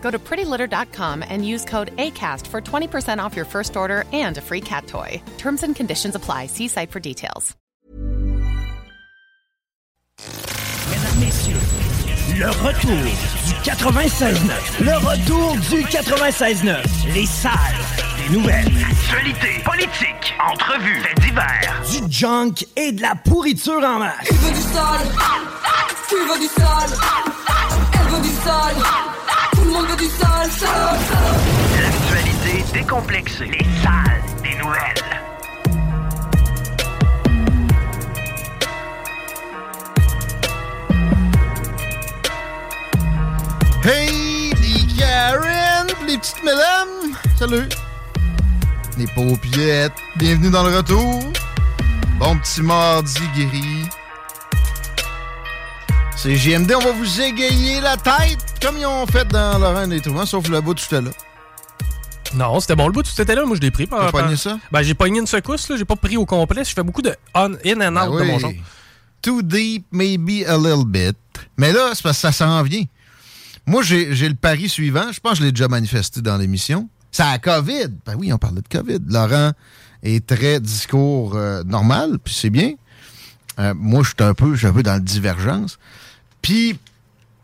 Go to prettylitter.com and use code ACAST for 20% off your first order and a free cat toy. Terms and conditions apply. See site for details. Mesdames, Messieurs, le retour du 96.9. Le retour du 96.9. Les salles des nouvelles. Actualité, politique, entrevues, faits divers. Du junk et de la pourriture en masse. Il veut du sale. Tu veux du sale. Elle veut du sale. Le monde veut du sale. sale, sale. L'actualité décomplexée. Les salles des nouvelles. Hey, les Karen, les petites mesdames, salut. Les paupiettes, bienvenue dans le retour. Bon petit mardi gris. C'est JMD, on va vous égayer la tête, comme ils ont fait dans Laurent des Trouvants, sauf le bout, tout là. Non, c'était bon le bout, tout était là. Moi, je l'ai pris. T'as pogné ça? Ben, j'ai pogné une secousse, là. J'ai pas pris au complet. Je fais beaucoup de on, in and out Ben de mon genre. Too deep, maybe a little bit. Mais là, c'est parce que ça s'en vient. Moi, j'ai le pari suivant. Je pense que je l'ai déjà manifesté dans l'émission. C'est la COVID. Ben oui, on parlait de COVID. Laurent est très discours euh, normal, puis c'est bien. Euh, moi, je suis un peu, je suis un peu dans la divergence. Puis,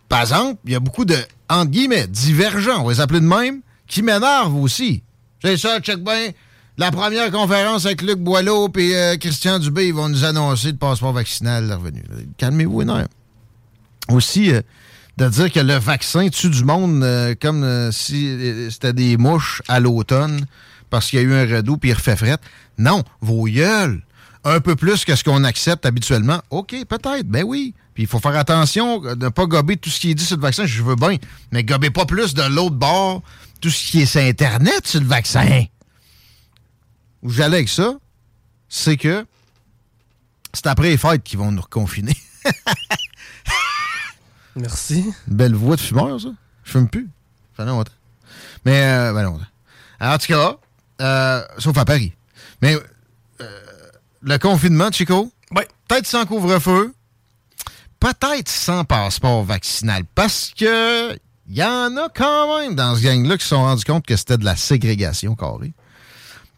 par exemple, il y a beaucoup de, entre guillemets, divergents, on va les appeler de même, qui m'énervent aussi. C'est ça, check bien. La première conférence avec Luc Boileau et euh, Christian Dubé, ils vont nous annoncer le passeport vaccinal revenu. Calmez-vous, énorme. Aussi, euh, de dire que le vaccin tue du monde comme si c'était des mouches à l'automne parce qu'il y a eu un redout puis il refait fret. Non, vos gueules. Un peu plus que ce qu'on accepte habituellement. OK, peut-être, ben oui. Puis il faut faire attention de ne pas gober tout ce qui est dit sur le vaccin, je veux bien. Mais gobez pas plus de l'autre bord tout ce qui est sur Internet sur le vaccin. Où j'allais avec ça, c'est que c'est après les fêtes qu'ils vont nous reconfiner. Merci. Belle voix de fumeur, ça. Je fume plus. Ça fait longtemps. Mais, euh, ben longtemps. Alors, en tout cas, euh, sauf à Paris. Mais, euh, le confinement, Chico, Ouais. peut-être sans couvre-feu, peut-être sans passeport vaccinal, parce que il y en a quand même dans ce gang-là qui se sont rendus compte que c'était de la ségrégation carrée.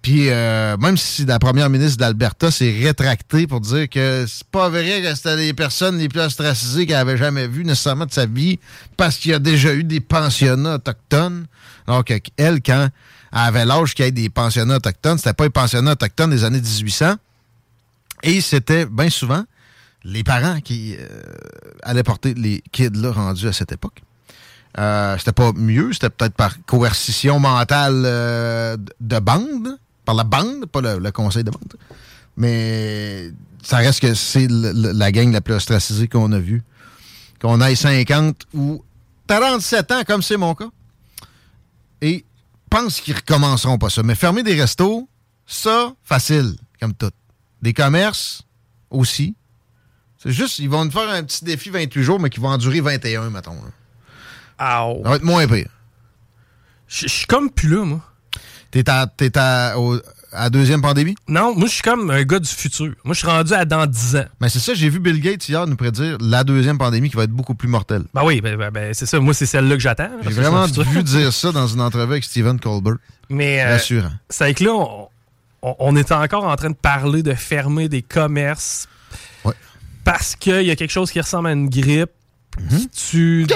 Puis, euh, même si la première ministre d'Alberta s'est rétractée pour dire que c'est pas vrai que c'était les personnes les plus ostracisées qu'elle avait jamais vues nécessairement de sa vie, parce qu'il y a déjà eu des pensionnats autochtones. Donc, elle, quand elle avait l'âge qu'il y ait des pensionnats autochtones, c'était pas les pensionnats autochtones des années 1800. Et c'était bien souvent les parents qui euh, allaient porter les kids-là rendus à cette époque. Euh, c'était pas mieux, c'était peut-être par coercition mentale euh, de bande, par la bande, pas le, conseil de bande. Mais ça reste que c'est la gang la plus ostracisée qu'on a vue. Qu'on ait 50 ou 47 ans, comme c'est mon cas. Et pense qu'ils recommenceront pas ça. Mais fermer des restos, ça, facile, comme tout. Des commerces, aussi. C'est juste, ils vont nous faire un petit défi 28 jours, mais qui va en durer 21, mettons. Ça va être moins pire. Je suis comme plus là, moi. T'es à, t'es à, au- à la deuxième pandémie? Non, moi, je suis comme un gars du futur. Moi, je suis rendu à dans 10 ans. Mais c'est ça, j'ai vu Bill Gates hier nous prédire la deuxième pandémie qui va être beaucoup plus mortelle. Ben oui, ben, ben, ben, c'est ça. Moi, c'est celle-là que j'attends. J'ai vraiment vu dire ça dans une entrevue avec Stephen Colbert. Mais euh, Rassurant. c'est que là, on, on, on est encore en train de parler de fermer des commerces Ouais. parce qu'il y a quelque chose qui ressemble à une grippe qui tue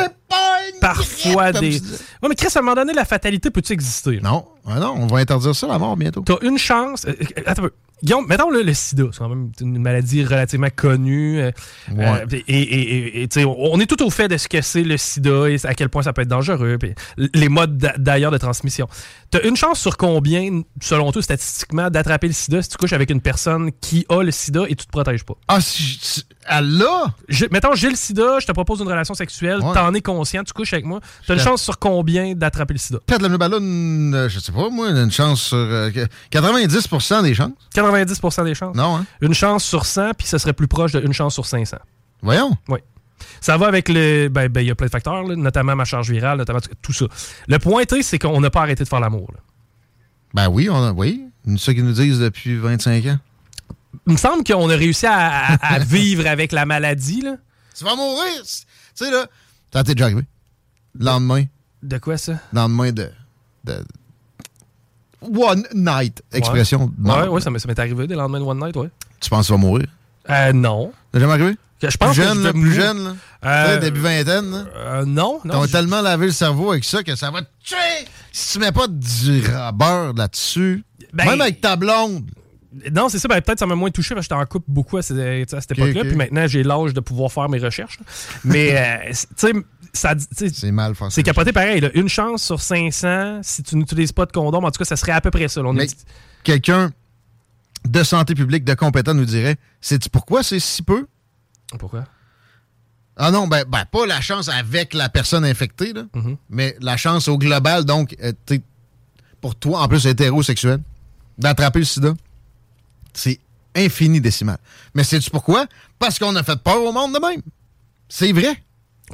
parfois des... Ouais, mais Chris, à un moment donné, la fatalité peut-tu exister? Non, ah non, on va interdire ça, la mort, bientôt. T'as une chance... euh, euh, attends un peu. Guillaume, mettons là, le sida, c'est quand même une maladie relativement connue. euh, Ouais. euh, et et- et- et, tu sais, on est tout au fait de ce que c'est le sida et à quel point ça peut être dangereux. puis les modes d'a- d'ailleurs de transmission. Tu as une chance sur combien, selon toi, statistiquement, d'attraper le sida si tu couches avec une personne qui a le sida et tu te protèges pas? Ah, si? Je- mettons, j'ai le sida, je te propose une relation sexuelle, Ouais. t'en es conscient, tu couches avec moi. T'as une Je- chance sur combien d'attraper le sida? Pète la ballon, euh, je sais pas, moi, une chance sur. euh, que- 90% des chances? 90% des chances. Non, hein? Une chance sur 100, puis ça serait plus proche d'une chance sur 500. Voyons. Oui. Ça va avec le. Ben, ben, il y a plein de facteurs, là, notamment ma charge virale, notamment tout ça. Le point T, c'est qu'on n'a pas arrêté de faire l'amour. Ben oui, on a, oui. C'est ça qu'ils nous disent depuis 25 ans. Il me semble qu'on a réussi à, à- à vivre avec la maladie. Là. Tu vas mourir! Tu sais, là. T'est déjà arrivé. Le lendemain. De quoi ça? Le lendemain de. de one night. Expression. Ouais, ouais, ça m'est arrivé des lendemains de One Night, ouais. Tu penses que tu vas mourir? Euh, non. Ça jamais arrivé? Je pense plus que je là, plus jeune, là. Euh, début vingtaine, là. euh, non, non. T'as je- tellement lavé le cerveau avec ça que ça va te tuer si tu mets pas du beurre là-dessus. Ben- Même avec ta blonde. Non, c'est ça. Ben, peut-être ça m'a moins touché parce que j'étais en couple beaucoup à, cette- époque-là. Puis maintenant, j'ai l'âge de pouvoir faire mes recherches. Mais, euh, tu sais, C'est mal, ça. C'est capoté pareil. là. Une chance sur 500 si tu n'utilises pas de condom. En tout cas, ça serait à peu près ça. là. Dit- quelqu'un de santé publique, de compétent, nous dirait sais-tu pourquoi c'est si peu? Pourquoi? Ah non, ben, ben, pas la chance avec la personne infectée, là, Mhm. mais la chance au global, donc, euh, pour toi, en plus hétérosexuel, d'attraper le sida. C'est infini décimal. Mais sais-tu pourquoi? Parce qu'on a fait peur au monde de même. C'est vrai.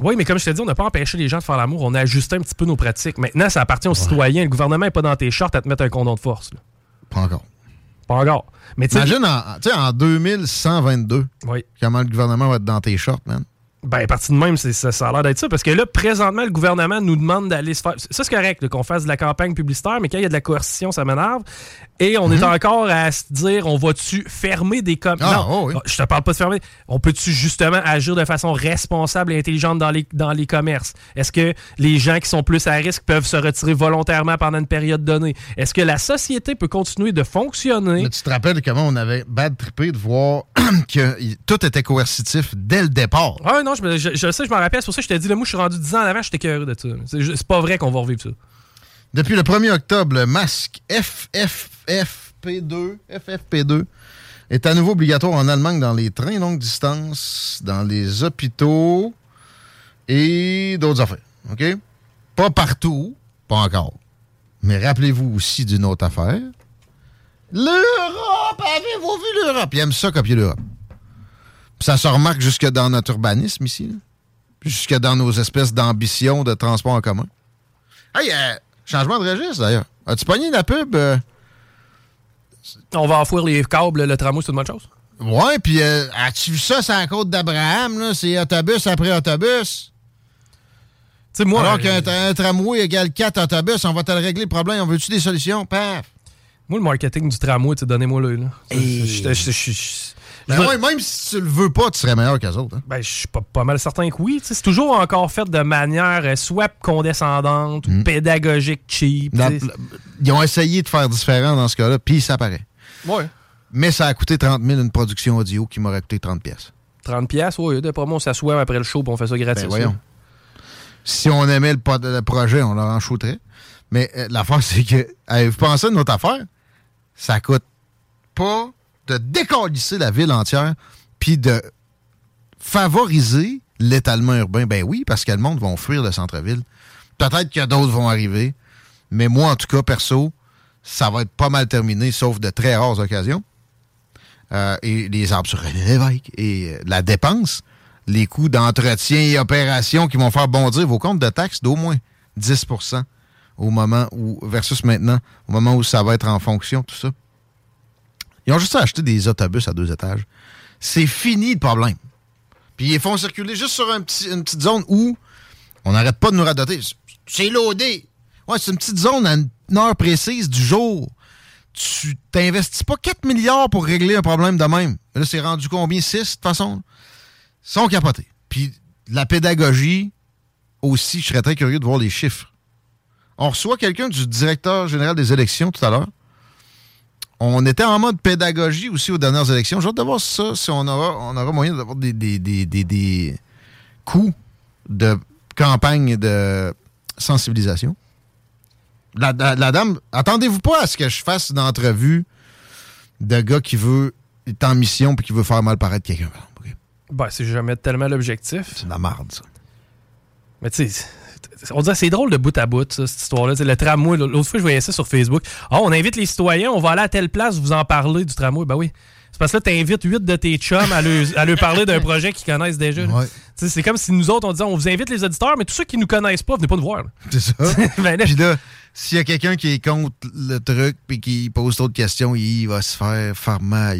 Oui, mais comme je te dis, on n'a pas empêché les gens de faire l'amour. On a ajusté un petit peu nos pratiques. Maintenant, ça appartient aux citoyens. Le gouvernement n'est pas dans tes shorts à te mettre un condom de force. là. Pas encore. Pas encore. Mais. Imagine en, tu sais, en 2122, Oui. comment le gouvernement va être dans tes shorts, man? Ben, à partir de même, ça, ça a l'air d'être ça. Parce que là, présentement, le gouvernement nous demande d'aller se faire. Ça, c'est correct, qu'on fasse de la campagne publicitaire, mais quand il y a de la coercition, ça m'énerve. Et on est encore à se dire, on va-tu fermer des commerces? Mhm. Ah, non, oh oui. je te parle pas de fermer. On peut-tu justement agir de façon responsable et intelligente dans les, dans les commerces? Est-ce que les gens qui sont plus à risque peuvent se retirer volontairement pendant une période donnée? Est-ce que la société peut continuer de fonctionner? Mais tu te rappelles comment on avait bad trippé de voir que tout était coercitif dès le départ. Ah non, je, je, sais, je m'en rappelle. C'est pour ça que je t'ai dit, le moi, je suis rendu 10 ans en avant, j'étais curieux de ça. C'est pas vrai qu'on va revivre ça. Depuis le 1er octobre, le masque FFFP2, FFP2 est à nouveau obligatoire en Allemagne dans les trains longue distance, dans les hôpitaux et d'autres affaires. OK? Pas partout, pas encore. Mais rappelez-vous aussi d'une autre affaire. L'Europe! Avez-vous vu l'Europe? Ils aiment ça copier l'Europe. Ça se remarque jusque dans notre urbanisme ici. là. Jusque dans nos espèces d'ambitions de transport en commun. Hey, euh, changement de registre d'ailleurs. As-tu pogné la pub? euh? On va enfouir les câbles, le tramway, c'est une bonne chose. Ouais, puis euh, as-tu vu ça sur la côte d'Abraham? là? C'est autobus après autobus. Tu sais, moi, Alors euh, qu'un un tramway égale 4 autobus, on va te le régler le problème. On veut-tu des solutions? Paf! moi, le marketing du tramway, tu donnez-moi le. Là. Et- Je- je- je- je- je- Ben ouais, même si tu le veux pas, tu serais meilleur qu'eux autres. hein. Ben, je suis pas, pas mal certain que oui. C'est toujours encore fait de manière euh, soit condescendante ou pédagogique cheap. La- la- ils ont essayé de faire différent dans ce cas-là, puis ça paraît. Ouais. Mais ça a coûté 30 000 une production audio qui m'aurait coûté 30 pièces. 30 pièces, ouais, d'après moi, on s'assoit après le show et on fait ça gratis. Ben voyons. Si on aimait le projet, on leur en shooterait. Mais euh, l'affaire, c'est que, avez-vous pensé à une autre affaire? Ça coûte pas de décalisser la ville entière puis de favoriser l'étalement urbain. Ben oui, parce que le monde va fuir le centre-ville. Peut-être que d'autres vont arriver. Mais moi, en tout cas, perso, ça va être pas mal terminé, sauf de très rares occasions. Euh, et les arbres sur et euh, la dépense, les coûts d'entretien et opérations qui vont faire bondir vos comptes de taxes d'au moins 10% au moment où, versus maintenant, au moment où ça va être en fonction, tout ça. Ils ont juste à acheter des autobus à deux étages. C'est fini le problème. Puis ils font circuler juste sur une petite zone où on n'arrête pas de nous radoter. C'est loadé. Ouais, c'est une petite zone à une heure précise du jour. Tu t'investis pas 4 milliards pour régler un problème de même. Là, c'est rendu combien? 6 de toute façon? Ils sont capotés. Puis la pédagogie aussi, je serais très curieux de voir les chiffres. On reçoit quelqu'un du directeur général des élections tout à l'heure. On était en mode pédagogie aussi aux dernières élections. J'ai hâte de voir ça, si on aura, on aura moyen d'avoir des, des, des, des, des coups de campagne de sensibilisation. La, la- la dame, attendez-vous pas à ce que je fasse une entrevue de gars qui veut est en mission puis qui veut faire mal paraître quelqu'un. par exemple, ok? Ben, c'est jamais tellement l'objectif. C'est de la marde, ça. Mais tu sais, on dirait que c'est drôle de bout à bout, ça, cette histoire-là. Le tramway, l'autre fois, je voyais ça sur Facebook. Ah, on invite les citoyens, on va aller à telle place, vous en parler du tramway. Ben oui. C'est parce que là, t'invites huit de tes chums à leur, à leur parler d'un projet qu'ils connaissent déjà. Ouais. C'est comme si nous autres, on disait, on vous invite les auditeurs, mais tous ceux qui nous connaissent pas, venez pas nous voir. C'est ça. Ben là, Puis là, s'il y a quelqu'un qui est contre le truc puis qui pose de questions, il va se faire farmer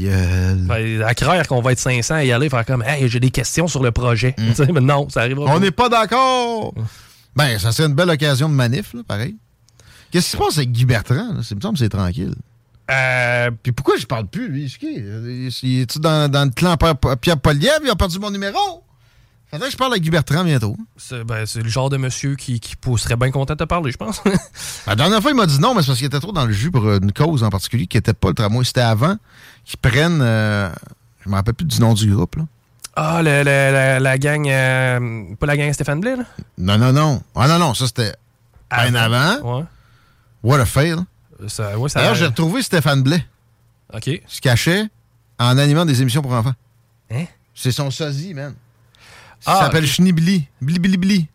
ben, à croire qu'on va être 500 à y aller, faire comme, hey, j'ai des questions sur le projet. Sais, Mais non, ça arrivera Mm. On n'est pas d'accord. Ben, ça serait une belle occasion de manif, là, pareil. Qu'est-ce qui se passe avec Guy Bertrand? là? C'est- Il me semble que c'est tranquille. Euh, Puis pourquoi je parle plus, lui? Il est-tu dans, dans le clan Pierre- Pierre Poliev? Il a perdu mon numéro? Faudrait que je parle à Guy Bertrand bientôt. c'est ben, c'est le genre de monsieur qui, qui serait bien content de te parler, je pense. La dernière fois, il m'a dit non, mais c'est parce qu'il était trop dans le jus pour une cause en particulier qui n'était pas le tramway. C'était avant qu'ils prennent. euh, je me rappelle plus du nom du groupe, là. Ah, le- le- la, la gang. euh, pas la gang Stéphane Blais, là? Non, non, non. Ah, non, non, ça c'était bien avant. Ouais. What a fail. Ça, ouais, ça D'ailleurs, j'ai retrouvé Stéphane Blais, OK. se cachait en animant des émissions pour enfants. Hein? C'est son sosie, man. Ah, ça s'appelle ok. Schneebili. Bili, bili, bili.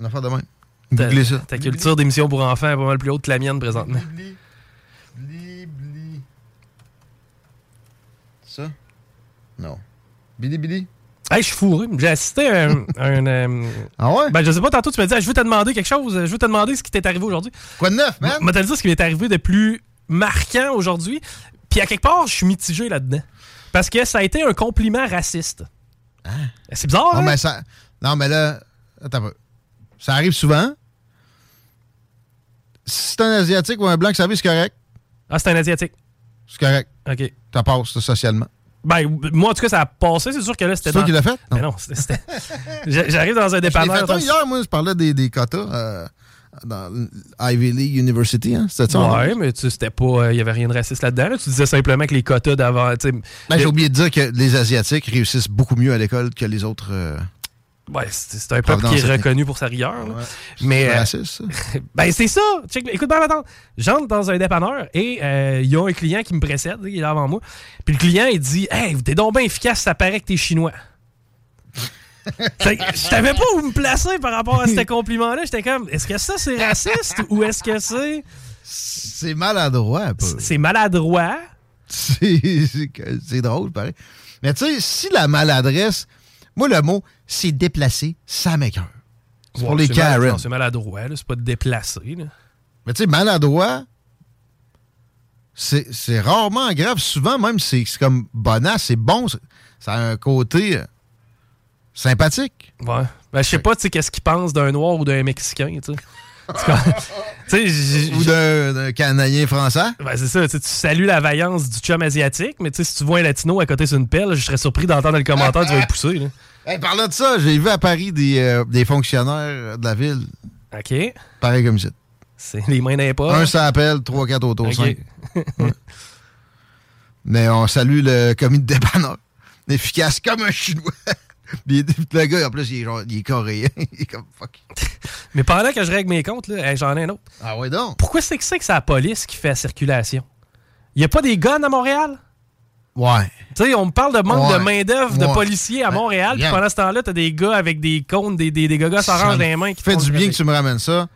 On va faire de même. Googlez ça. Ta culture d'émission pour enfants est pas mal plus haute que la mienne présentement. Bili, bili, bili. Ça? Non. Bili, bili. Hey, je suis fourré. J'ai assisté à un. un, euh, Ah ouais? ben, je sais pas, tantôt, tu me dis, je veux te demander quelque chose. Je veux te demander ce qui t'est arrivé aujourd'hui. Quoi de neuf, man? Je vais te dire ce qui m'est arrivé de plus marquant aujourd'hui. Puis à quelque part, je suis mitigé là-dedans. Parce que ça a été un compliment raciste. C'est bizarre, Non, hein? mais ça. Non, mais là. Attends un peu. Ça arrive souvent. Si c'est un Asiatique ou un Blanc, ça c'est correct. Ah, c'est un Asiatique. C'est correct. OK. Ça passe, ça, socialement. Ben, moi, en tout cas, ça a passé. C'est sûr que là, c'était C'est toi dans... qui l'as fait? Ben non, c'était- c'était... J'a- J'arrive dans un Je l'ai dépanneur. fait un hier, moi, je parlais des, des quotas euh, dans Ivy League University. Hein? C'était ça? en Ouais, fait? mais tu c'était pas. Il y avait rien de raciste là-dedans. là. Tu disais simplement que les quotas d'avant. Ben, j'ai oublié de dire que les Asiatiques réussissent beaucoup mieux à l'école que les autres. euh, Ouais, c'est un peuple qui est reconnu pour sa rigueur. ouais. Mais. euh, racistes, ça. Ben, c'est ça. Check, écoute bien, attends. J'entre dans un dépanneur et euh, il y a un client qui me précède, il est là avant moi. Puis le client, il dit Hey, t'es donc bien efficace, ça paraît que t'es chinois. Je savais pas où me placer par rapport à ce compliment-là. J'étais comme, est-ce que ça c'est raciste ou est-ce que c'est C'est maladroit, un peu. c'est maladroit? C'est drôle, pareil. Mais tu sais, si la maladresse, moi, le mot, c'est déplacé, ça m'écoeure. C'est pour les Karen. C'est maladroit, c'est pas déplacé. là. Mais tu sais, maladroit, c'est rarement grave. Souvent, même, c'est c'est comme bonasse, c'est bon. c'est- Ça a un côté euh, sympathique. Ouais. Ben, je sais pas, tu sais, qu'est-ce qu'il pense d'un noir ou d'un mexicain, tu sais. Ou d'un Canadien français. Ben, c'est ça, tu salues la vaillance du chum asiatique, mais si tu vois un latino à côté sur une pelle, je serais surpris d'entendre le commentaire, tu vas le pousser. Là. Hey, parlant de ça, j'ai vu à Paris des, euh, des fonctionnaires de la ville, OK. pareil comme ça. C'est les mains pas. Un s'appelle, trois, quatre autour, cinq. Mais on salue le commis de dépanneur. Efficace comme un Chinois. Puis le gars, en plus, il est, genre, il est coréen. il est comme fuck. Mais pendant que je règle mes comptes, là, hey, j'en ai un autre. Ah ouais donc. Pourquoi c'est que c'est que c'est la police qui fait la circulation? Y a pas des guns à Montréal? Ouais. Tu sais, on me parle de manque Ouais. de main-d'œuvre de policiers à Ben, Montréal, puis pendant ce temps-là, t'as des gars avec des cônes, des, des, des dans les mains qui fait du bien que tu me ramènes ça.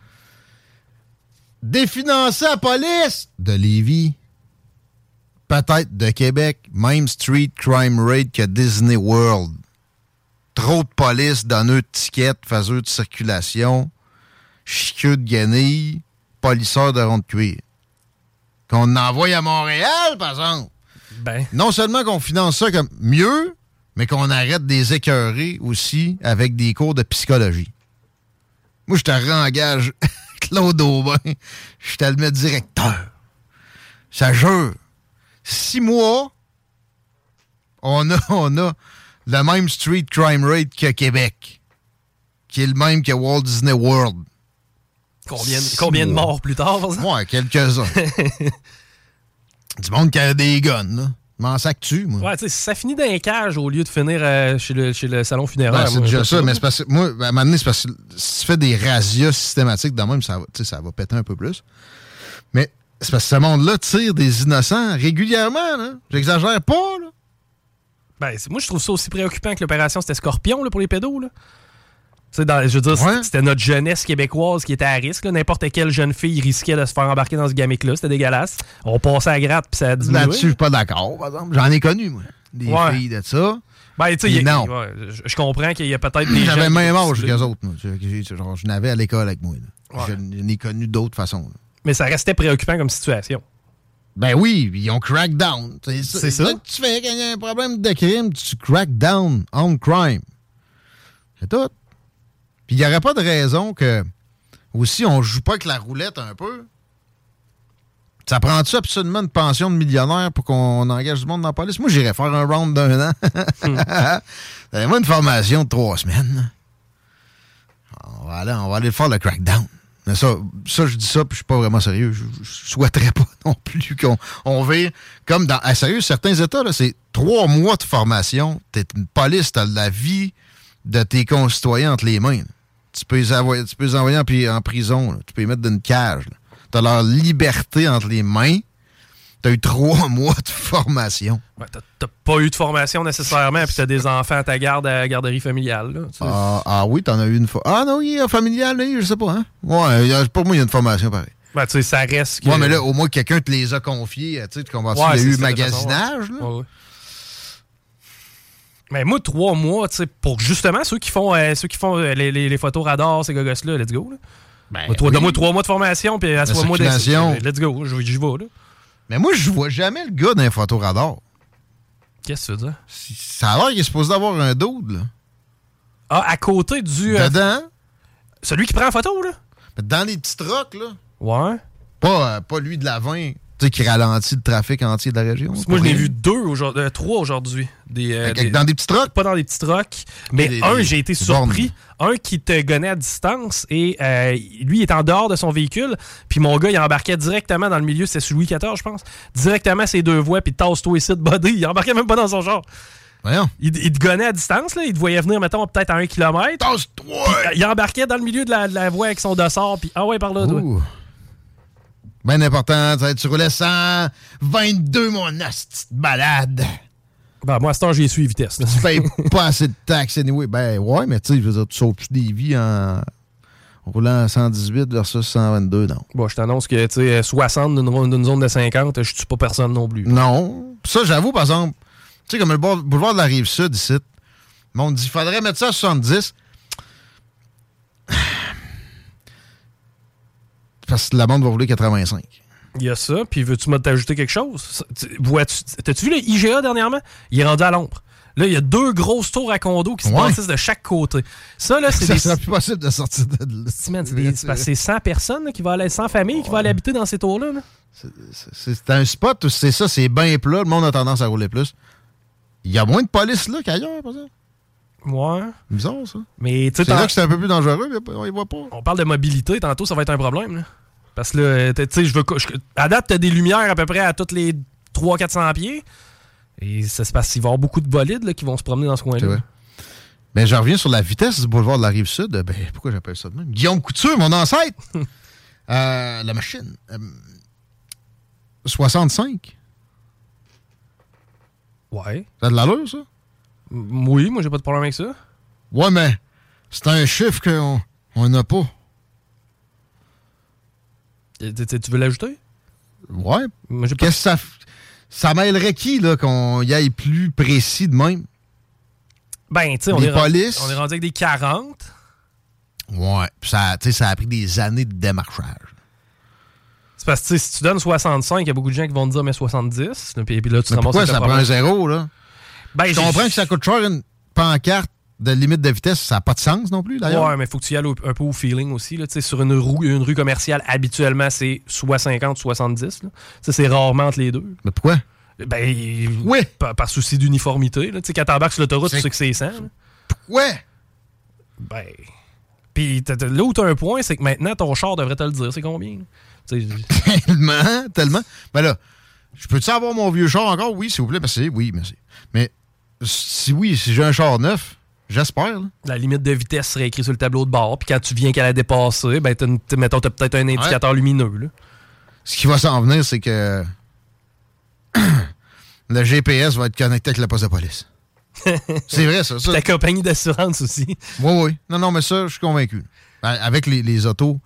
Définancer la police de Lévis. Peut-être de Québec. Même street crime rate que Disney World. Trop de police, donneux de tickets, faiseux de circulation, chiqueux de guenilles, polisseurs de rond de cuir. Qu'on envoie à Montréal, par exemple. Ben, Non seulement qu'on finance ça comme mieux, mais qu'on arrête des écœurés aussi avec des cours de psychologie. Moi, je te rengage Claude Aubin. Je te le mets directeur. Ça jure. Six mois, on a, on a le même street crime rate que Québec, qui est le même que Walt Disney World. combien, de morts plus tard? Ouais, quelques-uns. Du monde qui a des guns, là. M'en sac tu moi. Ouais, tu sais, ça finit dans un cage au lieu de finir euh, chez, le, chez le salon funéraire. Ben, c'est déjà ça, mais c'est parce que moi, ben, à un moment donné, c'est parce que si tu fais des razzias systématiques de même, ça ça va péter un peu plus. Mais c'est parce que ce monde-là tire des innocents régulièrement, là. J'exagère pas, là. Ben, moi, je trouve ça aussi préoccupant que l'opération c'était Scorpion là, pour les pédos. Là. Tu sais, dans- je veux dire, Ouais. c'était notre jeunesse québécoise qui était à risque. N'importe quelle jeune fille risquait de se faire embarquer dans ce gamique-là. C'était dégueulasse. On passait à gratte puis ça a diminué. Là-dessus, je suis pas d'accord, par exemple. J'en ai connu, moi. Des Ouais. filles de ça. Ben, tu sais, non. ouais, je, je comprends qu'il y a peut-être des J'avais le même âge qu'eux autres, moi. Genre, je n'avais à l'école avec moi, là. Je n'ai connu d'autres façons, là. Mais ça restait préoccupant comme situation. Ben oui, ils ont crack down. C'est ça, C'est ça. que tu fais quand il y a un problème de crime, tu crack down on crime. C'est tout. Puis il n'y aurait pas de raison que aussi on joue pas avec la roulette un peu. Ça prend-tu absolument une pension de millionnaire pour qu'on engage du monde dans la police? Moi, j'irais faire un round d'un an. Donnez-moi une formation de trois semaines. On va aller, on va aller faire le crackdown. Mais ça, ça, je dis ça, puis je suis pas vraiment sérieux. Je, je souhaiterais pas non plus qu'on on vire comme dans. À sérieux, certains États, c'est trois mois de formation. T'es une police, t'as la vie de tes concitoyens entre les mains. Tu peux les envoyer, tu peux les envoyer en, en prison. là. Tu peux les mettre dans une cage. là. T'as leur liberté entre les mains. T'as eu trois mois de formation. Ouais, t'as- pas eu de formation nécessairement, puis t'as des enfants à ta garde à la garderie familiale. Là. Ah, ah oui, t'en as eu une fois. Ah non, oui, euh, familial, je sais pas. Hein? Ouais, pour moi, il y a une formation pareil. Ben, tu sais, ça reste. que- Ouais, mais là, au moins, quelqu'un te les a confiés. Tu sais, tu comprends Ouais, Il y a eu magasinage, façon, là. ouais. Mais moi, trois mois, tu sais, pour justement ceux qui font, euh, ceux qui font euh, les, les- les photos radar, ces gogos-là, let's go. Là. Ben, Moi, toi, oui. Donne-moi trois mois de formation, puis assois-moi des. circulation. Let's go, je- j'y vais, là. Mais moi, je vois jamais le gars d'un photoradar. Qu'est-ce que tu veux dire? Ça a l'air qu'il est supposé d'avoir un dude, là. Ah, à côté du. euh, Dedans, celui qui prend la photo, là? dans les petits trucks, là. Ouais. Pas, euh, pas lui de la 20, tu sais, qui ralentit le trafic entier de la région. Moi, je n'ai Pas vu deux aujourd'hui, euh, trois aujourd'hui. Des, euh, des- Dans des petits trucks? pas dans des petits trucks, mais Des- un, j'ai été surpris. Un qui te gonnait à distance et euh, lui, il est en dehors de son véhicule. Puis mon gars, il embarquait directement dans le milieu, c'est sur Louis XIV, je pense. Directement ses deux voies, puis tasse-toi ici de body. Il embarquait même pas dans son genre. Voyons. Il, il te gonnait à distance, là. Il te voyait venir, mettons, peut-être à un kilomètre. Tasse-toi! Il embarquait dans le milieu de la, de la voie avec son dossard, puis ah ouais, par là, toi. Ben important, ça, tu roulais 122, mon asti de balade. Ben, moi, à ce temps, j'ai suivi vitesse. là. Tu payes pas assez de taxes anyway. Ben ouais, mais tu sais, je veux dire, tu sauves des vies en roulant à 118 versus 122, non? Bon, je t'annonce que, tu sais, 60 d'une zone de 50, je tue pas personne non plus. Non. Ça, j'avoue, par exemple, tu sais, comme le boulevard- de la Rive-Sud, ici, monde dit, faudrait mettre ça à 70. Parce que la bande va rouler 85. Il y a ça, puis veux-tu me t'ajouter quelque chose? Ça, T'as-tu vu le IGA dernièrement? Il est rendu à l'ombre. Là, il y a deux grosses tours à condo qui se Ouais. bâtissent de chaque côté. Ça, là, c'est Ça des... sera plus possible de sortir de là. C'est des- c'est parce que c'est 100 personnes là, qui vont aller, 100 familles qui vont aller habiter dans ces tours-là. là. C'est- un spot où c'est ça, c'est bien plat, le monde a tendance à rouler plus. Il y a moins de police là qu'ailleurs, par exemple. Ouais. Bizarre, ça. Mais tu sais, C'est là que c'est un peu plus dangereux, mais on y voit pas. on parle de mobilité, tantôt, ça va être un problème. là. Parce que là, tu sais, je veux. que- je- À date, t'as des lumières à peu près à toutes les 300-400 pieds. Et ça se passe qu'il va y avoir beaucoup de bolides là, qui vont se promener dans ce coin-là. Mais je reviens sur la vitesse du boulevard de la Rive-Sud. Ben, pourquoi j'appelle ça de même? Guillaume Couture, mon ancêtre! Euh, la machine. Euh, 65. Ouais. Ça a de l'allure, ça? Oui, moi, j'ai pas de problème avec ça. Ouais, mais c'est un chiffre qu'on on n'a pas. Tu- tu tu veux l'ajouter? Ouais. Qu'est-ce que ça... Ça mêlerait qui, là, qu'on y aille plus précis de même? Ben, tu sais, on, est rendu- polices? on est rendu avec des 40. Ouais. Puis ça, ça a pris des années de démarchage. C'est parce que si tu donnes 65, il y a beaucoup de gens qui vont te dire mais 70. Puis, puis là, tu te ramasses pourquoi ça prend un zéro, là? Ben, Je comprends que ça coûte cher une pancarte de limite de vitesse. Ça n'a pas de sens non plus, d'ailleurs. Ouais, mais faut que tu y ailles un peu au feeling aussi. Là. Sur une rue, une rue commerciale, habituellement, c'est soit 50, 70. là. Ça, c'est rarement entre les deux. Mais pourquoi? Ben, Oui. par, par souci d'uniformité. là. Tu sais, quand t'embarques sur l'autoroute, tu sais que c'est 100. là. Ouais. Ben. Puis là où t'as un point, c'est que maintenant, ton char devrait te le dire. C'est combien? tellement, tellement. Ben là, Je peux-tu avoir mon vieux char encore? Oui, s'il vous plaît, merci. Oui, merci. Mais si oui, si j'ai un char neuf, j'espère. La limite de vitesse serait écrite sur le tableau de bord. Puis quand tu viens qu'à la dépasser, ben, t'as- mettons, t'as peut-être un indicateur lumineux. Là. Ce qui va s'en venir, c'est que le GPS va être connecté avec le poste de police. c'est vrai, ça. ça. Ta compagnie d'assurance aussi. Oui, oui. Non, non, mais ça, je suis convaincu. Ben, Avec les, les autos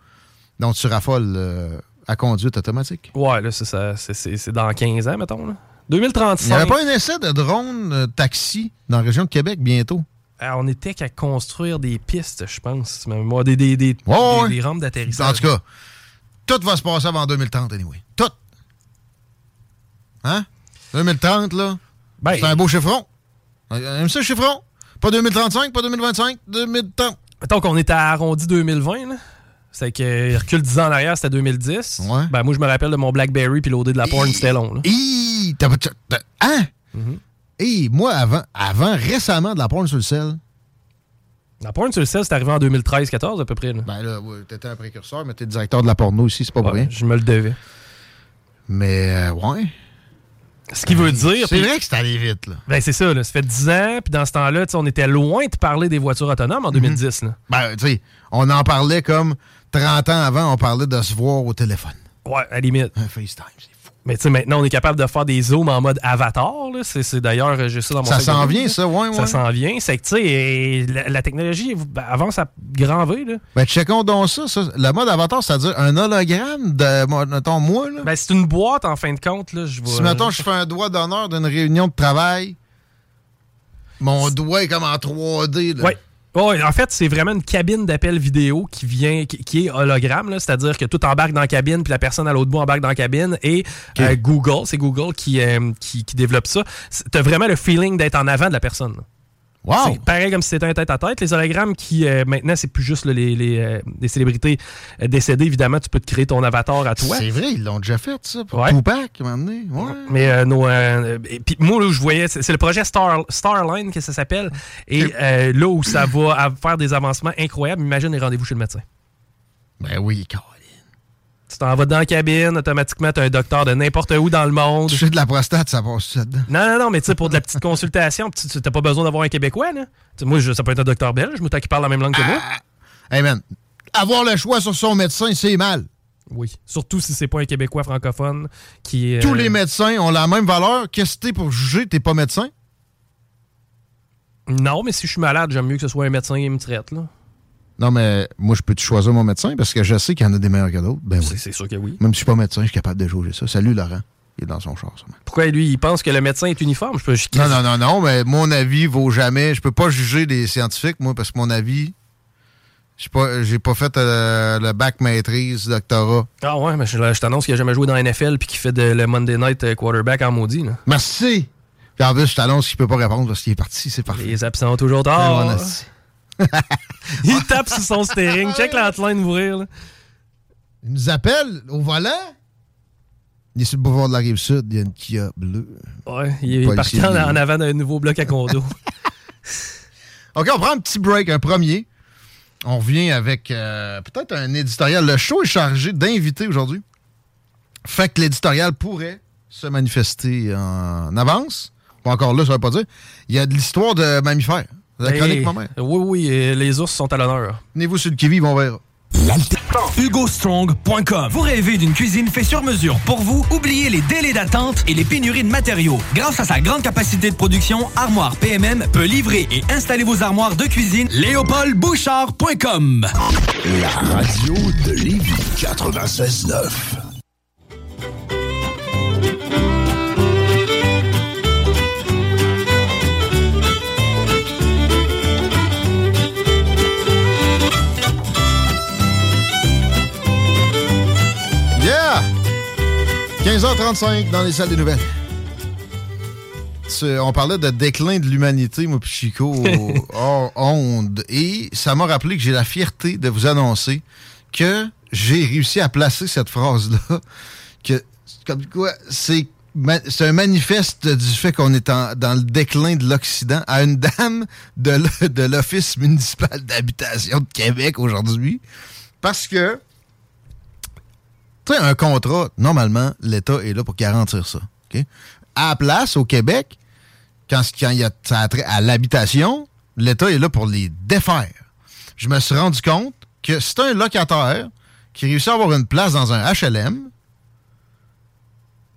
dont tu raffoles euh, à conduite automatique. Ouais, là, c'est ça. C'est- C'est c'est dans 15 ans, mettons. Là. 2035. Il n'y avait pas un essai de drone euh, taxi dans la région de Québec bientôt? Ah, on était qu'à construire des pistes, je pense. Même moi, des, des, des, des- des rampes d'atterrissage. En tout cas, tout va se passer avant 2030, anyway. Tout. Hein? 2030, là, Ben, c'est un beau chiffron. Aime ça, chiffron? Pas 2035, pas 2025, 2030. Mettons qu'on était à arrondi 2020, là. C'est que recule 10 ans en arrière, c'était 2010. Ouais. Ben, moi, je me rappelle de mon Blackberry puis l'OD de la porn, c'était long. Là. Hi! T'as- t'as- t'as- Hein? Mm-hmm. Moi, avant, avant, récemment, de la porn sur le sel, La porn sur le sel, c'est arrivé en 2013-14 à peu près. Là. ben là, ouais, t'étais un précurseur, mais t'es directeur de la porno ici, c'est pas Ouais, rien. je me le devais. Mais, euh, ouais. Ce qui veut dire. C'est vrai que c'est allé vite, là. Ben, c'est ça, là. Ça fait 10 ans, puis dans ce temps-là, on était loin de parler des voitures autonomes en 2010. Là. Ben, tu sais, on en parlait comme 30 ans avant, on parlait de se voir au téléphone. Ouais, à la limite. Un FaceTime, c'est fou. Mais tu sais, maintenant, on est capable de faire des zooms en mode avatar. là. C'est, c'est d'ailleurs, euh, j'ai ça dans mon Ça s'en vient, ça, ouais, ouais. Ça s'en vient. C'est que, tu sais, la, la technologie ben, avance à grand V. Là. Ben, checkons donc ça, ça. Le mode avatar, c'est-à-dire un hologramme de, mettons, moi, là. Ben, c'est une boîte, en fin de compte. Là, je si, mettons, je fais un doigt d'honneur d'une réunion de travail, mon doigt est comme en 3D, là. Ouais. En fait, c'est vraiment une cabine d'appel vidéo qui vient, qui, qui est hologramme, c'est-à-dire que tout embarque dans la cabine, puis la personne à l'autre bout embarque dans la cabine, et euh, Google, c'est Google qui, euh, qui, qui développe ça. T'as vraiment le feeling d'être en avant de la personne. là. Wow! C'est pareil comme si c'était un tête-à-tête. Les hologrammes qui, euh, maintenant, c'est plus juste là, les, les, euh, les célébrités euh, décédées. Évidemment, tu peux te créer ton avatar à toi. C'est vrai, ils l'ont déjà fait, ça, pour Ouais. Tupac, à un moment donné. Ouais. Mais euh, nos, et puis moi, là, où je voyais, c'est le projet Star, Starline que ça s'appelle. Et là où ça va faire des avancements incroyables, imagine les rendez-vous chez le médecin. Ben oui, Caroline. Tu t'en vas dans la cabine, automatiquement, tu as un docteur de n'importe où dans le monde. Toucher de la prostate, ça passe dedans. Non, non, non, mais tu sais, pour de la petite consultation, tu tu- t'as pas besoin d'avoir un Québécois, là. Tu sais, moi, je- ça peut être un docteur belge, moi, qui parle la même langue que moi. Hey, man, avoir le choix sur son médecin, c'est mal. Oui. Surtout si c'est pas un Québécois francophone qui est. Tous euh, les médecins ont la même valeur. Qu'est-ce que t'es pour juger? T'es pas médecin? Non, mais si je suis malade, j'aime mieux que ce soit un médecin qui me traite, là. Non, mais moi, je peux te choisir mon médecin parce que je sais qu'il y en a des meilleurs que d'autres. Ben oui. c'est sûr que oui. Même si je suis pas médecin, je suis capable de juger ça. Salut, Laurent. Il est dans son char, sûrement. Pourquoi lui, il pense que le médecin est uniforme? Je peux. je- Non, non, non, non, mais mon avis vaut jamais. Je peux pas juger des scientifiques, moi, parce que mon avis. J'ai pas, j'ai pas fait euh, le bac maîtrise, doctorat. Ah ouais, mais je, je t'annonce qu'il a jamais joué dans la NFL puis qu'il fait de, le Monday Night euh, quarterback en maudit, là. Merci! Puis en plus, je t'annonce qu'il peut pas répondre parce qu'il est parti, c'est parfait. Les absents toujours Ben, tard. il tape sur son steering. Check l'outline ouvrir, là. Il nous appelle au volant. Il est sur le boulevard de la Rive-Sud, il y a une Kia bleue. Ouais, il est parti en avant d'un nouveau bloc à condo. OK, on prend un petit break, un premier. On revient avec euh, peut-être un éditorial. Le show est chargé d'invités aujourd'hui. Fait que l'éditorial pourrait se manifester en avance. Pas encore là, ça veut pas dire. Il y a de l'histoire de mammifères. La chronique. Oui, oui, les ours sont à l'honneur. Venez-vous sur le qui-vive, on verra. HugoStrong.com. Vous rêvez d'une cuisine faite sur mesure pour vous? Oubliez les délais d'attente et les pénuries de matériaux. Grâce à sa grande capacité de production, Armoire PMM peut livrer et installer vos armoires de cuisine. LéopoldBouchard.com. La radio de Lévis 96.9. 15h35 dans les salles des nouvelles. On parlait de déclin de l'humanité, moi puis Chico, hors onde. Et ça m'a rappelé que j'ai la fierté de vous annoncer que j'ai réussi à placer cette phrase-là. Que, comme quoi, c'est un manifeste du fait qu'on est en- dans le déclin de l'Occident à une dame de l'Office municipal d'habitation de Québec aujourd'hui. Parce que un contrat, normalement, l'État est là pour garantir ça. À la place, au Québec, quand, il y a ça à l'habitation, l'État est là pour les défaire. Je me suis rendu compte que c'est un locataire qui réussit à avoir une place dans un HLM,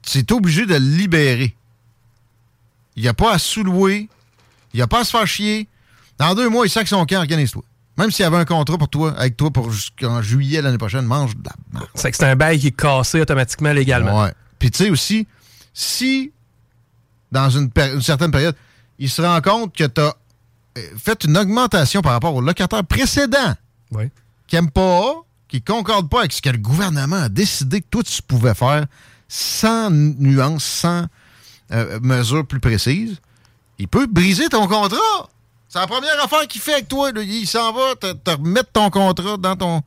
c'est obligé de le libérer. Il n'y a pas à sous-louer, il n'y a pas à se faire chier. Dans deux mois, il sac son camp, organise-toi. Même s'il y avait un contrat pour toi, avec toi pour jusqu'en juillet l'année prochaine, mange de la merde. C'est que c'est un bail qui est cassé automatiquement légalement. Ouais. Puis tu sais aussi, si dans une, certaine période, il se rend compte que tu as fait une augmentation par rapport au locataire précédent Oui. qui n'aime pas, qui ne concorde pas avec ce que le gouvernement a décidé que toi tu pouvais faire sans nuance, sans euh, mesure plus précise, il peut briser ton contrat. C'est la première affaire qu'il fait avec toi. là. Il s'en va te, te remettre ton contrat dans ton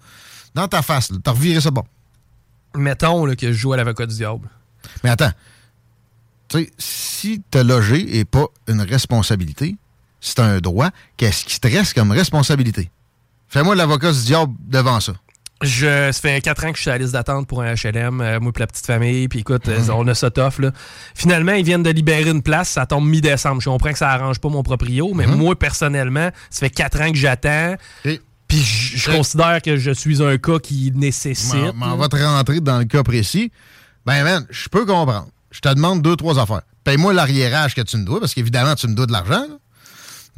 dans ta face. T'as reviré ça bon. Mettons là, que je joue à l'avocat du diable. Mais attends. Tu sais, si te loger n'est pas une responsabilité, c'est un droit, qu'est-ce qui te reste comme responsabilité? Fais-moi l'avocat du diable devant ça. Je, ça fait 4 ans que je suis à la liste d'attente pour un HLM, euh, moi et la petite famille, puis écoute, euh, on a ça tough, là. Finalement, ils viennent de libérer une place, ça tombe mi-décembre. Je comprends que ça arrange pas mon proprio, mais moi, personnellement, ça fait 4 ans que j'attends, Et puis je je Euh, considère que je suis un cas qui nécessite. m'en- m'en va te rentrer dans le cas précis. Ben, man, je peux comprendre. Je te demande deux, trois affaires. Paye-moi l'arriérage que tu me dois, parce qu'évidemment, tu me dois de l'argent. là.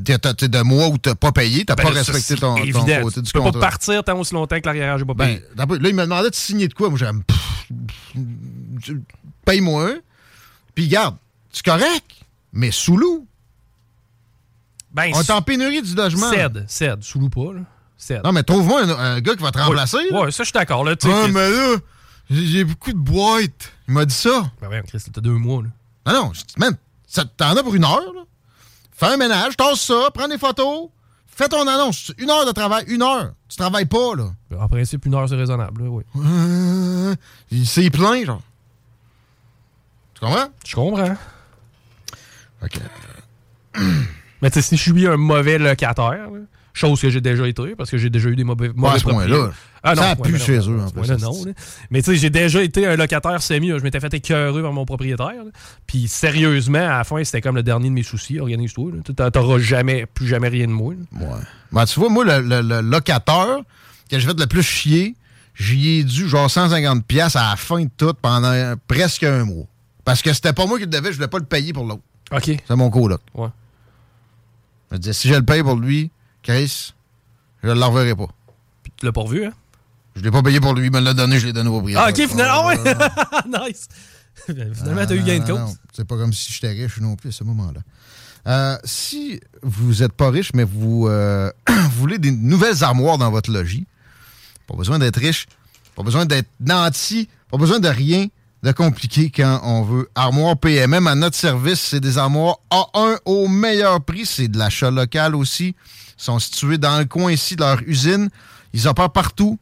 T'es de mois où t'as pas payé, t'as Ben, pas respecté ton, ton côté du Tu peux contrat. pas partir tant aussi longtemps que l'arrière n'est pas payé. Ben, là, il me demandait de signer de quoi. Moi, j'ai paye-moi. Puis, garde, c'est correct, mais sous loup. Ben, On est en pénurie du logement. cède, cède, sous loup pas, là. Cède. Non, mais trouve-moi un, un gars qui va te remplacer. Ouais, ça, je suis d'accord, là. Ah, mais là, j'ai beaucoup de boîtes. Il m'a dit ça. Ben ouais, Chris, t'as deux mois, là. Non, non, je dis, man, t'en as pour une heure, là. Fais un ménage, tasse ça, prends des photos, fais ton annonce. Une heure de travail, une heure. Tu travailles pas, là. En principe, une heure, c'est raisonnable, là, oui. Euh, c'est plein, genre. Tu comprends? Je comprends. OK. Mais tu sais, si je suis un mauvais locataire, là, chose que j'ai déjà été, parce que j'ai déjà eu des mauvais, mauvais à ce point-là. propriétaires. Ah non, ça ouais, mais non, chez eux, en plus. non, là. Mais tu sais, j'ai déjà été un locataire semi. là. Je m'étais fait écœurer par mon propriétaire. là. Puis sérieusement, à la fin, c'était comme le dernier de mes soucis. Organise-toi. là. T'auras jamais, plus jamais rien de moi. là. Ouais. Ben, tu vois, moi, le, le- le locateur que j'ai fait le plus chier, j'y ai dû genre 150$ piastres à la fin de tout pendant presque un mois. Parce que c'était pas moi qui le devais, je voulais pas le payer pour l'autre. OK. C'est mon coloc. Ouais. Je me disais, si je le paye pour lui, Chris, je le reverrai pas. Puis tu l'as pas revu, hein? Je l'ai pas payé pour lui, il me l'a donné, je l'ai donné au propriétaire. Ah, OK, finalement. Ah ouais! nice! finalement, t'as eu gain de non, cause. C'est pas comme si j'étais riche non plus à ce moment-là. Euh, si vous n'êtes pas riche, mais vous, euh, vous voulez des nouvelles armoires dans votre logis, pas besoin d'être riche, pas besoin d'être nanti, pas besoin de rien de compliqué quand on veut. Armoire PMM à notre service, c'est des armoires A1 au meilleur prix. C'est de l'achat local aussi. Ils sont situés dans le coin ici de leur usine. Ils opèrent partout.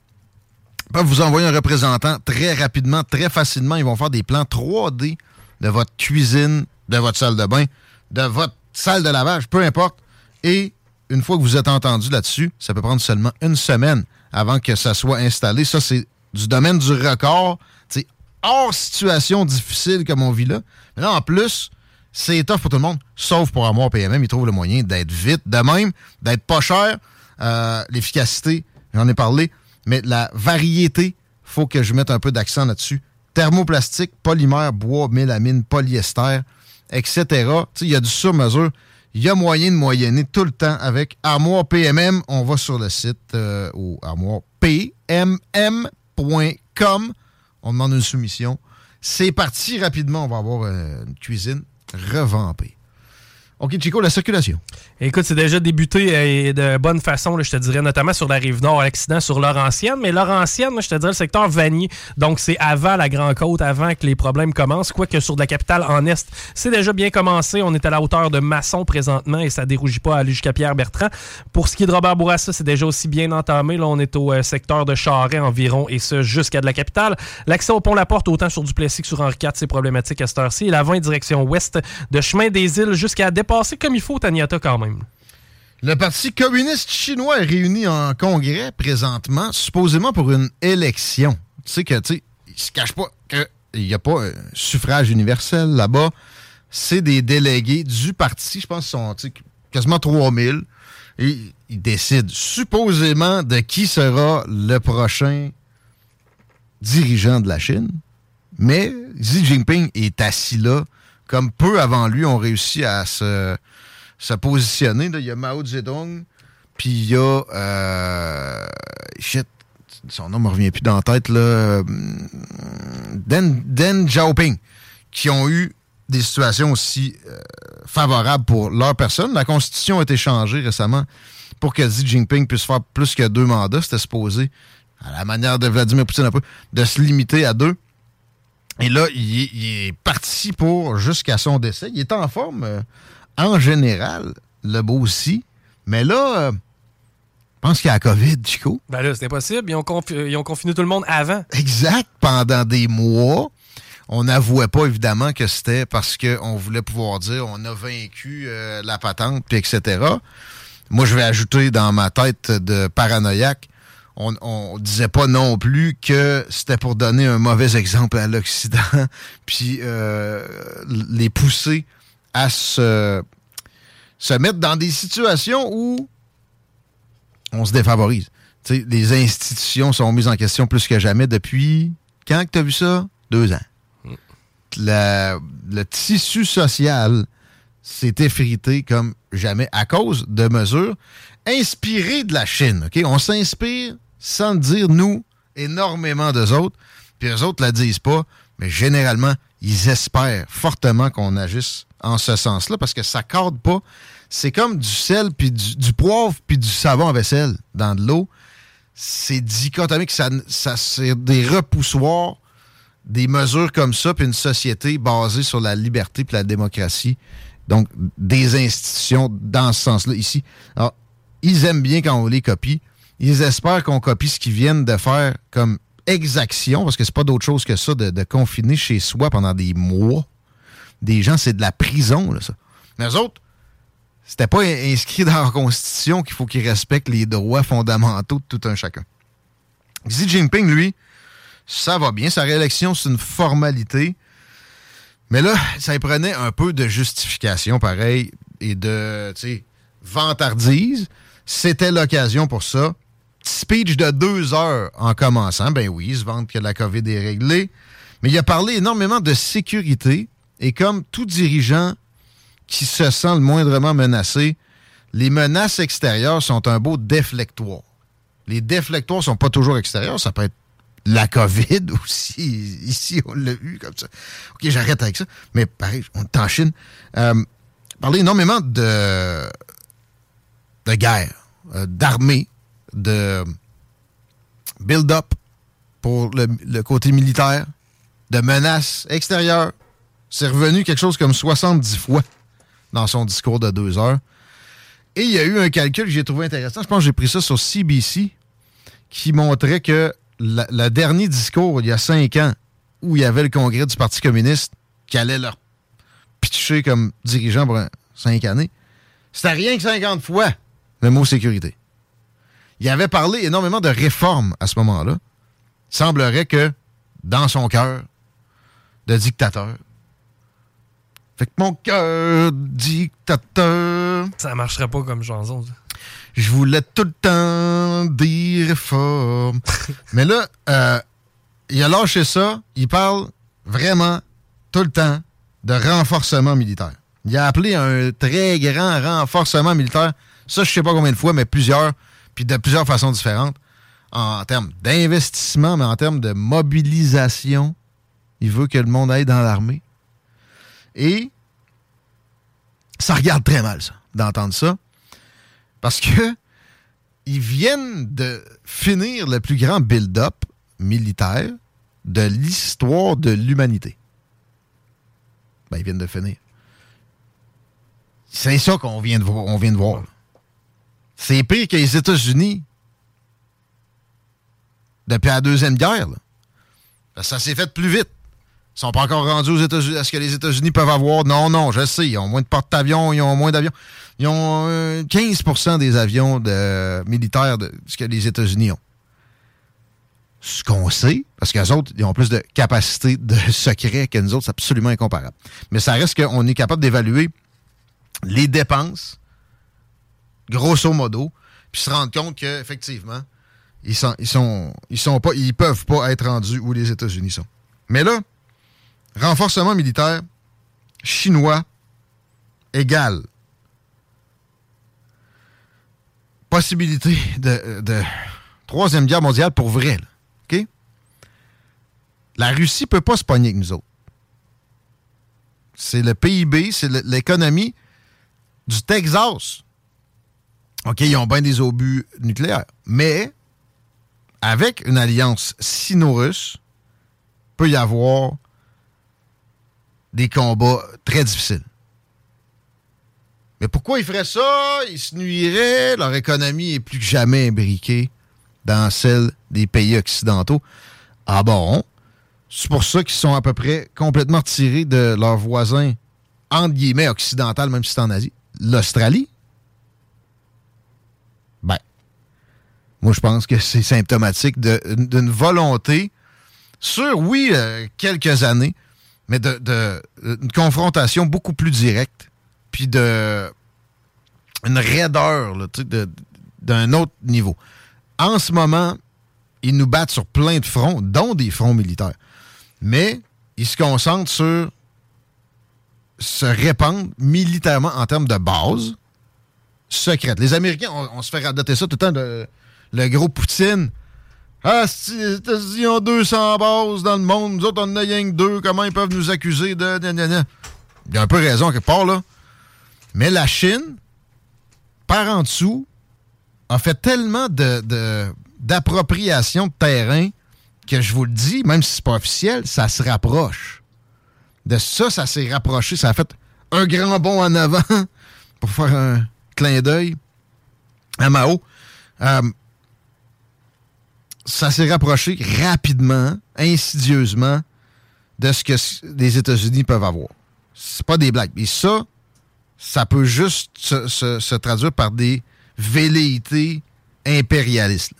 Ils peuvent vous envoyer un représentant très rapidement, très facilement. Ils vont faire des plans 3D de votre cuisine, de votre salle de bain, de votre salle de lavage, peu importe. Et une fois que vous êtes entendu là-dessus, ça peut prendre seulement une semaine avant que ça soit installé. Ça, c'est du domaine du record. Hors situation difficile comme on vit là. Mais là, en plus, c'est tough pour tout le monde, sauf pour Amour PMM. Ils trouvent le moyen d'être vite, de même, d'être pas cher. Euh, L'efficacité, j'en ai parlé. Mais la variété, faut que je mette un peu d'accent là-dessus. Thermoplastique, polymère, bois, mélamine, polyester, etc. Il y a du sur-mesure. Il y a moyen de moyenner tout le temps avec Armoire PMM. On va sur le site euh, au armoirepmm.com. On demande une soumission. C'est parti rapidement. On va avoir euh, une cuisine revampée. OK, Chico, la circulation. Écoute, c'est déjà débuté euh, de bonne façon, je te dirais, notamment sur la rive nord, l'accident sur Laurentienne. Mais Laurentienne, je te dirais le secteur Vanier. Donc, c'est avant la Grande Côte, avant que les problèmes commencent. Quoique sur de la capitale en Est, c'est déjà bien commencé. On est à la hauteur de Masson présentement et ça dérougit pas à aller jusqu'à Pierre-Bertrand. Pour ce qui est de Robert Bourassa, c'est déjà aussi bien entamé. Là, on est au euh, secteur de Charret environ et ce jusqu'à de la capitale. L'accès au pont La Porte, autant sur Duplessis que sur Henri IV, c'est problématique à cette heure-ci. Et la 20 direction ouest de Chemin des Îles jusqu'à dépasser comme il faut Taniata quand même. Le Parti communiste chinois est réuni en congrès présentement, supposément pour une élection. Tu sais que, tu il se cache pas que il n'y a pas un suffrage universel là-bas. C'est des délégués du parti, je pense qu'ils sont quasiment 3000. Et ils décident supposément de qui sera le prochain dirigeant de la Chine. Mais Xi Jinping est assis là, comme peu avant lui ont réussi à se, positionner. là. Il y a Mao Zedong, puis il y a... euh, shit, son nom me revient plus dans la tête, là. Deng, Deng Xiaoping, qui ont eu des situations aussi euh, favorables pour leur personne. La Constitution a été changée récemment pour que Xi Jinping puisse faire plus que deux mandats. C'était supposé, à la manière de Vladimir Poutine un peu, de se limiter à deux. Et là, il est, il est parti pour jusqu'à son décès. Il est en forme euh, en général, le beau aussi. Mais là, euh, je pense qu'il y a la COVID, Chico. Ben là, c'est impossible. Ils ont, ils ont confiné tout le monde avant. Exact. Pendant des mois, on n'avouait pas évidemment que c'était parce qu'on voulait pouvoir dire on a vaincu euh, la patente, puis etc. Moi, je vais ajouter dans ma tête de paranoïaque, on, on disait pas non plus que c'était pour donner un mauvais exemple à l'Occident, puis euh, les pousser à se, se mettre dans des situations où on se défavorise. Les institutions sont mises en question plus que jamais depuis quand que tu as vu ça? Deux ans. La- le tissu social s'est effrité comme jamais à cause de mesures inspirées de la Chine. On s'inspire sans dire, nous, énormément d'eux autres. Puis eux autres ne la disent pas, mais généralement, ils espèrent fortement qu'on agisse en ce sens-là parce que ça cadre pas. C'est comme du sel, puis du, poivre, puis du savon à vaisselle dans de l'eau. C'est dichotomique. Ça, ça, c'est des repoussoirs, des mesures comme ça, puis une société basée sur la liberté puis la démocratie. Donc, des institutions dans ce sens-là ici. Ils aiment bien quand on les copie. Ils espèrent qu'on copie ce qu'ils viennent de faire comme exaction, parce que c'est pas d'autre chose que ça, de, confiner chez soi pendant des mois. Des gens, c'est de la prison, là, ça. Mais eux autres, c'était pas in- inscrit dans la Constitution qu'il faut qu'ils respectent les droits fondamentaux de tout un chacun. Xi Jinping, lui, ça va bien. Sa réélection, c'est une formalité. Mais là, ça prenait un peu de justification, pareil, et de, tu sais, vantardise. C'était l'occasion pour ça. Speech de deux heures en commençant. Ben oui, il se vante que la COVID est réglée. Mais il a parlé énormément de sécurité. Et comme tout dirigeant qui se sent le moindrement menacé, les menaces extérieures sont un beau déflectoire. Les déflectoires sont pas toujours extérieurs. Ça peut être la COVID aussi. Ici, on l'a eu comme ça. OK, j'arrête avec ça. Mais pareil, on est en Chine. Euh, énormément de, de guerre, euh, d'armée, de build-up pour le, côté militaire, de menaces extérieures. C'est revenu quelque chose comme 70 fois dans son discours de deux heures. Et il y a eu un calcul que j'ai trouvé intéressant. Je pense que j'ai pris ça sur CBC qui montrait que le dernier discours, il y a cinq ans, où il y avait le congrès du Parti communiste qui allait leur pitcher comme dirigeant pour cinq années, c'était rien que 50 fois le mot sécurité. Il avait parlé énormément de réformes à ce moment-là. Il semblerait que, dans son cœur de dictateur, fait que mon cœur dictateur, Ça marcherait pas comme chanson. ça. je voulais tout le temps des réformes. Mais là, euh, il a lâché ça. Il parle vraiment tout le temps de renforcement militaire. Il a appelé à un très grand renforcement militaire. Ça, je sais pas combien de fois, mais plusieurs, puis de plusieurs façons différentes. En termes d'investissement, mais en termes de mobilisation. Il veut que le monde aille dans l'armée. Et ça regarde très mal, ça, d'entendre ça. Parce que ils viennent de finir le plus grand build-up militaire de l'histoire de l'humanité. Ben, ils viennent de finir. C'est ça qu'on vient de voir. Vient de voir. C'est pire que les États-Unis depuis la Deuxième Guerre. ça s'est fait plus vite. Ils sont pas encore rendus aux États-Unis. Est-ce que les États-Unis peuvent avoir? Non, non, je sais. Ils ont moins de porte-avions, ils ont moins d'avions. Ils ont euh, 15% des avions militaires de que les États-Unis ont. ce qu'on sait, parce qu'eux autres, ils ont plus de capacité de secret que nous autres, c'est absolument incomparable. Mais ça reste qu'on est capable d'évaluer les dépenses, grosso modo, puis se rendre compte qu'effectivement, ils sont, ils sont, peuvent pas être rendus où les États-Unis sont. Mais là, renforcement militaire chinois égal possibilité de, troisième guerre mondiale pour vrai. La Russie peut pas se pogner avec nous autres. C'est le PIB, c'est l'économie du Texas. OK, ils ont bien des obus nucléaires. Mais avec une alliance sino-russe, peut y avoir des combats très difficiles. Mais pourquoi ils feraient ça? Ils se nuiraient. Leur économie est plus que jamais imbriquée dans celle des pays occidentaux. Ah bon? C'est pour ça qu'ils sont à peu près complètement tirés de leurs voisins, entre guillemets, occidental, même si c'est en Asie. L'Australie? Moi, je pense que c'est symptomatique d'une volonté, sur, oui, euh, quelques années, mais de, de- une confrontation beaucoup plus directe, puis de une raideur d'un autre niveau. En ce moment, ils nous battent sur plein de fronts, dont des fronts militaires. Mais ils se concentrent sur se répandre militairement en termes de base secrète. Les Américains, on, on se fait radoter ça tout le temps, de, le gros Poutine. Ah, si États-Unis ont 200 bases dans le monde, nous autres, on en a rien que deux, comment ils peuvent nous accuser de... Il y a un peu raison quelque part, là. Mais la Chine, par en dessous, a fait tellement d'appropriation de terrain que je vous le dis, même si c'est pas officiel, ça se rapproche. De ça, ça s'est rapproché. Ça a fait un grand bond en avant pour faire un clin d'œil à Mao. Euh, ça s'est rapproché rapidement, insidieusement, de ce que les États-Unis peuvent avoir. C'est pas des blagues. Et ça, ça peut juste se, se- traduire par des velléités impérialistes.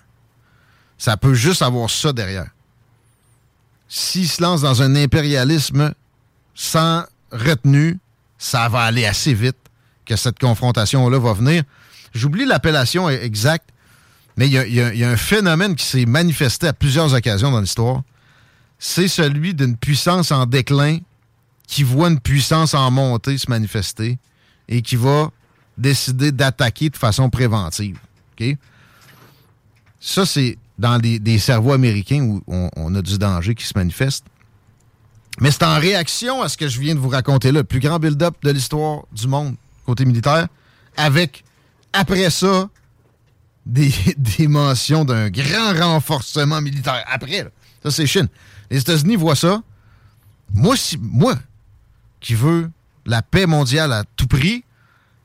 Ça peut juste avoir ça derrière. S'ils se lancent dans un impérialisme sans retenue, ça va aller assez vite que cette confrontation-là va venir. J'oublie l'appellation exacte, mais il y a, un phénomène qui s'est manifesté à plusieurs occasions dans l'histoire. C'est celui d'une puissance en déclin qui voit une puissance en montée se manifester et qui va décider d'attaquer de façon préventive. Ça, c'est dans des, des cerveaux américains où on, on a du danger qui se manifeste. Mais c'est en réaction à ce que je viens de vous raconter là, le plus grand build-up de l'histoire du monde côté militaire, avec, après ça, des, mentions d'un grand renforcement militaire. Après, ça c'est Chine. Les États-Unis voient ça. Moi, si, moi, qui veux la paix mondiale à tout prix,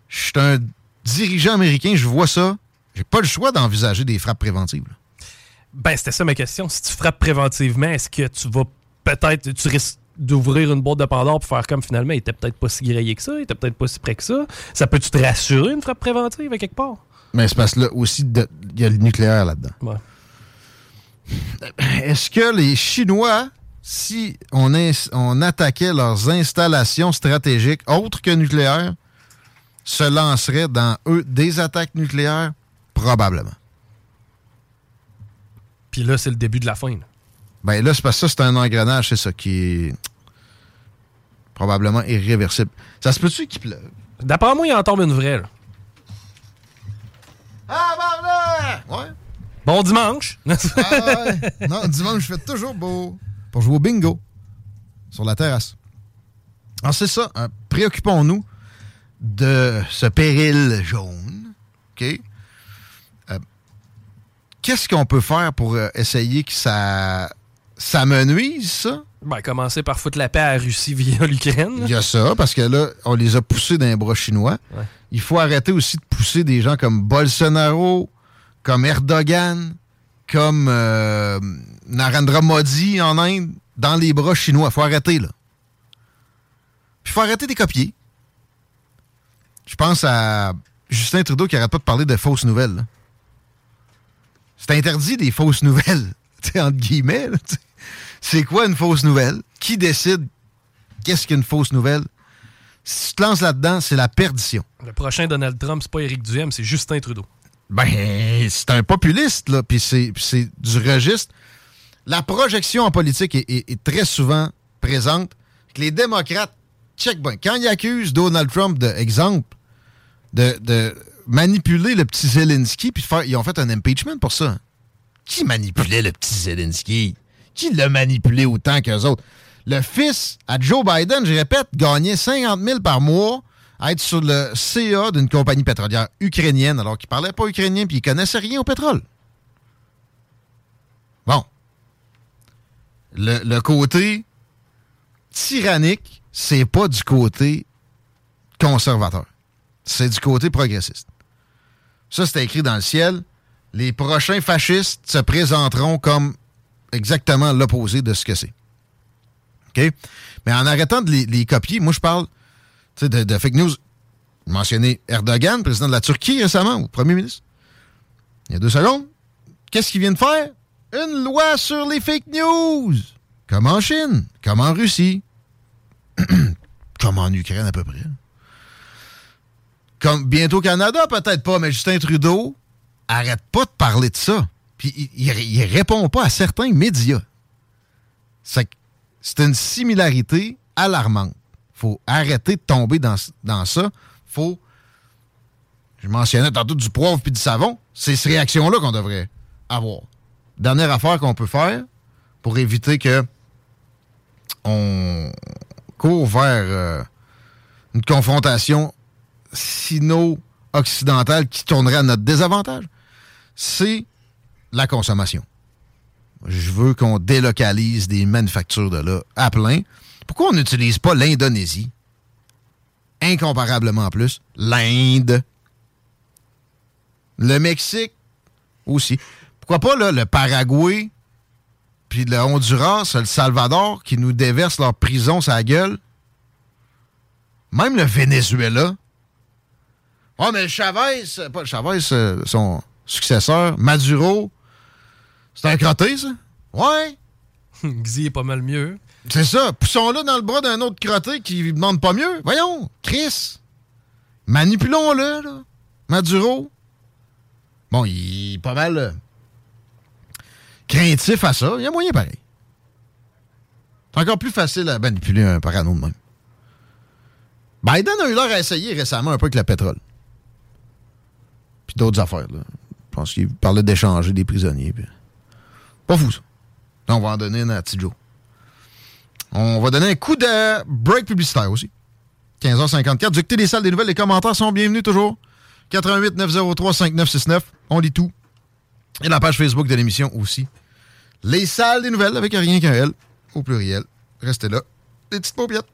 je suis un dirigeant américain, je vois ça. J'ai pas le choix d'envisager des frappes préventives. Ben, c'était ça ma question. Si tu frappes préventivement, est-ce que tu vas peut-être, tu risques d'ouvrir une boîte de Pandore pour faire comme finalement, il était peut-être pas si grillé que ça, il était peut-être pas si près que ça. Ça peut-tu te rassurer une frappe préventive à quelque part? Mais c'est parce que là aussi, il y a le nucléaire là-dedans. Ouais. Est-ce que les Chinois, si on, attaquait leurs installations stratégiques autres que nucléaires, se lanceraient dans eux des attaques nucléaires? Probablement. Puis là, c'est le début de la fin. là. Ben là, c'est parce que ça, c'est un engrenage, c'est ça, qui est probablement irréversible. Ça se peut-tu qu'il pleuve? D'après moi, il en tombe une vraie. là. Ah, ben Ouais. Bon dimanche! Ah ouais. Non, dimanche, je fais toujours beau pour jouer au bingo sur la terrasse. Alors, c'est ça. hein, Préoccupons-nous de ce péril jaune. OK? Euh, Qu'est-ce qu'on peut faire pour euh, essayer que ça, ça me nuise, ça? Ben, commencer par foutre la paix à la Russie via l'Ukraine. Il y a ça, parce que là, on les a poussés dans les bras chinois. Ouais. Il faut arrêter aussi de pousser des gens comme Bolsonaro, comme Erdogan, comme euh, Narendra Modi en Inde dans les bras chinois. Il faut arrêter, là. Puis il faut arrêter des copier. Je pense à Justin Trudeau qui arrête pas de parler de fausses nouvelles. C'est interdit des fausses nouvelles. entre guillemets. là. C'est quoi une fausse nouvelle? Qui décide qu'est-ce qu'une fausse nouvelle? Si tu te lances là-dedans, c'est la perdition. Le prochain Donald Trump, c'est pas Éric Duhem, c'est Justin Trudeau. Ben, c'est un populiste, là, puis c'est du registre. La projection en politique est, est- est très souvent présente. Que les démocrates, check bien, quand ils accusent Donald Trump, de, exemple, de, de manipuler le petit Zelensky, puis faire, ils ont fait un impeachment pour ça. Qui manipulait le petit Zelensky? Qui l'a manipulé autant qu'eux autres? Le fils à Joe Biden, je répète, gagnait 50 000 par mois à être sur le CA d'une compagnie pétrolière ukrainienne, alors qu'il parlait pas ukrainien puis il connaissait rien au pétrole. Bon. Le, côté tyrannique, c'est pas du côté conservateur. C'est du côté progressiste. Ça, c'est écrit dans le ciel. Les prochains fascistes se présenteront comme exactement l'opposé de ce que c'est. OK? Mais en arrêtant de les, copier, moi, je parle de, fake news. Mentionné Erdogan, président de la Turquie récemment, ou premier ministre. Il y a deux secondes. Qu'est-ce qu'il vient de faire? Une loi sur les fake news. Comme en Chine, comme en Russie, comme en Ukraine à peu près. Comme bientôt Canada, peut-être pas, mais Justin Trudeau arrête pas de parler de ça. Puis il, il répond pas à certains médias. C'est une similarité alarmante. faut arrêter de tomber dans, dans ça. faut. Je mentionnais tantôt du poivre puis du savon. C'est ces réactions-là qu'on devrait avoir. Dernière affaire qu'on peut faire pour éviter que on court vers euh, une confrontation sino-occidentale qui tournerait à notre désavantage, c'est la consommation. Je veux qu'on délocalise des manufactures de là à plein. Pourquoi on n'utilise pas l'Indonésie? Incomparablement plus. L'Inde. Le Mexique aussi. Pourquoi pas là, le Paraguay, puis le Honduras, le Salvador, qui nous déversent leur prison la gueule? Même le Venezuela. Oh, mais Chavez, pas Chavez, euh, son successeur, Maduro, c'est un crotté, ça? Ouais. Xi est pas mal mieux. C'est ça. Poussons-le dans le bras d'un autre crotté qui demande pas mieux. Voyons, Chris. Manipulons-le, là. Maduro. Bon, il est pas mal euh, craintif à ça. Il y a moyen pareil. C'est encore plus facile à manipuler un parano de même. Biden a eu l'air à essayer récemment un peu avec le pétrole. Puis d'autres affaires, là. Je pense qu'il parlait d'échanger des prisonniers. puis- Pas fou, ça. Là, on va en donner une à Tidjo. On va donner un coup de break publicitaire aussi. 15h54. Du côté des salles des nouvelles, les commentaires sont bienvenus toujours. 88 903 5969. On lit tout. Et la page Facebook de l'émission aussi. Les salles des nouvelles avec rien qu'un L au pluriel. Restez là. Des petites paupiètes.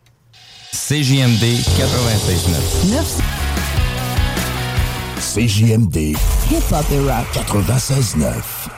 CJMD 96.9. CJMD Hip-hop et rap. 96.9.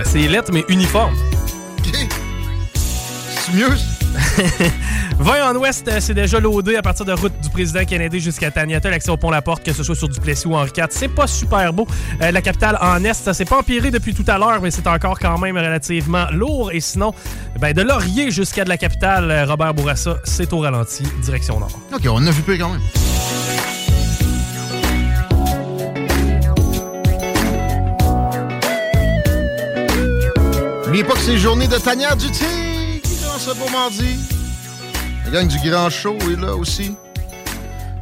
Ben, c'est lettre, mais uniforme. C'est mieux? Voyons en Ouest, euh, c'est déjà loadé à partir de route du président Kennedy jusqu'à Taniata, l'accès au pont La Porte, que ce soit sur Duplessis ou Henri IV. C'est pas super beau. Euh, la capitale en Est, ça s'est pas empiré depuis tout à l'heure, mais c'est encore quand même relativement lourd. Et sinon, ben, de Laurier jusqu'à de la capitale, euh, Robert Bourassa, c'est au ralenti, direction nord. OK, on a vu peu quand même. N'oubliez pas que c'est journée de Tania du Tigre dans ce beau mardi? La gang du Grand Show est là aussi.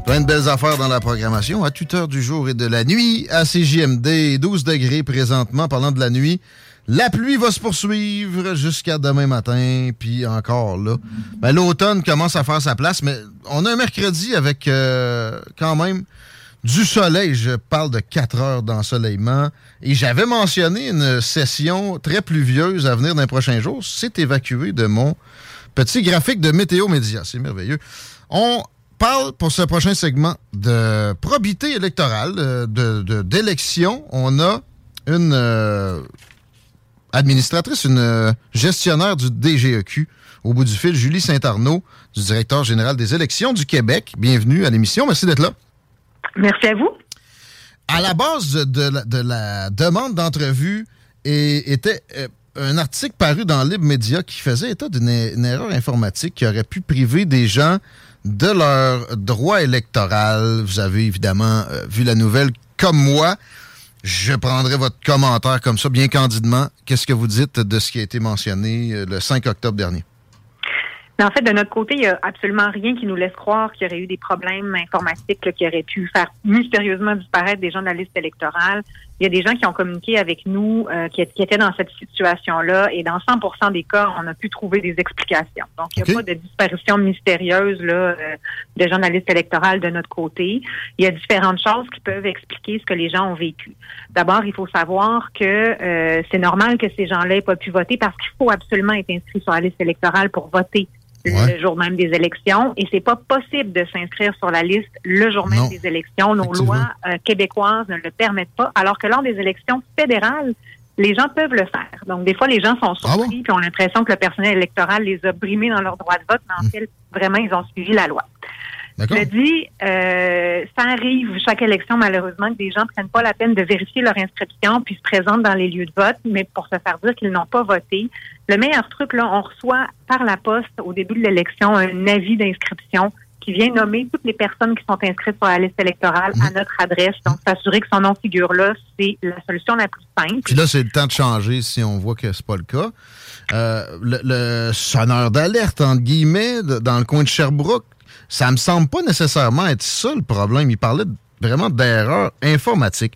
Plein de belles affaires dans la programmation. À toute heure du jour et de la nuit, à CJMD, 12 degrés présentement. Parlant de la nuit, la pluie va se poursuivre jusqu'à demain matin, puis encore là. Ben, L'automne commence à faire sa place, mais on a un mercredi avec euh, quand même du soleil. Je parle de 4 heures d'ensoleillement. Et j'avais mentionné une session très pluvieuse à venir d'un prochain jour. C'est évacué de mon petit graphique de Météo Média. C'est merveilleux. On parle pour ce prochain segment de probité électorale, euh, d'élection. On a une euh, administratrice, une euh, gestionnaire du DGEQ au bout du fil, Julie Saint-Arnaud, du directeur général des élections du Québec. Bienvenue à l'émission. Merci d'être là. Merci à vous. À la base de la, demande d'entrevue était un article paru dans Libre Média qui faisait état d'une erreur informatique qui aurait pu priver des gens de leur droit électoral. Vous avez évidemment euh, vu la nouvelle comme moi. Je prendrai votre commentaire comme ça, bien candidement. Qu'est-ce que vous dites de ce qui a été mentionné euh, le 5 octobre dernier? En fait, de notre côté, il n'y a absolument rien qui nous laisse croire qu'il y aurait eu des problèmes informatiques qui auraient pu faire mystérieusement disparaître des gens de la liste électorale. Il y a des gens qui ont communiqué avec nous euh, qui, étaient dans cette situation-là et dans 100% des cas, on a pu trouver des explications. Donc, il n'y a pas de disparition mystérieuse là, euh, de gens de la liste électorale de notre côté. Il y a différentes choses qui peuvent expliquer ce que les gens ont vécu. D'abord, il faut savoir que euh, c'est normal que ces gens-là n'aient pas pu voter parce qu'il faut absolument être inscrit sur la liste électorale pour voter le jour même des élections. Et c'est pas possible de s'inscrire sur la liste le jour même des élections. Nos lois euh, québécoises ne le permettent pas. Alors que lors des élections fédérales, les gens peuvent le faire. Donc, des fois, les gens sont ah surpris et ont l'impression que le personnel électoral les a brimés dans leur droit de vote, mais en hmm. fait, vraiment, ils ont suivi la loi. Je dis, euh, ça arrive chaque élection, malheureusement, que des gens ne prennent pas la peine de vérifier leur inscription puis se présentent dans les lieux de vote, mais pour se faire dire qu'ils n'ont pas voté. Le meilleur truc, là, on reçoit par la poste au début de l'élection un avis d'inscription qui vient nommer toutes les personnes qui sont inscrites sur la liste électorale à notre adresse. Donc, s'assurer que son nom figure là, c'est la solution la plus simple. Puis là, c'est le temps de changer si on voit que c'est pas le cas. Euh, le, le, sonneur d'alerte, entre guillemets, dans le coin de Sherbrooke, ça me semble pas nécessairement être ça le problème. Il parlait vraiment d'erreurs informatiques.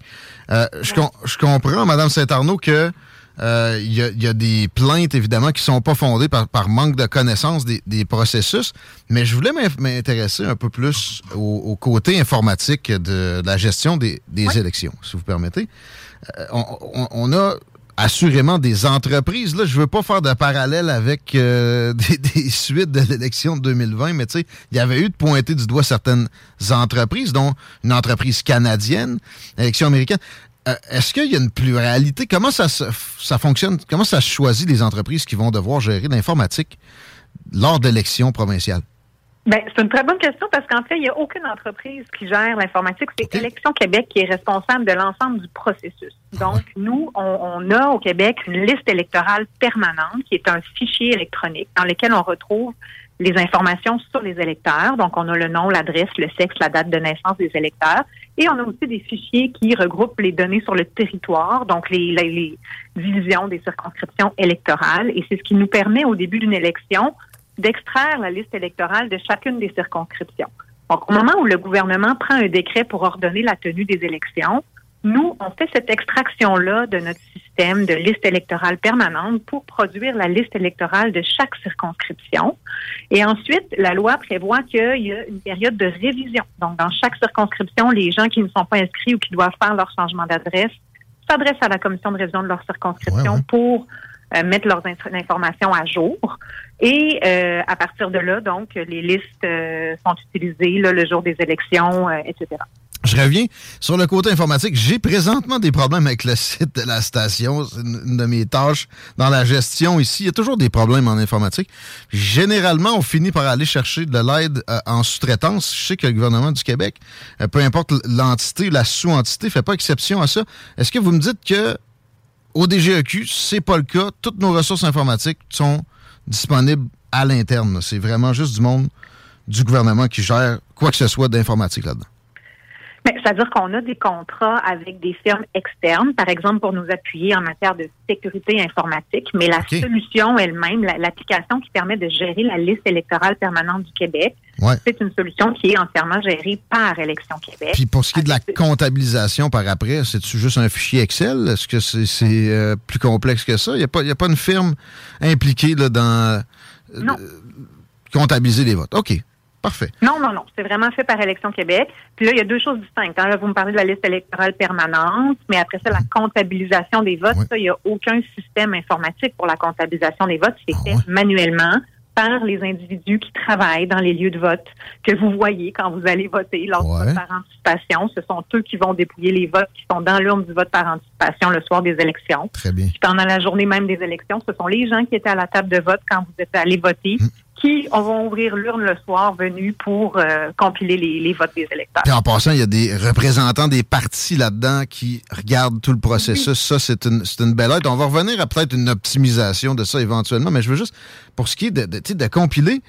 Euh, je, je, comprends, Mme Saint-Arnaud, que euh, il y, a des plaintes, évidemment, qui sont pas fondées par, manque de connaissance des, processus, mais je voulais m'intéresser un peu plus au, côté informatique de, la gestion des, élections, si vous permettez. Euh, on, a assurément des entreprises. Là, je veux pas faire de parallèle avec euh, des, suites de l'élection de 2020, mais tu sais, il y avait eu de pointer du doigt certaines entreprises, dont une entreprise canadienne, élection américaine. Euh, est-ce qu'il y a une pluralité? Comment ça, ça fonctionne? Comment ça choisit les entreprises qui vont devoir gérer l'informatique lors d'élections provinciales? Ben, c'est une très bonne question parce qu'en fait, il n'y a aucune entreprise qui gère l'informatique. C'est Élection Québec qui est responsable de l'ensemble du processus. Donc, nous, on, a au Québec une liste électorale permanente qui est un fichier électronique dans lequel on retrouve les informations sur les électeurs. Donc, on a le nom, l'adresse, le sexe, la date de naissance des électeurs. Et on a aussi des fichiers qui regroupent les données sur le territoire, donc les, les, les divisions des circonscriptions électorales. Et c'est ce qui nous permet, au début d'une élection, d'extraire la liste électorale de chacune des circonscriptions. Donc, au moment où le gouvernement prend un décret pour ordonner la tenue des élections, nous, on fait cette extraction-là de notre système de liste électorale permanente pour produire la liste électorale de chaque circonscription. Et ensuite, la loi prévoit qu'il y a une période de révision. Donc, dans chaque circonscription, les gens qui ne sont pas inscrits ou qui doivent faire leur changement d'adresse s'adressent à la commission de révision de leur circonscription pour euh, mettre leurs informations à jour. Et euh, à partir de là, donc, les listes euh, sont utilisées le jour des élections, etc. Je reviens sur le côté informatique. J'ai présentement des problèmes avec le site de la station. C'est une de mes tâches dans la gestion ici. Il y a toujours des problèmes en informatique. Généralement, on finit par aller chercher de l'aide en sous-traitance. Je sais que le gouvernement du Québec, peu importe l'entité, la sous-entité, fait pas exception à ça. Est-ce que vous me dites que au DGEQ, c'est pas le cas. Toutes nos ressources informatiques sont disponibles à l'interne. C'est vraiment juste du monde du gouvernement qui gère quoi que ce soit d'informatique là-dedans. C'est-à-dire qu'on a des contrats avec des firmes externes, par exemple pour nous appuyer en matière de sécurité informatique, mais la solution elle-même, l'application qui permet de gérer la liste électorale permanente du Québec, c'est une solution qui est entièrement gérée par Élection Québec. Puis pour ce qui est de la comptabilisation par après, c'est-tu juste un fichier Excel? Est-ce que c'est euh, plus complexe que ça? Il n'y a, pas, a pas une firme impliquée là, dans euh, comptabiliser les votes. OK. Parfait. Non, non, non. C'est vraiment fait par Élection Québec. Puis là, il y a deux choses distinctes. hein. Là, vous me parlez de la liste électorale permanente, mais après ça, la comptabilisation des votes, ça, il n'y a aucun système informatique pour la comptabilisation des votes. C'est fait manuellement par les individus qui travaillent dans les lieux de vote, que vous voyez quand vous allez voter lors du vote par anticipation. Ce sont eux qui vont dépouiller les votes qui sont dans l'urne du vote par anticipation le soir des élections. Très bien. Puis pendant la journée même des élections, ce sont les gens qui étaient à la table de vote quand vous êtes allés voter Hum. Qui vont ouvrir l'urne le soir venus pour euh, compiler les, les votes des électeurs. Puis en passant, il y a des représentants des partis là-dedans qui regardent tout le processus. Ça, c'est une, une belle aide. On va revenir à peut-être une optimisation de ça éventuellement, mais je veux juste, pour ce qui est de, de, de compiler,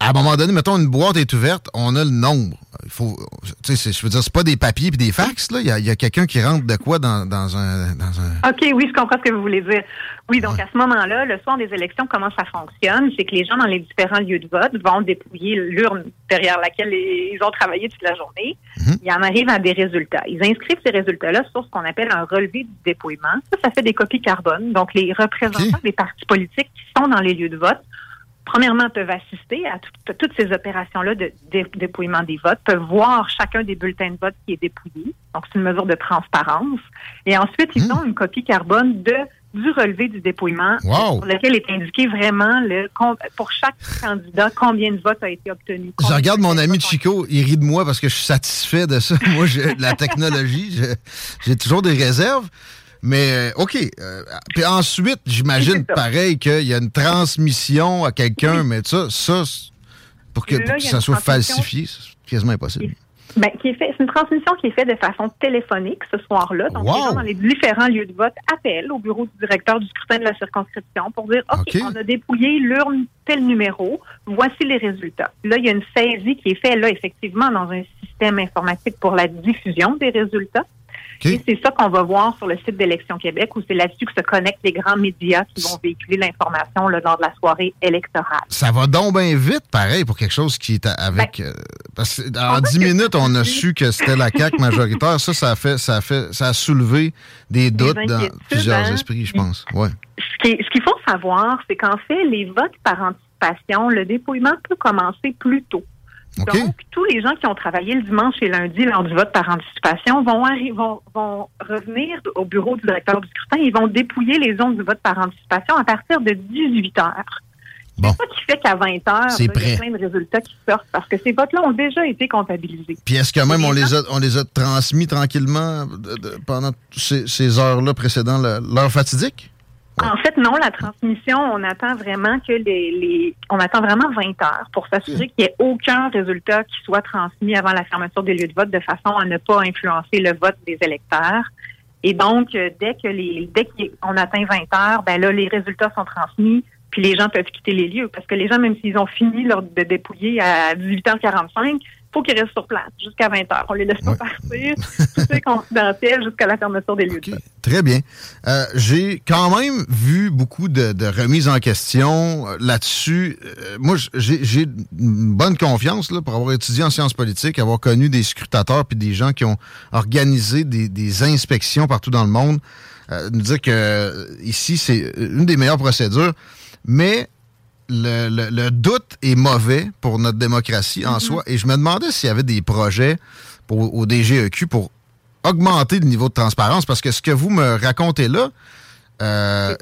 à un moment donné, mettons, une boîte est ouverte, on a le nombre. Il faut, tu sais, c'est- je veux dire, c'est pas des papiers puis des fax, là. Il y a, quelqu'un qui rentre de quoi dans, dans un, dans un... OK, oui, je comprends ce que vous voulez dire. Oui, donc à ce moment-là, le soir des élections, comment ça fonctionne? C'est que les gens dans les différents lieux de vote vont dépouiller l'urne derrière laquelle ils ont travaillé toute la journée. Ils en arrivent à des résultats. Ils inscrivent ces résultats-là sur ce qu'on appelle un relevé du dépouillement. Ça, ça fait des copies carbone. Donc, les représentants des partis politiques qui sont dans les lieux de vote premièrement, peuvent assister à, tout- à toutes ces opérations-là de dé- dépouillement des votes, peuvent voir chacun des bulletins de vote qui est dépouillé. Donc, c'est une mesure de transparence. Et ensuite, ils ont une copie carbone de du relevé du dépouillement, Wow. sur lequel est indiqué vraiment le pour chaque candidat combien de votes a été obtenu. Je regarde mon ami Chico, il rit de moi parce que je suis satisfait de ça. Moi, j'ai la technologie, j'ai toujours des réserves. Mais euh, OK. euh, puis ensuite, j'imagine pareil qu'il y a une transmission à quelqu'un, mais ça, ça pour que, Là, pour ça soit falsifié, c'est quasiment impossible. Ben, qui est fait, c'est une transmission qui est faite de façon téléphonique ce soir-là. Donc, Wow. les gens dans les différents lieux de vote appellent au bureau du directeur du scrutin de la circonscription pour dire OK, OK. on a dépouillé l'urne tel numéro, voici les résultats. Là, il y a une saisie qui est faite là, effectivement, dans un système informatique pour la diffusion des résultats. C'est ça qu'on va voir sur le site d'Élection Québec, où c'est là-dessus que se connectent les grands médias qui vont véhiculer l'information lors de la soirée électorale. Ça va donc bien vite, pareil, pour quelque chose qui est avec. Ben, euh, parce en 10 minutes, on a su que c'était la CAQ majoritaire. Ça, ça a fait, ça a fait, ça a soulevé des doutes dans inquiétudes, plusieurs hein? esprits, je pense. Ouais. Ce qu'il faut savoir, c'est qu'en fait, les votes par anticipation, le dépouillement peut commencer plus tôt. Donc, tous les gens qui ont travaillé le dimanche et lundi lors du vote par anticipation vont, vont, vont revenir au bureau du directeur du scrutin et vont dépouiller les zones du vote par anticipation à partir de 18 heures. C'est ça qui fait qu'à 20 heures, il y a plein de résultats qui sortent parce que ces votes-là ont déjà été comptabilisés. Puis est-ce que même on les a, on les a transmis tranquillement de- pendant ces, ces heures-là précédant l'heure fatidique? En fait, non, la transmission, on attend vraiment que les, les on attend vraiment 20 heures pour s'assurer qu'il n'y ait aucun résultat qui soit transmis avant la fermeture des lieux de vote de façon à ne pas influencer le vote des électeurs. Et donc, euh, dès que les dès qu'on atteint 20 heures, ben là, les résultats sont transmis, puis les gens peuvent quitter les lieux. Parce que les gens, même s'ils ont fini leur, de dépouiller à 18h45, faut qu'ils restent sur place jusqu'à 20 heures. On les laisse pas partir. Tout est confidentiel jusqu'à la fermeture des lieux de vote. Très bien. Euh, J'ai quand même vu beaucoup de, de remises en question euh, là-dessus. Euh, moi, j'ai une bonne confiance là, pour avoir étudié en sciences politiques, avoir connu des scrutateurs puis des gens qui ont organisé des, des inspections partout dans le monde. Euh, nous dire que ici, c'est une des meilleures procédures, mais le, le- le doute est mauvais pour notre démocratie en soi. Et je me demandais s'il y avait des projets pour, au DGEQ pour augmenter le niveau de transparence, parce que ce que vous me racontez là, euh,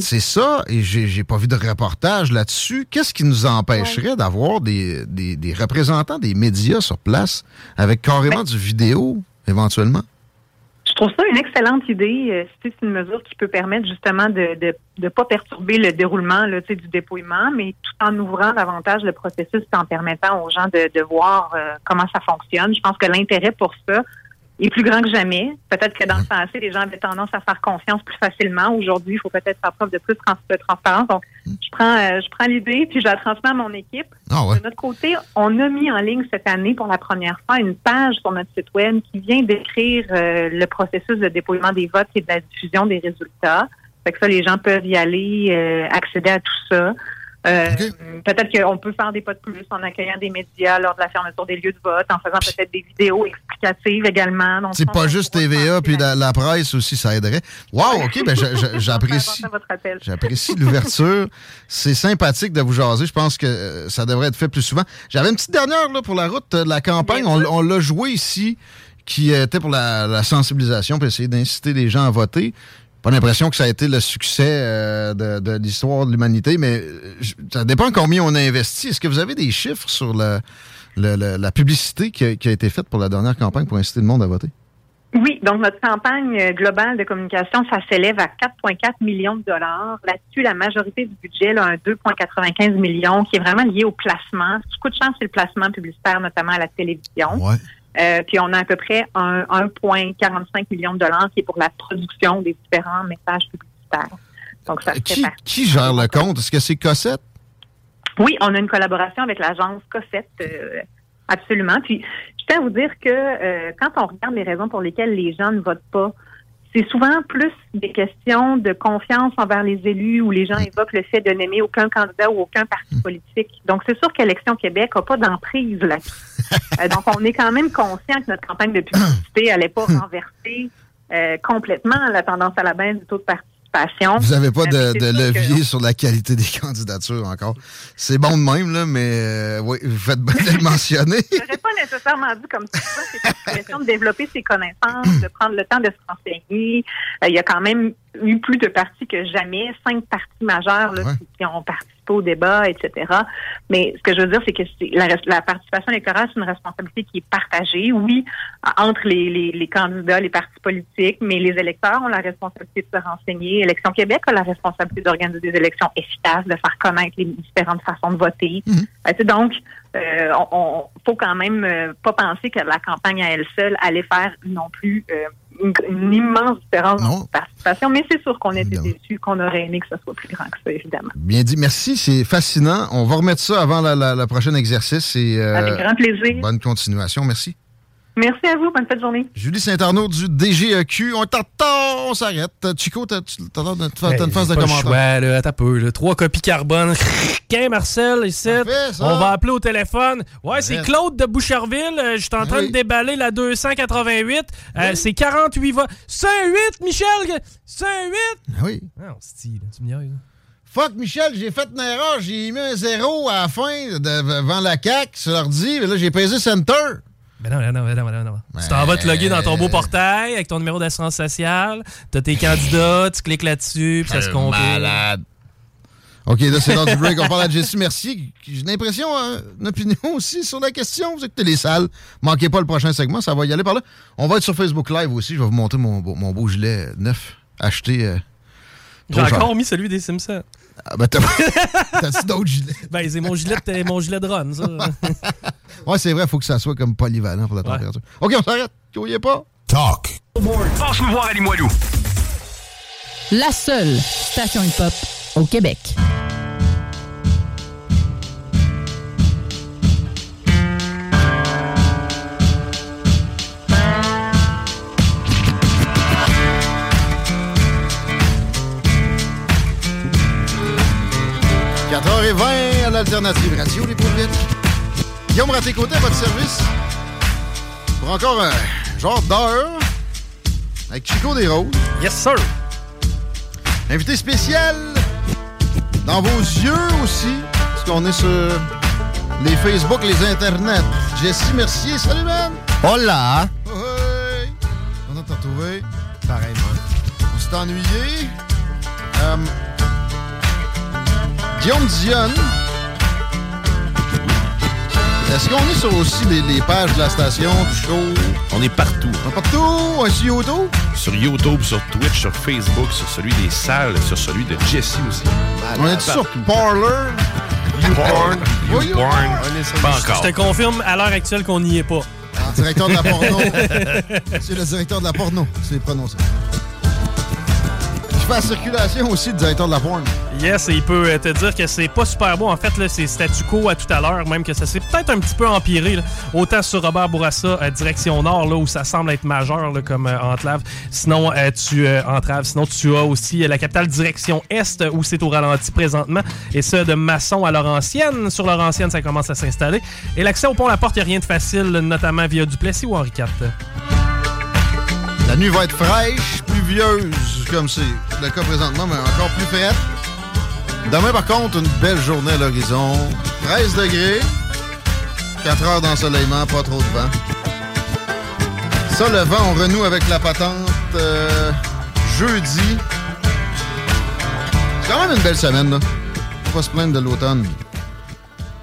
c'est ça, et j'ai pas vu de reportage là-dessus. Qu'est-ce qui nous empêcherait d'avoir des, des- des représentants des médias sur place avec carrément du vidéo, éventuellement? Je trouve ça une excellente idée. Euh, C'est une mesure qui peut permettre justement de ne de, de pas perturber le déroulement du dépouillement, mais tout en ouvrant davantage le processus en permettant aux gens de, de voir euh, comment ça fonctionne. Je pense que l'intérêt pour ça est plus grand que jamais. Peut-être que dans le passé, les gens avaient tendance à faire confiance plus facilement. Aujourd'hui, il faut peut-être faire preuve de plus de transparence. Donc, je prends, euh, je prends l'idée puis je la transmets à mon équipe. Ah ouais. De notre côté, on a mis en ligne cette année pour la première fois une page sur notre site web qui vient décrire euh, le processus de dépouillement des votes et de la diffusion des résultats. Fait que ça, les gens peuvent y aller, euh, accéder à tout ça. Euh, Peut-être qu'on peut faire des pas de plus en accueillant des médias lors de la fermeture des lieux de vote, en faisant peut-être des vidéos explicatives également. C'est pas juste TVA puis la, la presse aussi, ça aiderait. Wow, OK, ben j'a- j'a- j'apprécie. J'apprécie l'ouverture. C'est sympathique de vous jaser. Je pense que euh, ça devrait être fait plus souvent. J'avais une petite dernière là, pour la route euh, de la campagne. On, on l'a joué ici, qui était pour la, la sensibilisation, pour essayer d'inciter les gens à voter. Pas l'impression que ça a été le succès euh, de, de l'histoire de l'humanité, mais euh, je- ça dépend combien on a investi. Est-ce que vous avez des chiffres sur le- le- le- la publicité qui a, qui a été faite pour la dernière campagne pour inciter le monde à voter? Oui, donc notre campagne euh, globale de communication, ça s'élève à 4,4 millions de dollars. Là-dessus, la majorité du budget, là, un 2,95 millions, qui est vraiment lié au placement. Ce qui coûte cher, c'est le placement publicitaire, notamment à la télévision. Euh, puis on a à peu près un 1,45 millions de dollars qui est pour la production des différents messages publicitaires. Donc ça fait Qui, qui gère le compte? Est-ce que c'est Cossette? Oui, on a une collaboration avec l'agence Cossette, euh, absolument. Puis, je tiens à vous dire que euh, quand on regarde les raisons pour lesquelles les gens ne votent pas, c'est souvent plus des questions de confiance envers les élus où les gens évoquent le fait de n'aimer aucun candidat ou aucun parti politique. Donc, c'est sûr qu'Élection Québec n'a pas d'emprise là-dessus. Euh, donc, on est quand même conscient que notre campagne de publicité n'allait pas renverser euh, complètement la tendance à la baisse du taux de participation. Vous n'avez pas de, que- levier sur la qualité des candidatures encore. C'est bon de même, là, mais euh, oui, vous faites bien de le mentionner. Je n'aurais pas nécessairement dit comme ça. C'est une question de développer ses connaissances, de prendre le temps de se renseigner. Euh, il y a quand même eu plus de partis que jamais, cinq partis majeurs là, qui, qui ont participé au débat, etc. Mais ce que je veux dire, c'est que la, la participation électorale, c'est une responsabilité qui est partagée, oui, entre les, les, les candidats, les partis politiques, mais les électeurs ont la responsabilité de se renseigner. Élection Québec a la responsabilité d'organiser des élections efficaces, de faire connaître les différentes façons de voter. Euh, tu sais, donc, euh, on, on- faut quand même euh, pas penser que la campagne à elle seule allait faire non plus euh, une, une immense différence la participation, mais c'est sûr qu'on était déçus, qu'on aurait aimé que ce soit plus grand que ça, évidemment. Bien dit. Merci, c'est fascinant. On va remettre ça avant la, la- la prochaine exercice. Et, euh, Avec grand plaisir. Bonne continuation. Merci. Merci à vous, bonne fête de journée. Julie Saint-Arnaud du DGEQ. On t'attend, on s'arrête. Chico, t'as t'as t'as une phase de Pas le commentaire. choix, là, un peu, là. Trois copies carbone. Qu'un Marcel, ici. On va appeler au téléphone. Ouais, c'est. Claude de Boucherville. Euh, Je suis en train Oui. de déballer la 288. Euh, C'est 48 voix. C'est un 8, Michel! C'est un 8! Ah oui. Non, style, tu me niaises. Fuck, Michel, j'ai fait une erreur. J'ai mis un zéro à la fin de- devant la CAQ sur l'ordi. mais Là, j'ai pesé Center. Non, ben non, ben non, ben non, non. Tu t'en vas te loguer dans ton beau portail avec ton numéro d'assurance sociale. T'as tes candidats, tu cliques là-dessus, puis ça se Euh, compte. malade. OK, là, c'est l'heure du break. On parle à Jessie Mercier. J'ai l'impression, hein, une opinion aussi sur la question. Vous écoutez les salles. Manquez pas le prochain segment, ça va y aller par là. On va être sur Facebook Live aussi. Je vais vous montrer mon, beau- mon beau gilet neuf acheté. euh, J'ai encore mis celui des Simpsons. Ah, ben, t'as t'as-tu d'autres gilets? Ben, c'est mon gilet, mon gilet de run, ça. Ouais, c'est vrai, il faut que ça soit comme polyvalent pour la température. OK, on s'arrête. Criez pas? Talk. Passe-nous voir à Limoilou. La seule station hip-hop au Québec. h 4h20 à l'Alternative Radio, les paupiètes. Guillaume Raté-Côté à votre service. Pour encore un genre d'heure avec Chico Desroses. Yes, sir. Invité spécial dans vos yeux aussi, parce qu'on est sur les Facebook, les internets. Jessie Mercier, salut, man! Hola! Oui! On a te retrouvé. Pareillement. On s'est ennuyé. Euh, Guillaume Dionne. Est-ce qu'on est sur aussi les, les pages de la station, du show? On est partout. On est partout? On est sur YouTube? Sur YouTube, sur Twitch, sur Facebook, sur celui des salles, sur celui de Jesse aussi. On est sur Parler? YouPorn, Oui, YouPorn. Pas Je encore. te confirme à l'heure actuelle qu'on n'y est pas. Ah, directeur de la porno. c'est le directeur de la porno, c'est prononcé. Je fais la circulation aussi, le directeur de la porn. Yes, et il peut euh, te dire que c'est pas super beau. En fait, c'est statu quo à tout à l'heure, même que ça s'est peut-être un petit peu empiré. Autant sur Robert Bourassa, euh, direction nord, là, où ça semble être majeur comme euh, enclave. Sinon, euh, tu entraves. Sinon, tu as aussi la capitale direction est, où c'est au ralenti présentement. Et ça, de Masson à Laurentienne. Sur Laurentienne, ça commence à s'installer. Et l'accès au pont La Porte, il n'y a rien de facile, notamment via Duplessis ou Henri. La nuit va être fraîche, pluvieuse, comme c'est le cas présentement, mais encore plus frette. Demain, par contre, une belle journée à l'horizon. 13 degrés, 4 heures d'ensoleillement, pas trop de vent. Ça, le vent, on renoue avec la patente euh, jeudi. C'est quand même une belle semaine, là. Faut pas se plaindre de l'automne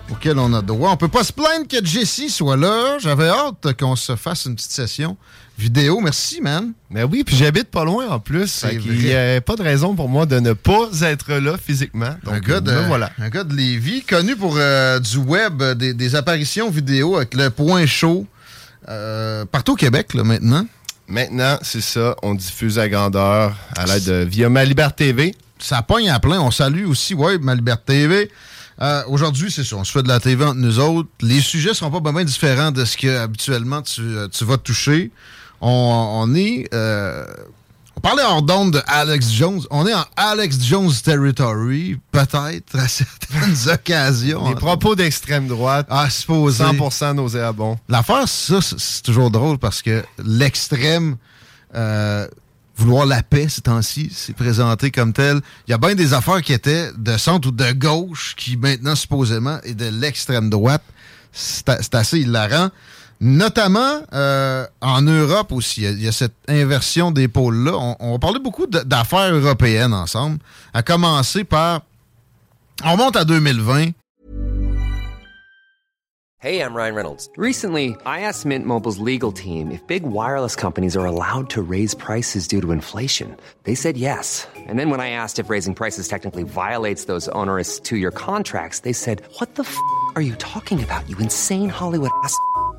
auquel on a droit. On peut pas se plaindre que Jessie soit là. J'avais hâte qu'on se fasse une petite session vidéo. Merci, man. Mais oui, puis j'habite pas loin en plus. Il n'y a pas de raison pour moi de ne pas être là physiquement. Donc, un, gars de, me voilà. un gars de Lévis, connu pour euh, du web, euh, des, des apparitions vidéo avec le point chaud euh, partout au Québec, là, maintenant. Maintenant, c'est ça. On diffuse à grandeur à l'aide de via Ma Liberté TV. Ça pogne à plein. On salue aussi Web, Ma Liberté TV. Euh, Aujourd'hui, c'est ça. On se fait de la TV entre nous autres. Les sujets seront pas bien différents de ce que habituellement tu, tu vas toucher. On, on est. euh, on parlait hors d'onde de Alex Jones. On est en Alex Jones territory, peut-être, à certaines occasions. Des propos d'extrême droite. Ah, supposé. 100% nauséabond. L'affaire, ça, c'est- toujours drôle parce que l'extrême, euh, vouloir la paix ces temps-ci, c'est présenté comme tel. Il y a bien des affaires qui étaient de centre ou de gauche qui maintenant, supposément, est de l'extrême droite. C'est assez hilarant. Notamment euh, en Europe aussi. Il y a- cette inversion des pôles-là. On, on parler beaucoup d'affaires européennes ensemble. À commencer par... On monte à 2020. Hey, I'm Ryan Reynolds. Recently, I asked Mint Mobile's legal team if big wireless companies are allowed to raise prices due to inflation. They said yes. And then when I asked if raising prices technically violates those onerous two year contracts, they said, What the f are you talking about, you insane Hollywood ass?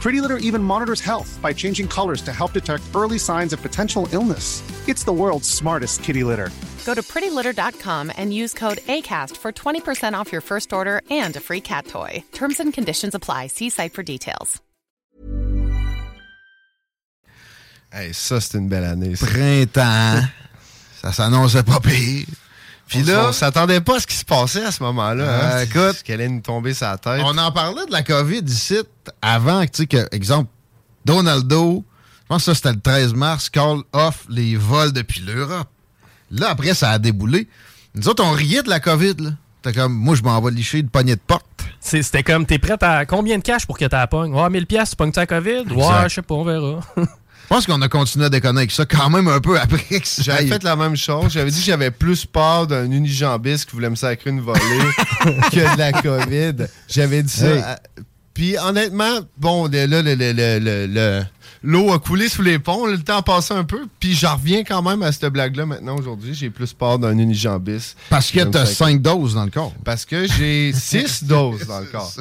Pretty Litter even monitors health by changing colors to help detect early signs of potential illness. It's the world's smartest kitty litter. Go to prettylitter.com and use code ACAST for 20% off your first order and a free cat toy. Terms and conditions apply. See site for details. Hey, ça, c'est une belle année. ça. Printemps. ça s'annonçait pas pire. Puis là, on s'attendait pas à ce qui se passait à ce moment-là. Euh, hein. écoute, Ce qu'elle allait nous tomber sur la tête. on en parlait de la COVID ici avant, tu sais, que, exemple, Donaldo, je pense que ça c'était le 13 mars, call off les vols depuis l'Europe. Là, après, ça a déboulé. Nous autres, on riait de la COVID, là. T'es comme, moi, je m'en vais licher de poignée de porte. C'était comme, t'es prêt à combien de cash pour que t'as la pogne? Ouais, 1000 pièces, tu pognes ta COVID? Ouais, je sais pas, on verra. Je pense qu'on a continué à déconner avec ça quand même un peu après que ça J'avais fait la même chose. J'avais dit que j'avais plus peur d'un unijambiste qui voulait me sacrer une volée que de la COVID. J'avais dit ça. Hey. à- Puis honnêtement, bon, là, le- le- le- le- le- l'eau a coulé sous les ponts. Le temps a passé un peu. Puis j'en reviens quand même à cette blague-là maintenant aujourd'hui. J'ai plus peur d'un unijambiste. Parce que t'as. 5 doses dans le corps. Parce que j'ai 6 doses dans le corps.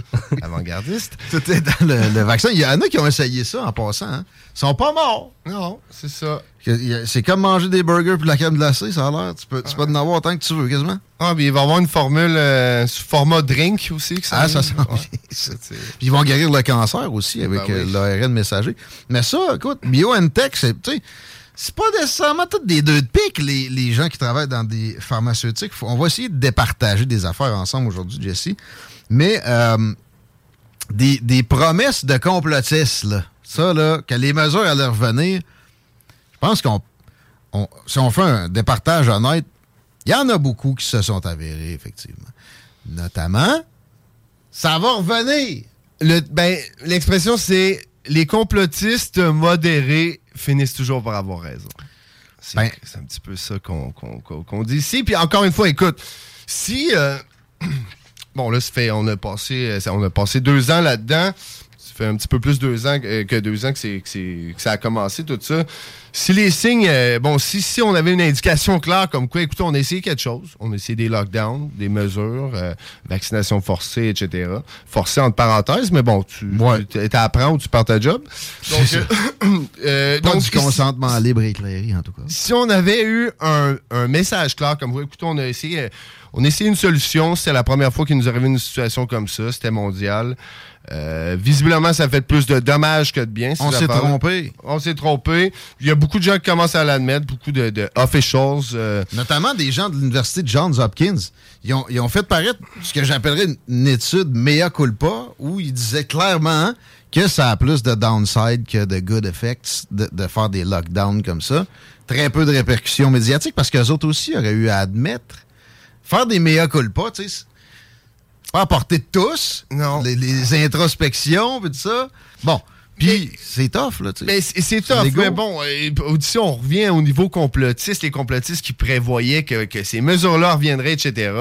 Avant-gardiste. Tout est dans le, le vaccin. Il y en a qui ont essayé ça en passant. Hein. Ils sont pas morts. Non, c'est ça. C'est comme manger des burgers puis de la crème glacée, ça a l'air. Tu peux, tu peux en avoir autant que tu veux, quasiment. Ah, puis il va y avoir une formule euh, sous format drink aussi. Que ça Ah, ça sent bien, ça. Puis ils vont guérir le cancer aussi avec Ben oui. euh, l'ARN messager. Mais ça, écoute, BioNTech, c'est, c'est pas nécessairement toutes des deux de pique, les, les gens qui travaillent dans des pharmaceutiques. Faut- on va essayer de départager des affaires ensemble aujourd'hui, Jesse. Mais euh, des, des promesses de complotistes, là, ça, là, que les mesures allaient revenir, je pense qu'on, on- si on fait un départage honnête, il y en a beaucoup qui se sont avérés, effectivement. Notamment, ça va revenir. Le- ben, l'expression, c'est les complotistes modérés finissent toujours par avoir raison. C'est Ben- c'est un petit peu ça qu'on qu'on- qu'on- qu'on dit ici. Puis encore une fois, écoute, si euh, bon, là, ça fait, on a passé, euh, on a passé deux ans là-dedans. Fait un petit peu plus de deux ans que, que deux ans que, c'est- que c'est- que ça a commencé, tout ça. Si les signes, euh, bon, si, si on avait une indication claire comme quoi, écoutez, on a essayé quelque chose. On a essayé des lockdowns, des mesures, euh, vaccination forcée, etc. Forcée entre parenthèses, mais bon, tu apprends ou tu perds ta job. Donc, C'est ça. euh, Pas donc, du consentement libre et éclairé, en tout cas. si on avait eu un, un message clair comme vous, écoutez, on a essayé, on a essayé une solution. C'était la première fois qu'il nous arrivait une situation comme ça. C'était mondial. Euh, visiblement, ça fait plus de dommages que de bien. On s'est trompé. On s'est trompé. Il y a beaucoup de gens qui commencent à l'admettre, beaucoup de, de officials. euh, Notamment des gens de l'université de Johns Hopkins. Ils ont, ils ont fait paraître ce que j'appellerais une, étude mea culpa où ils disaient clairement que ça a plus de downside que de good effects de, de faire des lockdowns comme ça. Très peu de répercussions médiatiques parce qu'eux autres aussi auraient eu à admettre. Faire des mea culpa, tu sais, pas à portée de tous. Non. Les, les introspections, puis tout ça. Bon. Puis c'est tough, là, tu sais. Mais c'est tough, mais bon, euh, ici on revient au niveau complotiste, les complotistes qui prévoyaient que, que ces mesures-là reviendraient, etc.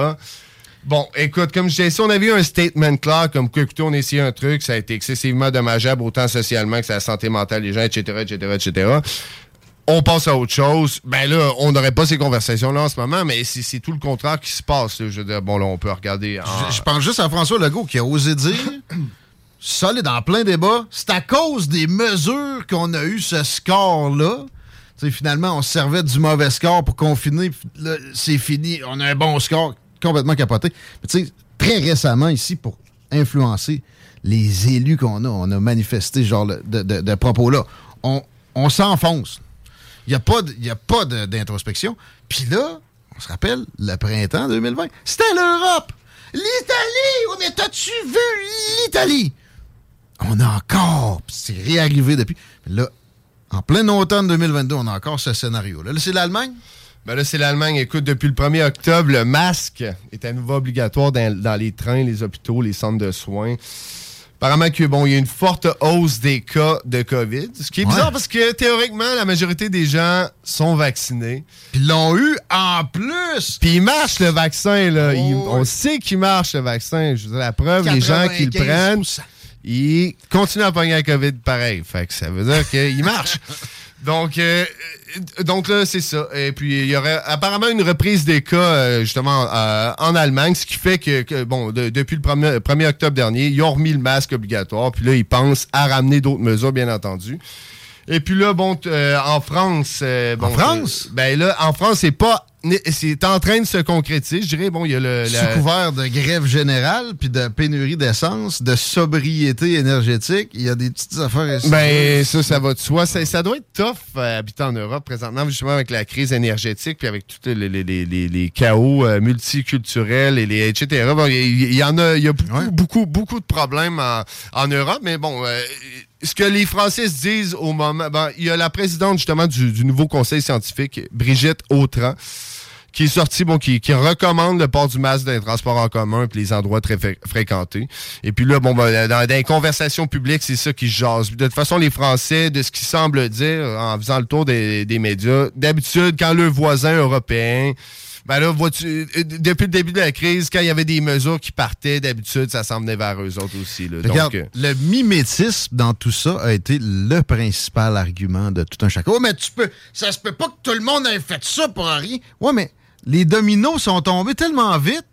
Bon, écoute, comme je disais, si on avait eu un statement clair, comme quoi, écoutez, on a essayé un truc, ça a été excessivement dommageable, autant socialement que sur la santé mentale des gens, etc., etc., etc., on passe à autre chose, ben là, on n'aurait pas ces conversations-là en ce moment, mais c'est tout le contraire qui se passe. Je veux dire, bon, là, on peut regarder... Je, pense juste à François Legault qui a osé dire, solide en plein débat, c'est à cause des mesures qu'on a eu ce score-là. Finalement, on se servait du mauvais score pour confiner, c'est fini, on a un bon score, complètement capoté. Mais tu sais, très récemment, ici, pour influencer les élus qu'on a, on a manifesté ce genre de, propos-là. On s'enfonce. Il n'y a pas d'introspection. Puis là, on se rappelle, le printemps 2020, c'était l'Europe. L'Italie! On est as-tu vu l'Italie? On a encore, c'est réarrivé depuis. Là, en plein automne 2022, on a encore ce scénario-là. Là, c'est l'Allemagne? Ben là, c'est l'Allemagne. Écoute, depuis le 1er octobre, le masque est à nouveau obligatoire dans, dans les trains, les hôpitaux, les centres de soins. Apparemment que bon, il y a une forte hausse des cas de COVID. Ce qui est Ouais. bizarre parce que théoriquement, la majorité des gens sont vaccinés. Puis l'ont eu en plus. Puis il marche le vaccin, là. Il- Oh, on sait qu'il marche le vaccin. Je veux dire, la preuve, les gens qui le prennent, 95%. ils continuent à pogner la COVID pareil. Fait que ça veut dire qu'il marche. Donc, euh, euh, donc là, c'est ça. Et puis, il y aurait apparemment une reprise des cas, euh, justement, euh, en Allemagne, ce qui fait que, que, bon, de- depuis le 1er, 1er octobre dernier, ils ont remis le masque obligatoire. Puis là, ils pensent à ramener d'autres mesures, bien entendu. Et puis là, bon, euh, en France... euh, bon, En France? ben là, en France, c'est pas... C'est en train de se concrétiser. Je dirais, bon, il y a le... Sous la- couvert de grève générale, puis de pénurie d'essence, de sobriété énergétique, il y a des petites affaires. Ben, ça, ça va de soi. Ça, ça doit être tough euh, habiter en Europe présentement, justement avec la crise énergétique, puis avec tous les, les, les, les- chaos euh, multiculturels, et les, etc. Bon, Il y, il y en a, il y a beaucoup, beaucoup, beaucoup de problèmes en, en Europe, mais bon, euh, ce que les Français se disent au moment, ben, il y a la présidente justement du, nouveau conseil scientifique, Brigitte Autran, qui est sorti, bon, qui, recommande le port du masque dans les transports en commun et les endroits très fré- fréquentés. Et puis là, bon, ben, dans, dans les conversations publiques, c'est ça qui se jase. De toute façon, les Français, de ce qu'ils semblent dire en faisant le tour des, des médias, d'habitude, quand le voisin européen ben là, vois-tu, euh, depuis le début de la crise, quand il y avait des mesures qui partaient, d'habitude, ça s'en venait vers eux autres aussi. là. Donc, Regarde, euh, le mimétisme dans tout ça a été le principal argument de tout un chacun. Oh, mais tu peux, ça se peut pas que tout le monde ait fait ça pour rien. Ouais, mais les dominos sont tombés tellement vite.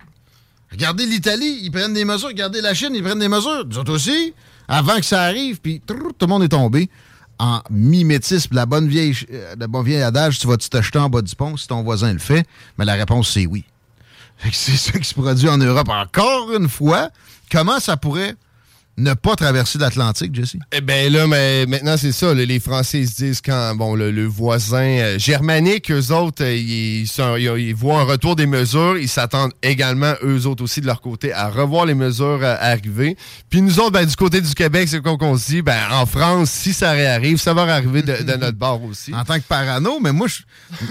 Regardez l'Italie, ils prennent des mesures. Regardez la Chine, ils prennent des mesures. Nous autres aussi, avant que ça arrive, puis tout le monde est tombé en mimétisme. La bonne vieille, euh, le bon vieil adage, tu vas-tu te jeter en bas du pont si ton voisin le fait? Mais la réponse, c'est oui. C'est ça qui se produit en Europe encore une fois. Comment ça pourrait ne pas traverser l'Atlantique, Jesse? Eh ben là, mais maintenant c'est ça. là, les Français se disent quand bon le, le voisin euh, germanique, eux autres, euh, ils, sont- ils- ils voient un retour des mesures. Ils s'attendent également eux autres aussi de leur côté à revoir les mesures euh, arriver. Puis nous autres, ben, du côté du Québec, c'est quoi qu'on se dit Ben en France, si ça réarrive, ça va arriver de, de notre bord aussi. En tant que parano, mais moi, je,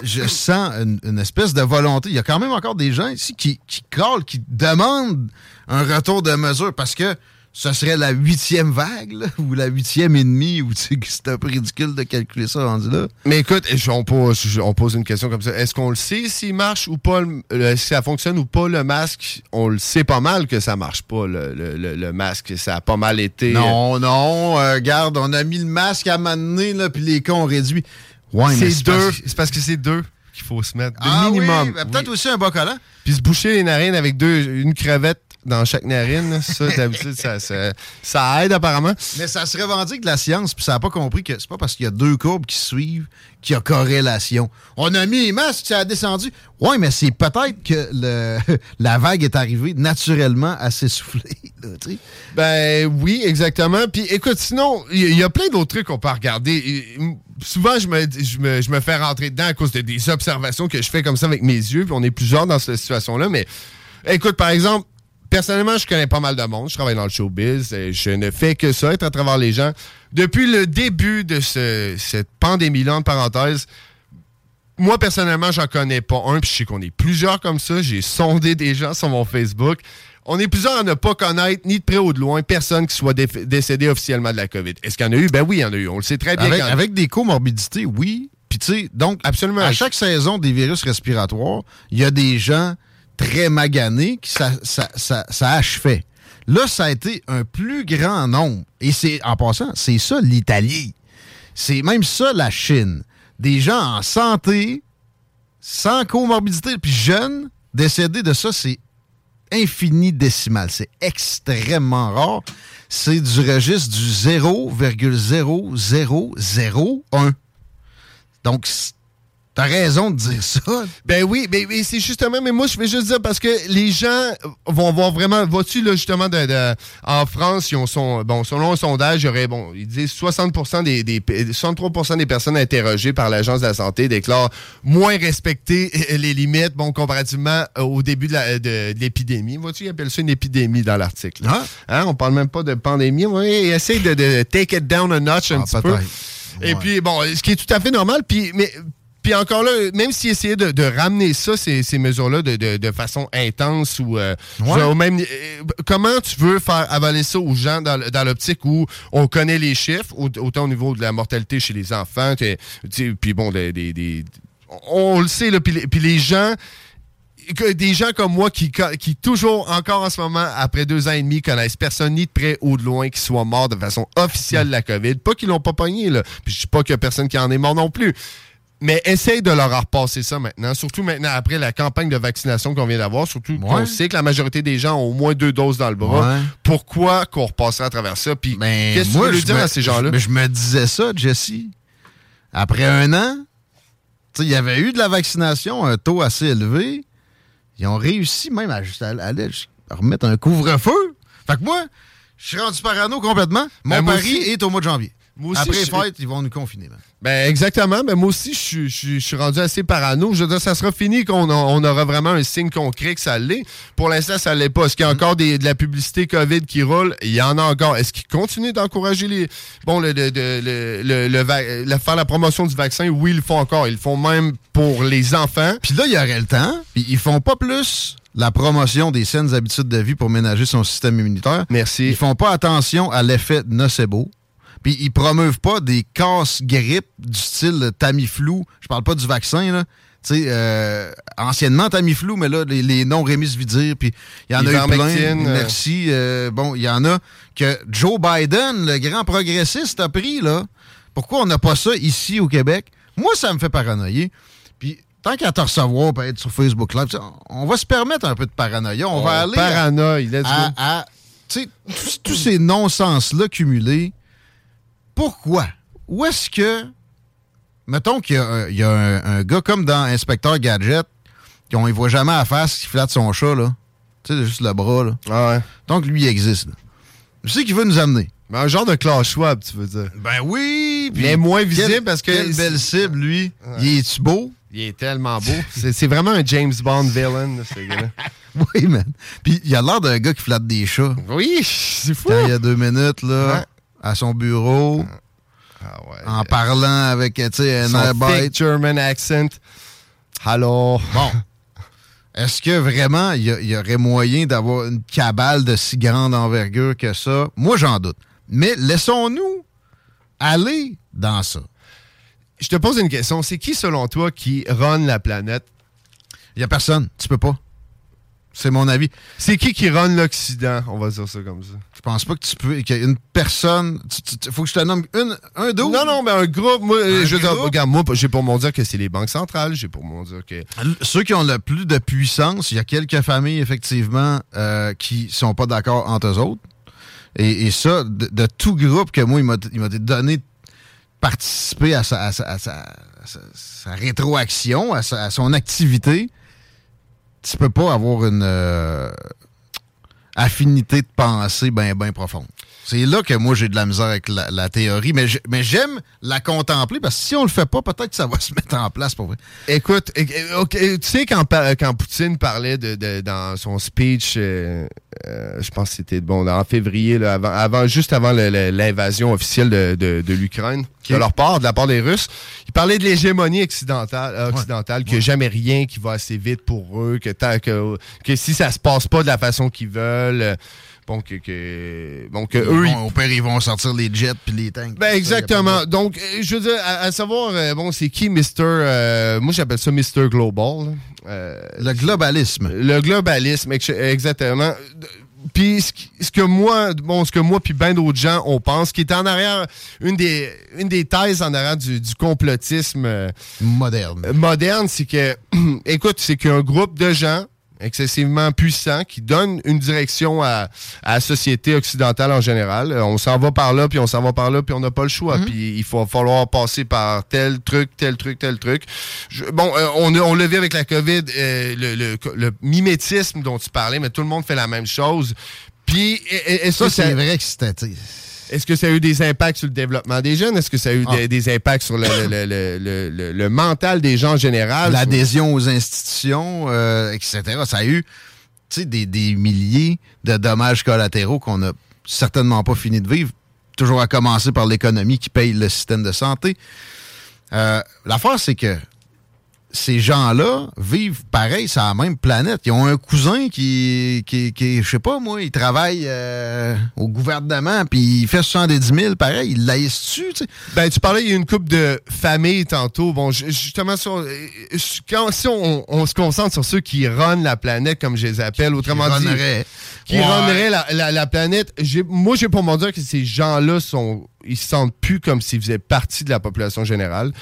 je sens une, une espèce de volonté. Il y a quand même encore des gens ici qui, qui callent, qui demandent un retour de mesure parce que ce serait la huitième vague, là, ou la huitième et demie, ou tu sais, que c'est un peu ridicule de calculer ça rendu là. Mais écoute, on pose, on pose une question comme ça. Est-ce qu'on le sait s'il marche ou pas, le- si ça fonctionne ou pas le masque? On le sait pas mal que ça marche pas, le, le- le- masque. Ça a pas mal été. Non, non, euh, regarde, on a mis le masque à m'amener, là, puis les cons ont réduit. Ouais, c'est deux. parce- C'est parce que c'est deux qu'il faut se mettre. Ah minimum. oui, ben, peut-être aussi un bas collant. Puis se boucher les narines avec deux, une crevette dans chaque narine, ça, d'habitude, ça, ça, ça aide apparemment. Mais ça se revendique de la science, puis ça n'a pas compris que c'est pas parce qu'il y a deux courbes qui suivent qu'il y a corrélation. On a mis les masques, ça a descendu. Ouais, mais c'est peut-être que le, la vague est arrivée naturellement à s'essouffler. Ben oui, exactement. Puis écoute, sinon, il y, a plein d'autres trucs qu'on peut regarder. Et, souvent, je me, je, me, je me fais rentrer dedans à cause de des observations que je fais comme ça avec mes yeux. Puis on est plusieurs dans cette situation-là. Mais écoute, par exemple, personnellement, je connais pas mal de monde. Je travaille dans le showbiz. Et je ne fais que ça, être à travers les gens. Depuis le début de ce- cette pandémie-là, entre parenthèses, moi, personnellement, j'en connais pas un, puis je sais qu'on est plusieurs comme ça. J'ai sondé des gens sur mon Facebook. On est plusieurs à ne pas connaître, ni de près ou de loin, personne qui soit dé- décédé officiellement de la COVID. Est-ce qu'il y en a eu? Ben oui, il y en a eu. On le sait très bien. Avec, en avec des comorbidités, oui. Puis tu sais, donc, Absolument. à chaque saison des virus respiratoires, il y a des gens très maganés qui ça, ça, ça, ça achevait. Là, ça a été un plus grand nombre. Et c'est, en passant, c'est ça l'Italie. C'est même ça la Chine. Des gens en santé, sans comorbidité, puis jeunes, décédés de ça, c'est infini décimal. C'est extrêmement rare. C'est du registre du 0,0001. Donc, t'as raison de dire ça. Ben oui, mais, mais c'est justement, mais moi je vais juste dire parce que les gens vont voir vraiment, vois-tu là justement de, de- en France, ils ont son, bon, selon un sondage, il y aurait, bon, ils disent 60% des, des 63% des personnes interrogées par l'agence de la santé déclarent moins respecter les limites, bon, comparativement au début de la- de- de l'épidémie. Vois-tu, ils appellent ça une épidémie dans l'article. là. Hein, on parle même pas de pandémie, oui, ils essayent de, de take it down a notch un petit peu. Et puis, bon, ce qui est tout à fait normal, puis, mais, puis encore là, même s'ils essayaient de, de ramener ça, ces, ces mesures-là, de, de- de façon intense ou, euh, au même, euh, comment tu veux faire avaler ça aux gens dans, l'optique où on connaît les chiffres, au- autant au niveau de la mortalité chez les enfants, puis bon, des, des- des- on, le sait, là, puis les- puis les gens que des gens comme moi qui, qui toujours encore en ce moment, après deux ans et demi, connaissent personne ni de près ou de loin qui soit mort de façon officielle de la COVID. Pas qu'ils l'ont pas pogné, là. Puis je dis pas qu'il y a personne qui en est mort non plus. Mais essaye de leur repasser ça maintenant, surtout maintenant après la campagne de vaccination qu'on vient d'avoir, surtout qu'on sait que la majorité des gens ont au moins deux doses dans le bras. Ouais. Pourquoi qu'on repasserait à travers ça? Puis qu'est-ce que tu veux lui dire me- à ces gens-là? Je, je me disais ça, Jesse. Après un an, il y avait eu de la vaccination, un taux assez élevé. Ils ont réussi même à, juste aller remettre un couvre-feu. Fait que moi, je suis rendu parano complètement. Mon Ben, pari est au mois de janvier. Moi aussi, Après les fêtes, ils vont nous confiner. Ben exactement, mais moi aussi je suis- je suis je suis rendu assez parano. Je veux dire, ça sera fini qu'on a- on aura vraiment un signe concret que ça l'est. Pour l'instant, ça l'est pas. Est-ce qu'il y a encore des- de la publicité COVID qui roule? Il y en a encore. Est-ce qu'ils continuent d'encourager les bon le- faire la promotion du vaccin? Oui, ils le font encore. Ils le font même pour les enfants. Puis là, il y aurait le temps. Puis ils font pas plus la promotion des saines habitudes de vie pour ménager son système immunitaire. Merci. Ils font pas attention à l'effet nocebo. Puis ils promeuvent pas des casse-grippe du style Tamiflu. Je parle pas du vaccin, là. Tu sais, euh, anciennement Tamiflu, mais là, les, les noms Rémis-Vidir, puis il y en a eu plein. Euh. Merci. euh, bon, il y en a que Joe Biden, le grand progressiste, a pris, là. Pourquoi on n'a pas ça ici au Québec? Moi, ça me fait paranoïer. Puis tant qu'à te recevoir, peut être sur Facebook Live, on va se permettre un peu de paranoïa. On, On va aller à- paranoïe, let's à, à- tu sais, tous- tous ces non-sens-là cumulés. Pourquoi? Où est-ce que, mettons qu'il y a, y a un- un gars comme dans Inspecteur Gadget, qu'on ne voit jamais à la face, qui flatte son chat, là. Tu sais, juste le bras, là. Ah Donc, lui, il existe. Je sais qu'il veut nous amener? Mais un genre de Klaus Schwab, tu veux dire. Ben oui! Mais moins visible parce que. Quelle belle cible, lui. Il est-tu beau? Il est tellement beau. C'est vraiment un James Bond villain, ce gars-là. Oui, man. Puis il a l'air d'un gars qui flatte des chats. Oui, c'est fou. Quand il y a deux minutes, là, Ouais. À son bureau, en parlant avec, tu sais, un. German accent. Hello. Bon. Est-ce que vraiment il y, y aurait moyen d'avoir une cabale de si grande envergure que ça? Moi, j'en doute. Mais laissons-nous aller dans ça. Je te pose une question. C'est qui, selon toi, qui run la planète? Il n'y a personne. Tu peux pas. C'est mon avis. C'est qui qui run l'Occident? On va dire ça comme ça. Je pense pas que tu peux. Qu'il y a une personne. Il faut que je te nomme une, un dos. Non, non, mais un groupe. Moi, Un je veux dire, groupe? regarde, moi, j'ai pour mon dire que c'est les banques centrales. J'ai pour mon dire que. Ceux qui ont le plus de puissance, il y a quelques familles, effectivement, euh, qui sont pas d'accord entre eux autres. Et, et ça, de, de tout groupe que moi, il m'a donné de participer à sa, à sa- à sa- à sa- sa rétroaction, à, sa- à son activité, tu peux pas avoir une euh, affinité de pensée bien, bien profonde. C'est là que moi, j'ai de la misère avec la, la théorie, mais j'aime la contempler parce que si on le fait pas, peut-être que ça va se mettre en place pour vrai. Écoute, tu sais, quand, quand Poutine parlait de, de- dans son speech, euh, euh, je pense que c'était bon, en février, là, avant, avant, juste avant l'invasion officielle de, de- de l'Ukraine, de leur part, de la part des Russes, il parlait de l'hégémonie occidentale, euh, occidentale qu'il n'y a jamais rien qui va assez vite pour eux, que, tant que, que si ça se passe pas de la façon qu'ils veulent, euh, bon, que, que, bon, que eux, vont- ils au pire, ils vont sortir les jets puis les tanks. ben exactement. Donc, euh, je veux dire, à, à savoir, euh, bon, c'est qui Mr. euh, moi, j'appelle ça Mr. Global. Euh, le globalisme. Le globalisme, ex- exactement. Puis ce, que moi, bon, ce que moi puis ben d'autres gens on pense, qui est en arrière, une des, une des thèses en arrière du, du complotisme euh, moderne. moderne, c'est que, écoute, c'est qu'un groupe de gens excessivement puissants qui donnent une direction à, à la société occidentale en général. Euh, On s'en va par là, puis on s'en va par là, puis on n'a pas le choix. Puis il faut falloir passer par tel truc, tel truc, tel truc. Je- bon, euh, on, on l'a vu avec la COVID, euh, le, le- le mimétisme dont tu parlais, mais tout le monde fait la même chose. Puis, et- et- Ça, c'est vrai que c'était. Est-ce que ça a eu des impacts sur le développement des jeunes? Est-ce que ça a eu Ah. des, des impacts sur le, le- le- le- mental des gens en général? L'adhésion aux institutions, euh, etc. Ça a eu des, des milliers de dommages collatéraux qu'on n'a certainement pas fini de vivre. Toujours à commencer par l'économie qui paye le système de santé. Euh, L'affaire, c'est que ces gens-là vivent pareil sur la même planète. Ils ont un cousin qui, qui, qui je sais pas moi, il travaille euh, au gouvernement, puis il fait 70 000, pareil, il laisse-tu, tu sais? Ben, tu parlais, il y a une couple de familles tantôt. Bon, ju- justement, sur, quand, si on, on se concentre sur ceux qui run la planète, comme je les appelle, autrement dit, runneraient. qui Ouais. runneraient la, la- la planète, moi, j'ai pour mon dire que ces gens-là sont, ils se sentent plus comme s'ils faisaient partie de la population générale.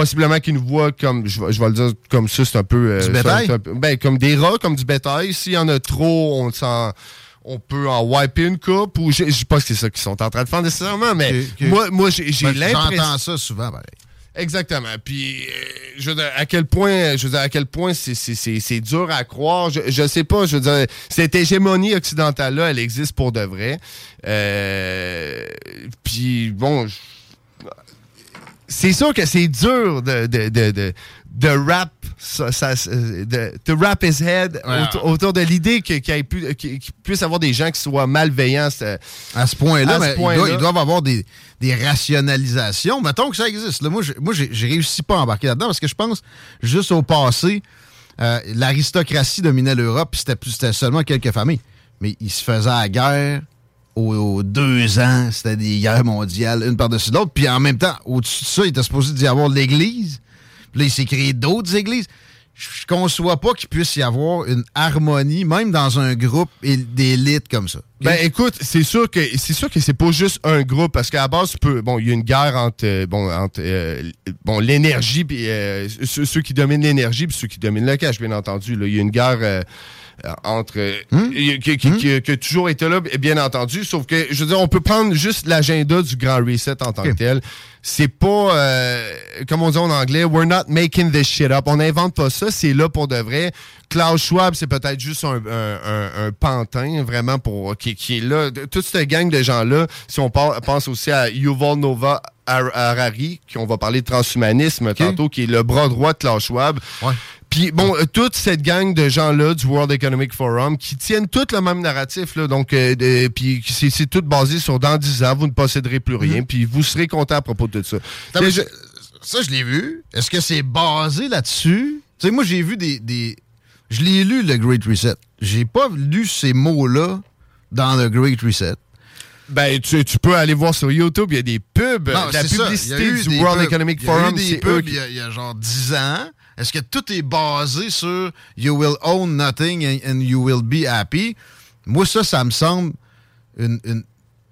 Possiblement qu'ils nous voient comme, je vais, je vais le dire comme ça, c'est un peu... euh, Du bétail? c'est un peu- ben, comme des rats, comme du bétail. S'il y en a trop, on s'en... On peut en wiper une coupe ou je je sais pas si c'est ça qu'ils sont en train de faire nécessairement, mais moi, moi j'ai Ben, l'impression. J'entends ça souvent, pareil. Exactement. Puis, euh, je veux dire, à quel point, je veux dire, à quel point c'est dur à croire. Je, je sais pas, je veux dire, cette hégémonie occidentale-là, elle existe pour de vrai. Euh, puis, bon, je- c'est sûr que c'est dur de, de, de, de, de rap, ça, ça, de, de wrap his head Ouais. autour, autour de l'idée qu'il y ait pu- puisse avoir des gens qui soient malveillants. à ce point-là, À mais doit- ils doivent avoir des, des rationalisations. Mettons que ça existe. Là, moi, j'ai- moi, réussi pas à embarquer là-dedans parce que je pense, juste au passé, euh, l'aristocratie dominait l'Europe, puis c'était plus- c'était seulement quelques familles. Mais ils se faisaient la guerre aux, deux ans. C'était des guerres mondiales, une par-dessus l'autre. Puis en même temps, au-dessus de ça, il était supposé d'y avoir l'Église. Puis là, il s'est créé d'autres églises. Je conçois pas qu'il puisse y avoir une harmonie, même dans un groupe d'élite comme ça. Ben écoute, c'est sûr que c'est sûr que c'est pas juste un groupe parce qu'à la base tu peux bon il y a une guerre entre euh, bon entre euh, bon l'énergie puis euh, ceux, qui dominent l'énergie puis ceux qui dominent le cash bien entendu il y a une guerre entre euh, qui, qui- qui- qui- qui a toujours été là bien entendu sauf que je veux dire on peut prendre juste l'agenda du grand reset en tant que tel. C'est pas euh, comme on dit en anglais we're not making this shit up. On n'invente pas ça c'est là pour de vrai. Klaus Schwab c'est peut-être juste un, un- un- un pantin vraiment pour qui, qui est là. Toute cette gang de gens là si on pense aussi à Yuval Nova Har- Harari qui on va parler de transhumanisme tantôt qui est le bras droit de Klaus Schwab puis bon, euh, toute cette gang de gens-là du World Economic Forum qui tiennent tout le même narratif, là, donc euh, de- puis c'est tout basé sur dans 10 ans, vous ne posséderez plus rien, puis vous serez content à propos de tout ça. Attends, mais je- ça, je l'ai vu. Est-ce que c'est basé là-dessus? Tu sais, moi, j'ai vu des, des, Je l'ai lu, le Great Reset. J'ai pas lu ces mots-là dans le Great Reset. Ben, tu, tu peux aller voir sur YouTube, il y a des pubs, Non, la c'est ça. Il y a publicité du des World pubs. Economic Il y a eu Forum. des pubs il y, a, il y a genre 10 ans. Est-ce que tout est basé sur You will own nothing and, and you will be happy? Moi, ça, ça me semble une. une-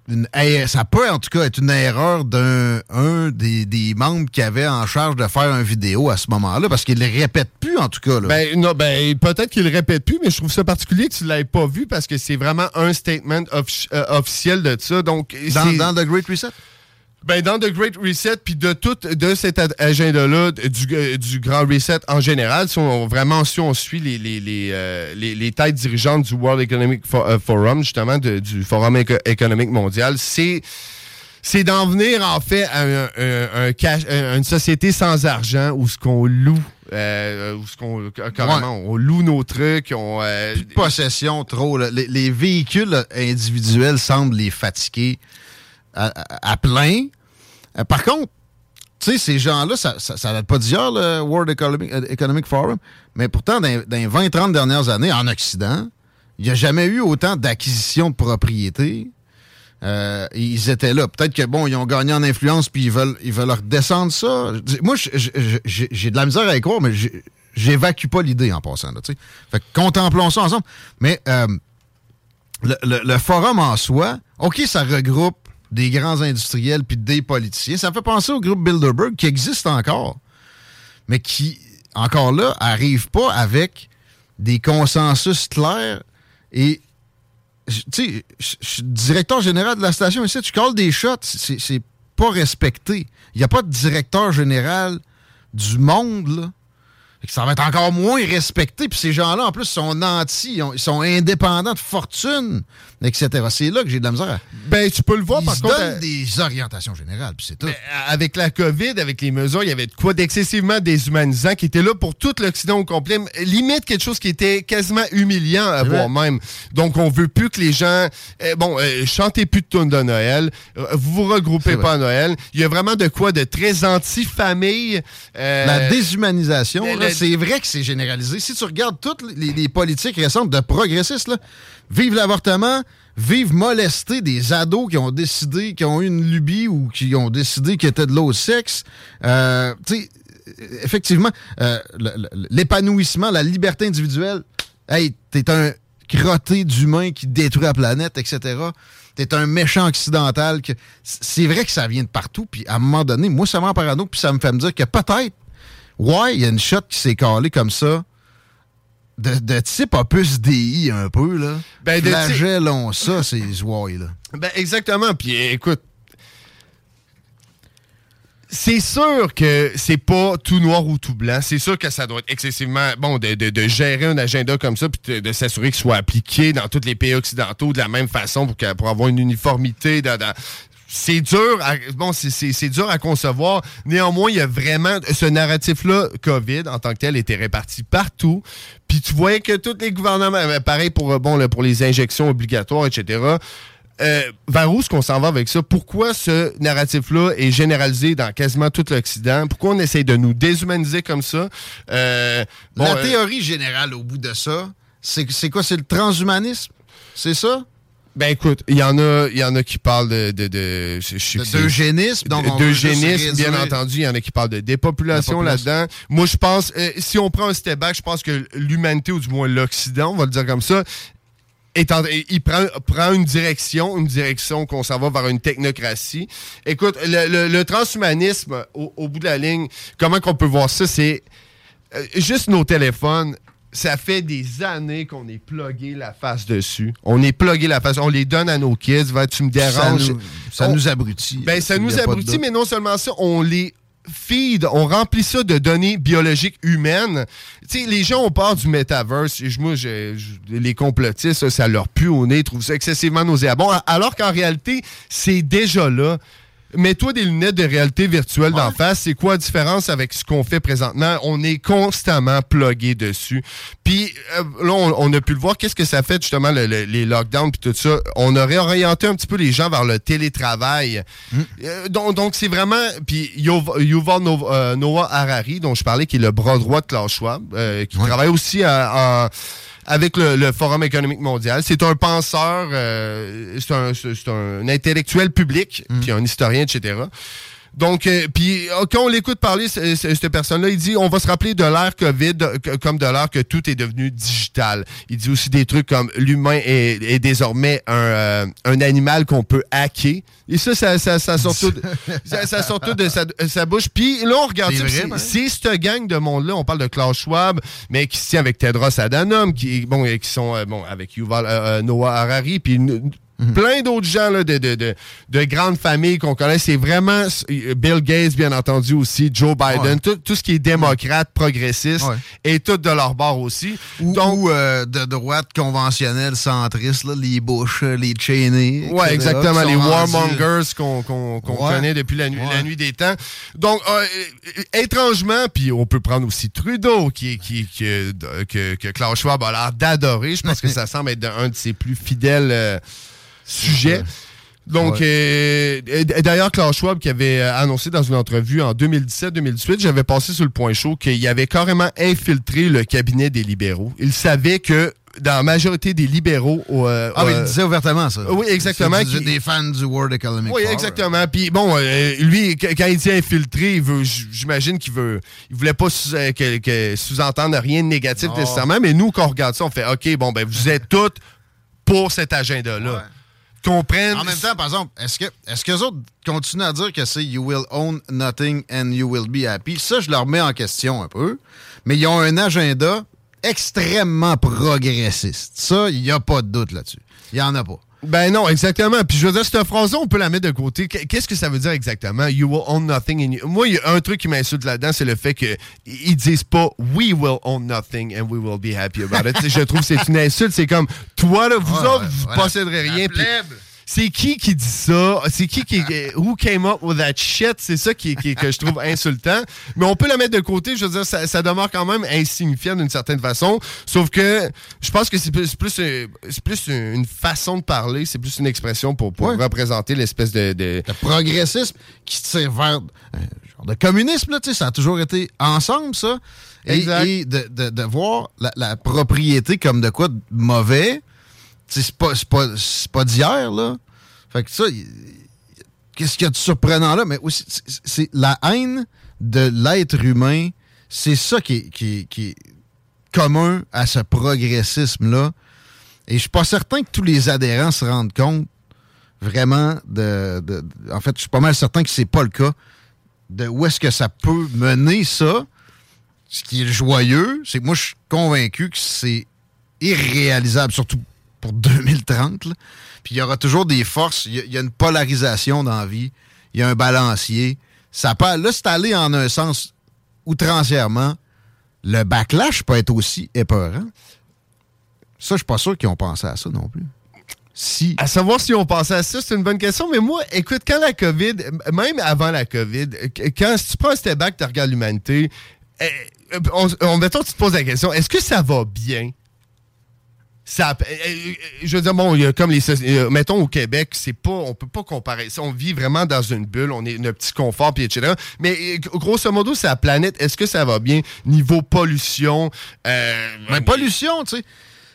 une er- ça peut en tout cas être une erreur d'un un des, des membres qui avait en charge de faire une vidéo à ce moment-là, parce qu'il ne le répète plus en tout cas. Là. Ben, non, ben, peut-être qu'il le répète plus, mais je trouve ça particulier que tu l'aies pas vu parce que c'est vraiment un statement euh, officiel de ça. Donc, dans, dans The Great Reset? Ben, dans The Great Reset, puis de tout de cet agenda-là, du, euh, du Grand Reset en général, si on, vraiment, si on suit les, les, les, euh, les- les têtes dirigeantes du World Economic euh, Forum, justement, de- du Forum éco- économique mondial, c'est c'est d'en venir, en fait, à un- un- un cash- un- une société sans argent où ce qu'on loue, euh, où ce qu'on, carrément, on loue nos trucs, on... euh, possession trop. là. Les, les véhicules individuels semblent les fatiguer à, plein. Euh, par contre, tu sais, ces gens-là, ça ça, ça date pas d'hier, le World Economic, euh, Forum, mais pourtant, dans, les 20-30 dernières années, en Occident, il n'y a jamais eu autant d'acquisitions de propriétés. Euh, ils étaient là. Peut-être que, bon, ils ont gagné en influence puis ils veulent, ils veulent redescendre ça. Moi, j'ai de la misère à y croire, mais j'évacue pas l'idée en passant. Là, fait que contemplons ça ensemble. Mais le forum en soi, OK, ça regroupe des grands industriels puis des politiciens. Ça fait penser au groupe Bilderberg qui existe encore, mais qui, encore là, arrive pas avec des consensus clairs et tu sais, je suis directeur général de la station ici, tu calls des shots, c'est pas respecté. Il n'y a pas de directeur général du monde, là. Ça va être encore moins respecté. Puis ces gens-là, en plus, sont nantis, ils, ont- ils sont indépendants de fortune, etc. C'est là que j'ai de la misère. Ben, tu peux le voir, Ils par se contre, donnent euh, des orientations générales, puis c'est tout. avec la COVID, avec les mesures, il y avait de quoi d'excessivement déshumanisant qui était là pour tout l'Occident au complet. Limite quelque chose qui était quasiment humiliant à voir même. Donc, on veut plus que les gens... euh, bon, euh, chantez plus de tunes de Noël. euh, vous vous regroupez pas à Noël. Il y a vraiment de quoi de très anti-famille. euh, La déshumanisation, le- là, le- c'est vrai que c'est généralisé. Si tu regardes toutes les, politiques récentes de progressistes, vive l'avortement, vive molester des ados qui ont décidé, qui ont eu une lubie ou qui ont décidé qu'ils étaient de l'autre sexe. Euh, tu sais, effectivement, euh, l'épanouissement, la liberté individuelle, hey, t'es un crotté d'humain qui détruit la planète, etc. T'es un méchant occidental. C'est vrai que ça vient de partout, puis à un moment donné, moi, ça me rend parano, puis ça me fait me dire que peut-être, ouais, il y a une shot qui s'est calée comme ça, de, de type opus DI un peu, là. Ben, Flagellons ça, ces ouailles, là. Ben, exactement. Puis écoute, c'est sûr que c'est pas tout noir ou tout blanc. C'est sûr que ça doit être excessivement bon de, de- de gérer un agenda comme ça puis de, de s'assurer qu'il soit appliqué dans tous les pays occidentaux de la même façon pour, pour avoir une uniformité dans- dans- c'est dur, à, bon, c'est- c'est c'est dur à concevoir. Néanmoins, il y a vraiment ce narratif-là, COVID en tant que tel, était réparti partout. Puis tu voyais que tous les gouvernements, euh, pareil pour euh, bon là, pour les injections obligatoires, etc. Euh, vers où est-ce qu'on s'en va avec ça? Pourquoi ce narratif-là est généralisé dans quasiment tout l'Occident? Pourquoi on essaye de nous déshumaniser comme ça? Euh, bon, la euh, théorie générale au bout de ça, c'est c'est quoi? C'est le transhumanisme? C'est ça? Ben écoute, il y en a, il y en a qui parlent de, de, de, De- d'eugénisme, donc d'eugénisme, bien entendu. Il y en a qui parlent de dépopulation La population. là-dedans. Moi, je pense, euh, si on prend un step back, je pense que l'humanité, ou du moins l'Occident, on va le dire comme ça, est en- il prend, prend une direction, une direction qu'on s'en va vers une technocratie. Écoute, le, le- le transhumanisme, au, au bout de la ligne, comment qu'on peut voir ça, c'est euh, juste nos téléphones. Ça fait des années qu'on est plugué la face dessus. On est plugué la face. On les donne à nos kids. Va, tu me déranges. Ça nous- ça On- nous abrutit. Ben, ça nous abrutit, mais non seulement ça, on les feed, on remplit ça de données biologiques humaines. Sais, les gens ont peur du metaverse. Et Moi, je- je- les complotistes, ça, ça leur pue au nez, ils trouvent ça excessivement nauséabond. Alors qu'en réalité, c'est déjà là. Mets-toi des lunettes de réalité virtuelle d'en face. C'est quoi la différence avec ce qu'on fait présentement? On est constamment plugué dessus. Puis euh, là, on, on a pu le voir. Qu'est-ce que ça fait justement le- le- les lockdowns puis tout ça? On aurait orienté un petit peu les gens vers le télétravail. Euh, donc, c'est vraiment... Puis Yuval euh, Noah Harari, dont je parlais, qui est le bras droit de Klaus Schwab, euh, qui travaille aussi à- avec le, le Forum économique mondial. C'est un penseur, euh, c'est un, un intellectuel public, puis un historien, etc. Donc, euh, puis euh, quand on l'écoute parler, cette personne-là, il dit on va se rappeler de l'ère COVID que- comme de l'ère que tout est devenu digital. Il dit aussi des trucs comme l'humain est, est désormais un, euh, un animal qu'on peut hacker. Et ça, ça, ça, ça sort tout, ça, ça sort tout de sa, sa bouche. Puis là, on regarde C'est cette gang de monde-là, on parle de Klaus Schwab, mais qui se tient avec Tedros Adhanom, qui, bon, et qui sont euh, bon, avec Yuval euh, euh, Noah Harari, puis Mhm. plein d'autres gens là, de, de, de, de grandes familles qu'on connaît. C'est vraiment euh, Bill Gates, bien entendu, aussi, Joe Biden, Ouais. tout, tout ce qui est démocrate, progressiste, Ouais. et tout de leur bord aussi. Ou, ou, euh, de droite conventionnelle, centriste, là, les Bush, euh, les Cheney. Ouais, etc., exactement. Les warmongers qu'on Ouais. connaît depuis la, la nuit des temps. Donc, euh, euh, étrangement, puis on peut prendre aussi Trudeau, qui, qui, que, que, que Klaus Schwab a l'air d'adorer. Je pense que ça semble être un de ses plus fidèles euh, sujets. Donc, euh, d'ailleurs, Klaus Schwab qui avait euh, annoncé dans une entrevue en 2017-2018, j'avais passé sur le point chaud qu'il avait carrément infiltré le cabinet des libéraux. Il savait que dans la majorité des libéraux... euh, Ah, mais il disait ouvertement ça. Oui, exactement. C'est des fans du World Economic oui, exactement. Puis bon, euh, lui, qu- quand il dit infiltré, j'imagine qu'il veut, il voulait pas que, que sous-entendre rien de négatif Non. nécessairement, mais nous, quand on regarde ça, on fait, OK, bon, ben, vous êtes tous pour cet agenda-là. En même temps, par exemple, est-ce que est-ce que les autres continuent à dire que c'est You will own nothing and you will be happy? Ça, je leur mets en question un peu. Mais ils ont un agenda extrêmement progressiste. Ça, il n'y a pas de doute là-dessus. Il n'y en a pas. Ben non, exactement. Puis je veux dire, cette phrase-là, on peut la mettre de côté. Qu- Qu'est-ce que ça veut dire exactement? You will own nothing. You- Moi, il y a un truc qui m'insulte là-dedans, c'est le fait qu'ils disent pas We will own nothing and we will be happy about it. Je trouve que c'est une insulte. C'est comme toi, là, vous Ouais, autres, vous voilà. posséderez rien. puis. C'est qui qui dit ça? C'est qui qui. Who came up with that shit? C'est ça qui, qui- que je trouve insultant. Mais on peut la mettre de côté. Je veux dire, ça, ça demeure quand même insignifiant d'une certaine façon. Sauf que je pense que c'est plus, plus, euh, plus une façon de parler. C'est plus une expression pour, pour représenter l'espèce de. de... Le progressisme qui tire vers un genre de communisme, là, tu sais, ça a toujours été ensemble, ça. Et, Exact. et de, de- de voir la, la propriété comme de quoi de mauvais, c'est pas, pas, pas d'hier, là. Fait que ça, qu'est-ce qu'il y a de surprenant là? Mais aussi, c'est- la haine de l'être humain, c'est ça qui est, qui, qui commun à ce progressisme-là. Et je suis pas certain que tous les adhérents se rendent compte vraiment de, de- de- En fait, je suis pas mal certain que c'est pas le cas. De où est-ce que ça peut mener ça? Ce qui est joyeux, c'est que moi, je suis convaincu que c'est irréalisable, surtout pour 2030. là. Puis il y aura toujours des forces. Il y, a- une polarisation dans la vie. Il y a un balancier. Ça peut, là, c'est en un sens outrancièrement. Le backlash peut être aussi épeurant. Ça, je suis pas sûr qu'ils ont pensé à ça non plus. Si. À savoir si on pensait à ça, c'est une bonne question. Mais moi, écoute, quand la COVID, même avant la COVID, qu- quand si tu prends un step back, tu regardes l'humanité, eh, on, on, mettons, tu te poses la question, est-ce que ça va bien? Ça, eh, eh, je veux dire, bon, il y a comme les. euh, mettons au Québec, c'est pas. On peut pas comparer ça. On vit vraiment dans une bulle, on est notre petit confort, puis etc. Mais eh, grosso modo, c'est la planète. Est-ce que ça va bien? Niveau pollution. Euh, Mais pollution, tu sais.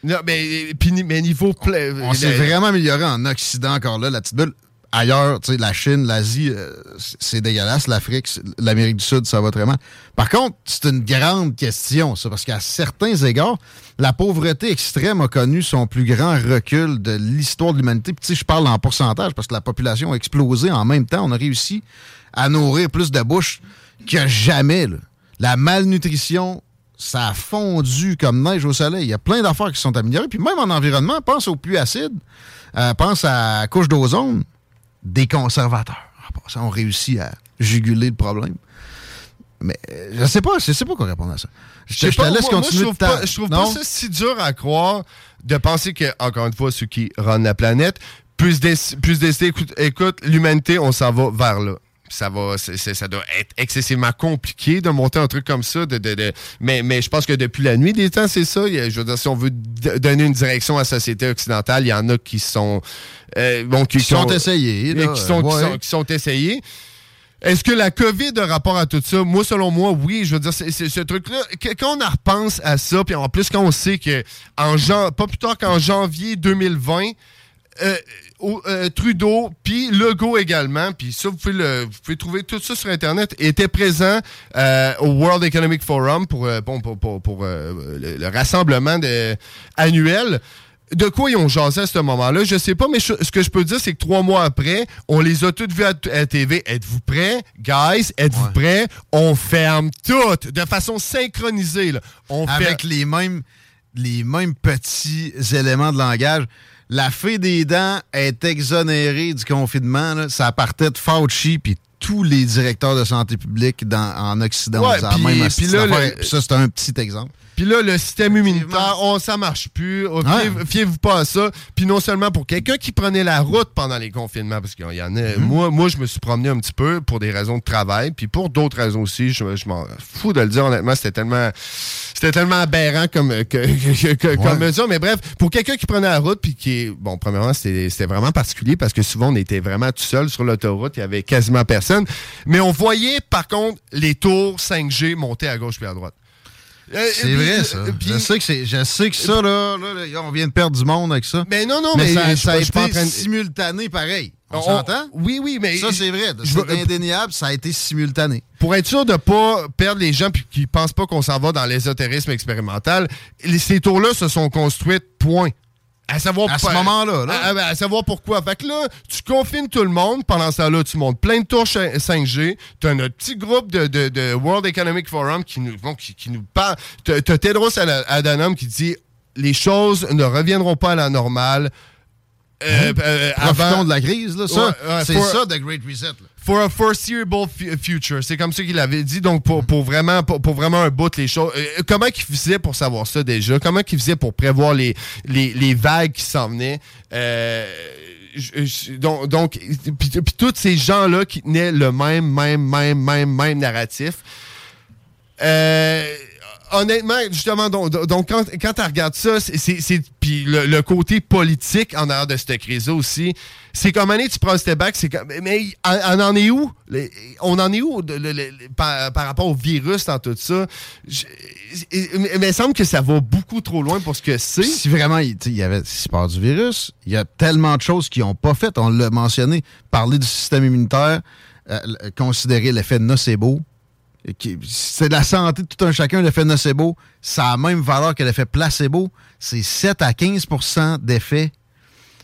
Non, mais, mais niveau. On s'est vraiment amélioré en Occident encore là, la petite bulle. Ailleurs, tu sais, la Chine, l'Asie, euh, c'est- dégueulasse. L'Afrique, l'Amérique du Sud, ça va très mal. Par contre, c'est une grande question, ça, parce qu'à certains égards, la pauvreté extrême a connu son plus grand recul de l'histoire de l'humanité. Puis, tu sais, je parle en pourcentage, parce que la population a explosé en même temps. On a réussi à nourrir plus de bouches que jamais. là. La malnutrition, ça a fondu comme neige au soleil. Il y a plein d'affaires qui sont améliorées. Puis même en environnement, pense aux pluies acides, euh, pense à couche d'ozone. Des conservateurs, en passant, ont réussi à juguler le problème. Mais euh, je sais pas, je sais pas quoi répondre à ça. Je, Je sais te- je te pas, laisse moi- moi, continuer je trouve je pas ça si dur à croire de penser que, encore une fois, ceux qui rendent la planète puissent, déc- puissent décider, écoute, écoute, l'humanité, on s'en va vers là. Ça, va, ça doit être excessivement compliqué de monter un truc comme ça. De, de- de- mais, mais je pense que depuis la nuit des temps, c'est ça. Je veux dire, si on veut donner une direction à la société occidentale, il y en a qui sont... euh, bon, Qui sont essayés, là, Qui sont, qui ouais. sont- qui sont essayés. Est-ce que la COVID a rapport à tout ça? Moi, selon moi, oui. Je veux dire, c'est ce truc-là. Quand on en repense à ça, puis en plus, quand on sait que en jan- pas plus tard qu'en janvier 2020, euh, euh, Trudeau, puis Legault également, puis ça, vous pouvez, le- vous pouvez trouver tout ça sur Internet, était présent euh, au World Economic Forum pour, bon, pour, pour- pour, le, le rassemblement de- annuel. De quoi ils ont jasé à ce moment-là, je sais pas, mais je- ce que je peux dire, c'est que trois mois après, on les a toutes vues à, à TV. Êtes-vous prêts? Guys, êtes-vous prêts? On ferme toutes de façon synchronisée. là. On Avec les mêmes, les mêmes petits éléments de langage. La fée des dents est exonérée du confinement. là. Ça partait de Fauci puis tous les directeurs de santé publique dans, en Occident. Ouais, puis- même là, le- ça, c'est un petit exemple. Puis là, le système immunitaire, oh, ça marche plus. Oh, Ouais. Fiez-vous pas à ça. Puis non seulement pour quelqu'un qui prenait la route pendant les confinements, parce qu'il y en a. Mhm. Moi, moi, je me suis promené un petit peu pour des raisons de travail, puis pour d'autres raisons aussi. Je, je m'en fous de le dire honnêtement. C'était tellement, c'était tellement aberrant comme, que, que- que- comme mesure. Mais bref, pour quelqu'un qui prenait la route, puis qui. Bon, premièrement, c'était c'était vraiment particulier parce que souvent, on était vraiment tout seul sur l'autoroute. Il y avait quasiment personne. Mais on voyait, par contre, les tours 5G monter à gauche puis à droite. Euh, C'est puis- vrai, ça. puis- je, sais que c'est, je sais que ça, là, là, là, on vient de perdre du monde avec ça. Mais non, non, mais ça, je- ça a je été en train de- simultané pareil. On, On- s'entend? Oui, oui, mais. Ça, c'est vrai. C'est indéniable, ça a été simultané. Pour être sûr de pas perdre les gens qui pensent pas qu'on s'en va dans l'ésotérisme expérimental, ces tours-là se sont construites, point. À savoir À ce moment-là, là. À, savoir pourquoi. Fait que là, tu confines tout le monde. Pendant ce temps-là, tu montes plein de ch- 5G. Tu as notre petit groupe de, de- de World Economic Forum qui nous, bon, qui, qui nous parle. Tu as Tedros Ad- Adhanom qui dit les choses ne reviendront pas à la normale. Euh, euh, Profitons avant- de la crise, là. Ça, Ouais, ouais, c'est for- ça, The Great Reset. là. For a foreseeable fu- future. C'est comme ça qu'il avait dit. Donc, pour, pour vraiment, pour, pour vraiment un bout, les choses. euh, comment qu'il faisait pour savoir ça déjà? Comment qu'il faisait pour prévoir les, les, les vagues qui s'en venaient? Euh, donc, donc puis, puis tous ces gens-là qui tenaient le même, même, même, même, même narratif. Euh, honnêtement, justement, donc, quand, quand tu regardes ça, c'est- Puis le, le côté politique en arrière de cette crise-là aussi, c'est comme année, tu prends un step back, c'est comme. Mais on, en est où? On en est où par, rapport au virus dans tout ça? Je- mais mais il me semble que ça va beaucoup trop loin pour ce que c'est. Si vraiment il, y avait si part du virus, il y a tellement de choses qu'ils n'ont pas faites. On l'a mentionné. Parler du système immunitaire, euh, considérer l'effet nocebo. C'est la santé de tout un chacun, l'effet nocebo. Ça a la même valeur que l'effet placebo. C'est 7 à 15% d'effet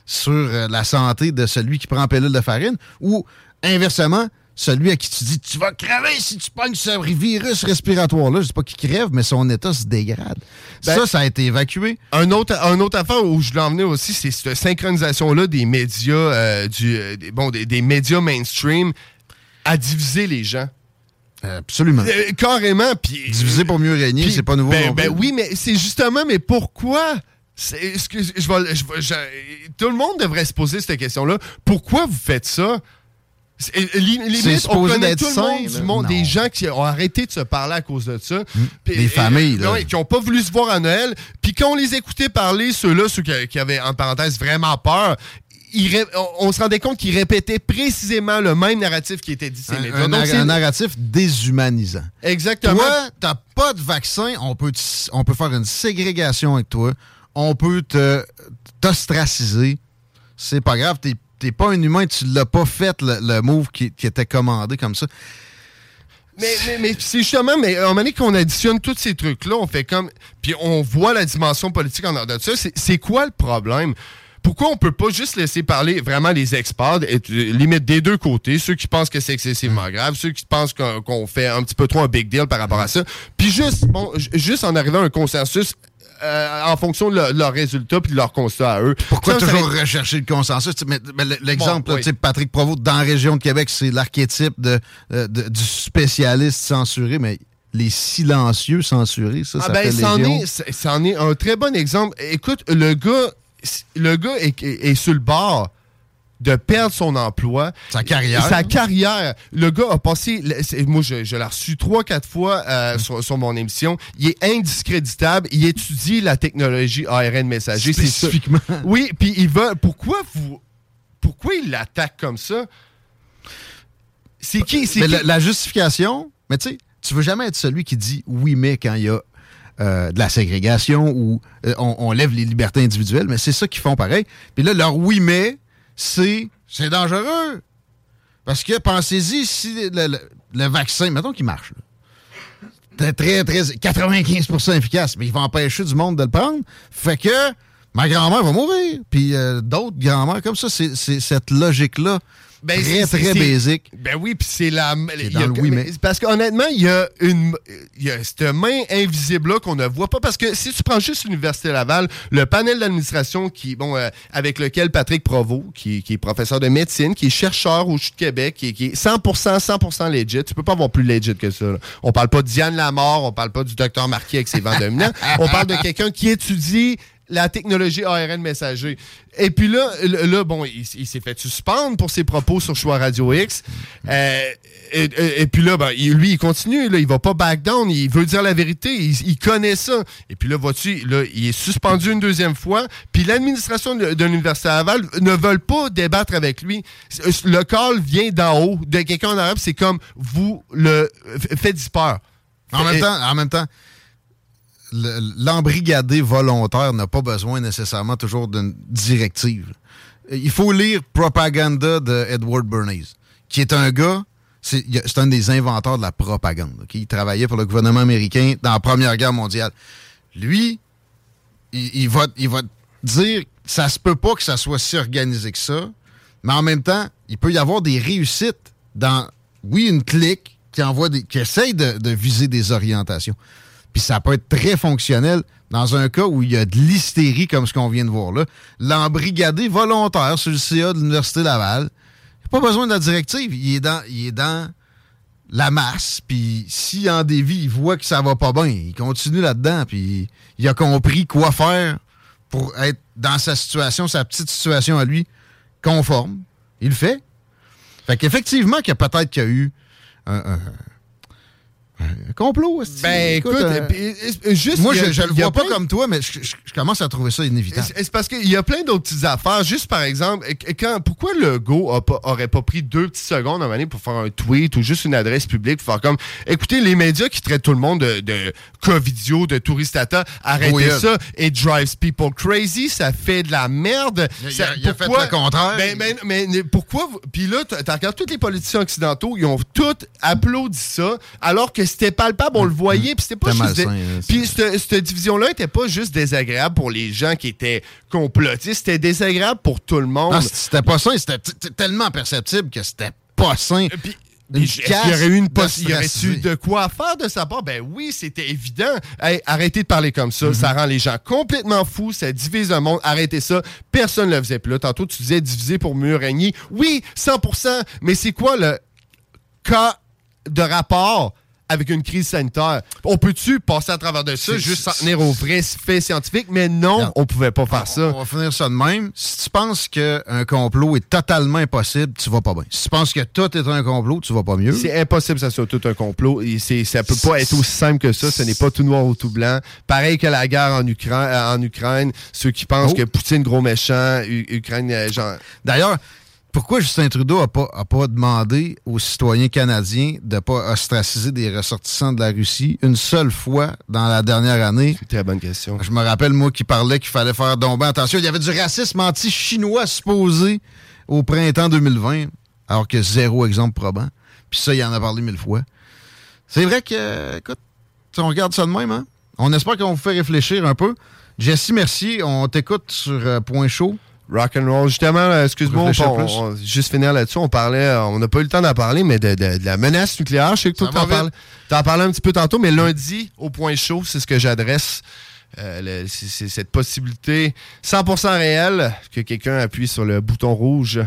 sur euh, la santé de celui qui prend pilule de farine. Ou, inversement, celui à qui tu dis tu vas crever si tu pognes ce virus respiratoire-là. Je dis pas qu'il crève, mais son état se dégrade. Ben, ça, ça a été évacué. Un autre, un autre affaire où je voulais en venir aussi, c'est cette synchronisation-là des médias, euh, du, euh, des, bon, des, des médias mainstream à diviser les gens. Absolument. Euh, carrément. Puis, Diviser pour mieux régner, c'est pas nouveau. Ben, non ben oui, mais c'est justement, mais pourquoi? Que je vais- je vais- je- tout le monde devrait se poser cette question-là. Pourquoi vous faites ça? Li- Limite, on connaît tout le monde, là. du monde, Non. des gens qui ont arrêté de se parler à cause de ça. Puis- des et- familles, là. qui n'ont pas voulu se voir à Noël. Puis quand on les écoutait parler, ceux-là, ceux qui, qui avaient, en parenthèse, vraiment peur, ré- on, se rendait compte qu'ils répétaient précisément le même narratif qui était dit. ces Un, un Donc, narratif déshumanisant. Exactement. Toi, t'as pas de vaccin, on peut, on peut faire une ségrégation avec toi, on peut te t'ostraciser. C'est pas grave, t'es t'es pas un humain, tu l'as pas fait le, le move qui, qui était commandé comme ça. Mais, mais, mais c'est justement, mais à un moment donné qu'on additionne tous ces trucs-là, on fait comme. Puis on voit la dimension politique en arrière de ça. C'est quoi le problème? Pourquoi on peut pas juste laisser parler vraiment les experts, et, euh, limite des deux côtés, ceux qui pensent que c'est excessivement grave, ceux qui pensent qu'on fait un petit peu trop un big deal par rapport à ça, puis juste, bon, juste en arrivant à un consensus euh, en fonction de, leur- de leurs résultats puis de leur constat à eux. Pourquoi Ça, toujours rechercher le consensus? Mais- mais L'exemple, Bon, oui. Patrick Provost, dans la région de Québec, c'est l'archétype de, euh, de- du spécialiste censuré, mais les silencieux censurés, ça, Ah ça ben, fait est, c'en est un très bon exemple. Écoute, le gars, le gars est, est- est sur le bord de perdre son emploi. Sa carrière. Sa carrière. Le gars a passé. Moi, je, je l'ai reçu trois, quatre fois euh, sur, sur mon émission. Il est indiscréditable. Il étudie la technologie ARN messager. Ça. Spécifiquement. Oui, puis il va. Pourquoi vous. Pourquoi il l'attaque comme ça? C'est qui? C'est Mais qui? la, la justification, mais tu sais, tu veux jamais être celui qui dit oui, mais quand il y a euh, de la ségrégation ou euh, on, lève les libertés individuelles, mais c'est ça qu'ils font pareil. Puis là, leur oui, mais, c'est c'est dangereux. Parce que pensez-y, si le, le- vaccin, mettons qu'il marche, là, très, très, très 95% efficace, mais il va empêcher du monde de le prendre. Fait que ma grand-mère va mourir. Puis euh, d'autres grand-mères comme ça, c'est cette logique-là. Ben, très, c'est- très basique. Ben oui, puis c'est la. dans a- le oui, mais. Parce qu'honnêtement, il y a une. Il y a cette main invisible-là qu'on ne voit pas. Parce que si tu prends juste l'Université Laval, le panel d'administration qui, bon, euh, avec lequel Patrick Provost, qui, qui est professeur de médecine, qui est chercheur au CHU de Québec, qui, qui est 100%, 100% legit. Tu peux pas avoir plus legit que ça. là. On parle pas de Diane Lamar, on parle pas du docteur Marquis avec ses vents dominants. on parle de quelqu'un qui étudie la technologie ARN messager. Et puis là, là bon, il, il s'est fait suspendre pour ses propos sur Choix Radio X. Euh, et, et- et puis là, ben, lui, il continue. Là, il va pas back down. Il veut dire la vérité. Il, il connaît ça. Et puis là, vois-tu, là, il est suspendu une deuxième fois. Puis l'administration de, de l'Université Laval ne veulent pas débattre avec lui. Le call vient d'en haut, de quelqu'un en arabe. C'est comme, vous le faites peur. En même temps, en même temps, l'embrigadé volontaire n'a pas besoin nécessairement toujours d'une directive. Il faut lire Propaganda de Edward Bernays, qui est un gars, c'est un des inventeurs de la propagande. Il travaillait pour le gouvernement américain dans la Première Guerre mondiale. Lui, il, va, il va dire ça se peut pas que ça soit si organisé que ça, mais en même temps, il peut y avoir des réussites dans, oui, une clique qui envoie des, qui essaye de viser des orientations. Ça peut être très fonctionnel dans un cas où il y a de l'hystérie comme ce qu'on vient de voir là. L'embrigadé volontaire sur le CA de l'Université Laval, il n'a pas besoin de la directive. Il est dans, il est dans la masse. Puis s'il en dévie, il voit que ça va pas bien. Il continue là-dedans. Puis il a compris quoi faire pour être dans sa situation, sa petite situation à lui, conforme. Il le fait. Fait qu'effectivement, qu'il y a peut-être qu'il y a eu un complot. esti. Ben écoute, euh, juste. moi, a- je, je le vois pas plein- comme toi, mais je, je- je commence à trouver ça inévitable. C'est parce qu'il y a plein d'autres petites affaires. Juste par exemple, quand, pourquoi le go pas- aurait pas pris deux petites secondes à pour faire un tweet ou juste une adresse publique pour faire comme écoutez, les médias qui traitent tout le monde de, de Covidio, de Touristata, arrêtez Oui, ça. It drives people crazy, ça fait de la merde. Il Ça- il a fait le contraire. Ben, ben, mais, mais pourquoi Puis là, tu regardes tous les politiciens occidentaux, ils ont tous applaudi ça, alors que c'était palpable, on le voyait, puis c'était pas juste. Puis cette, division-là était pas juste désagréable pour les gens qui étaient complotistes, c'était désagréable pour tout le monde. Non, c'était pas sain, c'était tellement perceptible que c'était pas sain. Est-ce qu'il y aurait eu une casse poss- il y aurait d'ostracisé. eu de quoi faire de sa part? Ben oui, c'était évident. Hey, arrêtez de parler comme Mm-hmm. ça. Ça rend les gens complètement fous. Ça divise le monde. Arrêtez ça. Personne ne le faisait. Puis là, tantôt, tu disais diviser pour mieux régner. Oui, 100% Mais c'est quoi le cas de rapport avec une crise sanitaire? On peut-tu passer à travers de ça juste s'en tenir aux vrais faits scientifiques? Mais non, on pouvait pas faire ça. On va finir ça de même. Si tu penses qu'un complot est totalement impossible, tu vas pas bien. Si tu penses que tout est un complot, tu vas pas mieux. C'est impossible que ça soit tout un complot. Et ça peut pas être aussi simple que ça. Ce n'est pas tout noir ou tout blanc. Pareil que la guerre en Ukraine. En Ukraine ceux qui pensent Oh. que Poutine, gros méchant, U- Ukraine, euh, genre... D'ailleurs, pourquoi Justin Trudeau n'a pas, a pas demandé aux citoyens canadiens de ne pas ostraciser des ressortissants de la Russie une seule fois dans la dernière année? Très bonne question. Je me rappelle, moi, qui parlait qu'il fallait faire tomber. Attention, il y avait du racisme anti-chinois supposé au printemps 2020, alors que zéro exemple probant. Puis ça, il en a parlé mille fois. C'est vrai que, écoute, si on regarde ça de même, hein? On espère qu'on vous fait réfléchir un peu. Jesse Mercier, on t'écoute sur euh, Point Chaud. Rock and roll. Justement, euh, excuse-moi, juste finir là-dessus, on parlait, euh, on n'a pas eu le temps d'en parler, mais de, de- de la menace nucléaire. Je sais que toi, t'en parles, t'en parlais un petit peu tantôt, mais lundi, au point chaud, c'est ce que j'adresse. Euh, c'est- cette possibilité 100% réelle que quelqu'un appuie sur le bouton rouge.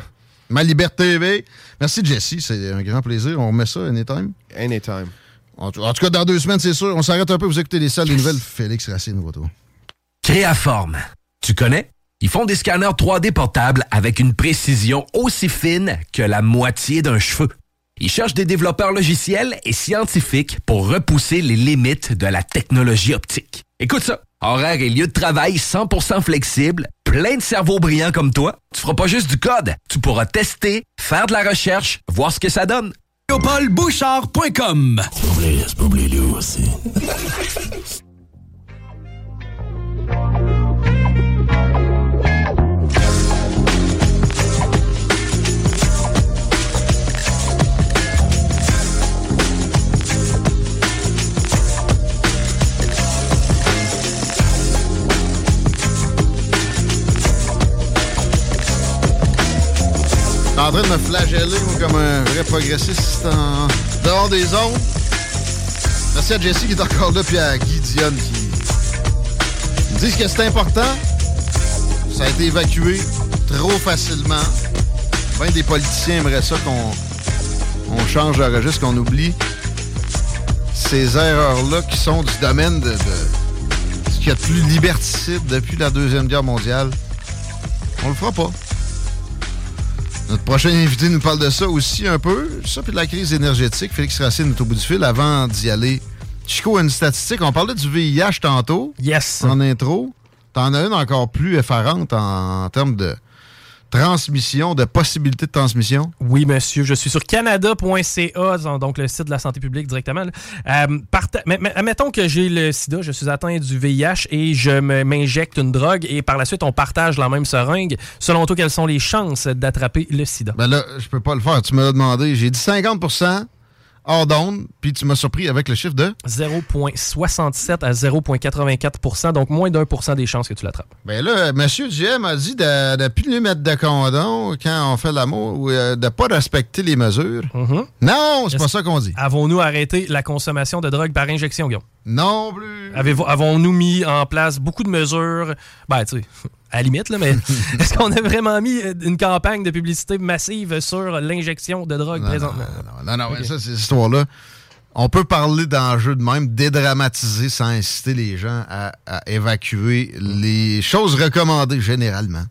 Ma Liberté TV. Merci, Jesse. C'est un grand plaisir. On remet ça anytime? Anytime. En tout, en tout cas, dans deux semaines, c'est sûr. On s'arrête un peu. Vous écoutez les salles des nouvelles. Félix Racine, nouveau tour. Créaforme. Tu connais? Ils font des scanners 3D portables avec une précision aussi fine que la moitié d'un cheveu. Ils cherchent des développeurs logiciels et scientifiques pour repousser les limites de la technologie optique. Écoute ça. Horaire et lieu de travail 100% flexible, plein de cerveaux brillants comme toi. Tu feras pas juste du code, tu pourras tester, faire de la recherche, voir ce que ça donne. LéopoldBouchard.com aussi. T'es en train de me flageller, comme un vrai progressiste en dehors des zones. Merci à Jesse qui est encore là, puis à Guy Dionne qui me disent que c'est important. Ça a été évacué trop facilement. Ben des politiciens aimeraient ça qu'on on change de registre, qu'on oublie ces erreurs-là qui sont du domaine de, de ce qu'il y a de plus liberticide depuis la Deuxième Guerre mondiale. On le fera pas. Notre prochain invité nous parle de ça aussi un peu. Ça, puis de la crise énergétique. Félix Racine est au bout du fil. Avant d'y aller, Chico une statistique. On parlait du VIH tantôt. Yes. En intro. T'en as une encore plus effarante en, en termes de transmission, de possibilité de transmission? Oui, monsieur. Je suis sur canada.ca, donc le site de la santé publique directement. Euh, mais, mais admettons que j'ai le sida, je suis atteint du VIH et je m'injecte une drogue et par la suite, on partage la même seringue. Selon toi, quelles sont les chances d'attraper le sida? Ben là, je peux pas le faire. Tu me l'as demandé. J'ai dit 50 hors d'onde, puis tu m'as surpris avec le chiffre de 0,67 à 0,84% donc moins d'un pour cent des chances que tu l'attrapes. Ben là, M. GM a dit de ne plus lui mettre de condom quand on fait l'amour ou euh, de pas respecter les mesures. Non, c'est pas ça qu'on dit. Avons-nous arrêté la consommation de drogue par injection, Guillaume? Non plus. Avons-nous mis en place beaucoup de mesures? Ben, tu sais, à la limite, là, mais est-ce qu'on a vraiment mis euh, une campagne de publicité massive sur l'injection de drogue présentement? Non, non, mais ça, c'est cette histoire-là. On peut parler d'enjeux de même, dédramatiser sans inciter les gens à, à évacuer les choses recommandées généralement.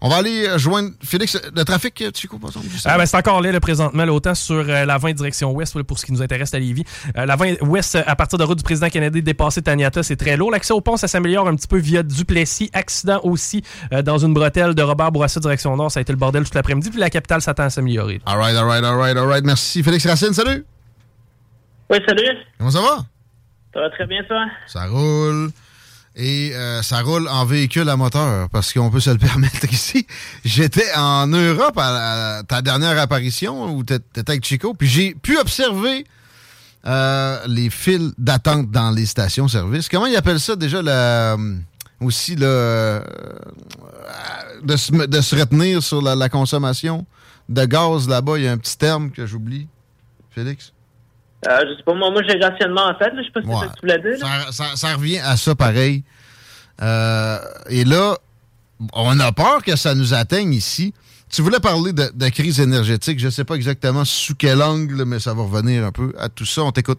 On va aller euh, joindre Félix. Le trafic, euh, par exemple, juste Ah ben, c'est encore là, là, présentement, là, autant sur euh, la 20 direction ouest là, pour ce qui nous intéresse à Lévis. Euh, la 20 ouest, euh, à partir de route du président Kennedy, dépassé Taniata, c'est très lourd. L'accès au pont, ça s'améliore un petit peu via Duplessis. Accident aussi euh, dans une bretelle de Robert Bourassa direction nord. Ça a été le bordel toute l'après-midi. Puis la capitale s'attend à s'améliorer. All right, all right, all right, all right. Merci. Félix Racine, salut. Oui, salut. Comment ça va? Ça va très bien, toi? Ça roule. Et euh, ça roule en véhicule à moteur, parce qu'on peut se le permettre ici. J'étais en Europe à, ta dernière apparition, où t'étais avec Chico, puis j'ai pu observer euh, les files d'attente dans les stations-service. Comment ils appellent ça déjà, aussi, euh, de, se, de se retenir sur la, la consommation de gaz là-bas? Il y a un petit terme que j'oublie. Félix? Euh, je sais pas, moi, moi j'ai rationnement en tête, là. je sais pas si Ouais. c'est ça que tu voulais dire. Ça, ça- ça revient à ça pareil. Euh, et là, on a peur que ça nous atteigne ici. Tu voulais parler de, de crise énergétique. Je ne sais pas exactement sous quel angle, mais ça va revenir un peu à tout ça. On t'écoute.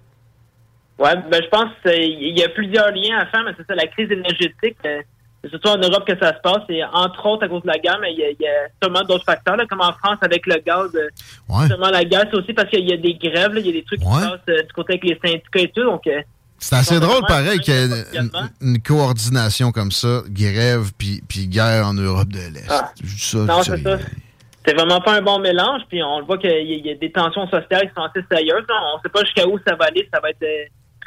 Ouais, ben je pense qu'il y a plusieurs liens à faire, mais c'est ça, la crise énergétique, euh, c'est surtout en Europe que ça se passe, et entre autres à cause de la guerre, mais il y a, il y a sûrement d'autres facteurs, là, comme en France avec le gaz. euh, Sûrement la guerre, c'est aussi parce qu'il y a des grèves, là, il y a des trucs qui se passent euh, du côté avec les syndicats et tout, donc... euh, C'est assez drôle, pareil, qu'il y ait une, coordination comme ça, grève puis, puis guerre en Europe de l'Est. Ah. Ça, Non, c'est ça. C'est vraiment pas un bon mélange, puis on le voit qu'il y, y a des tensions sociales qui sont assez sérieuses. là. On sait pas jusqu'à où ça va aller, ça va être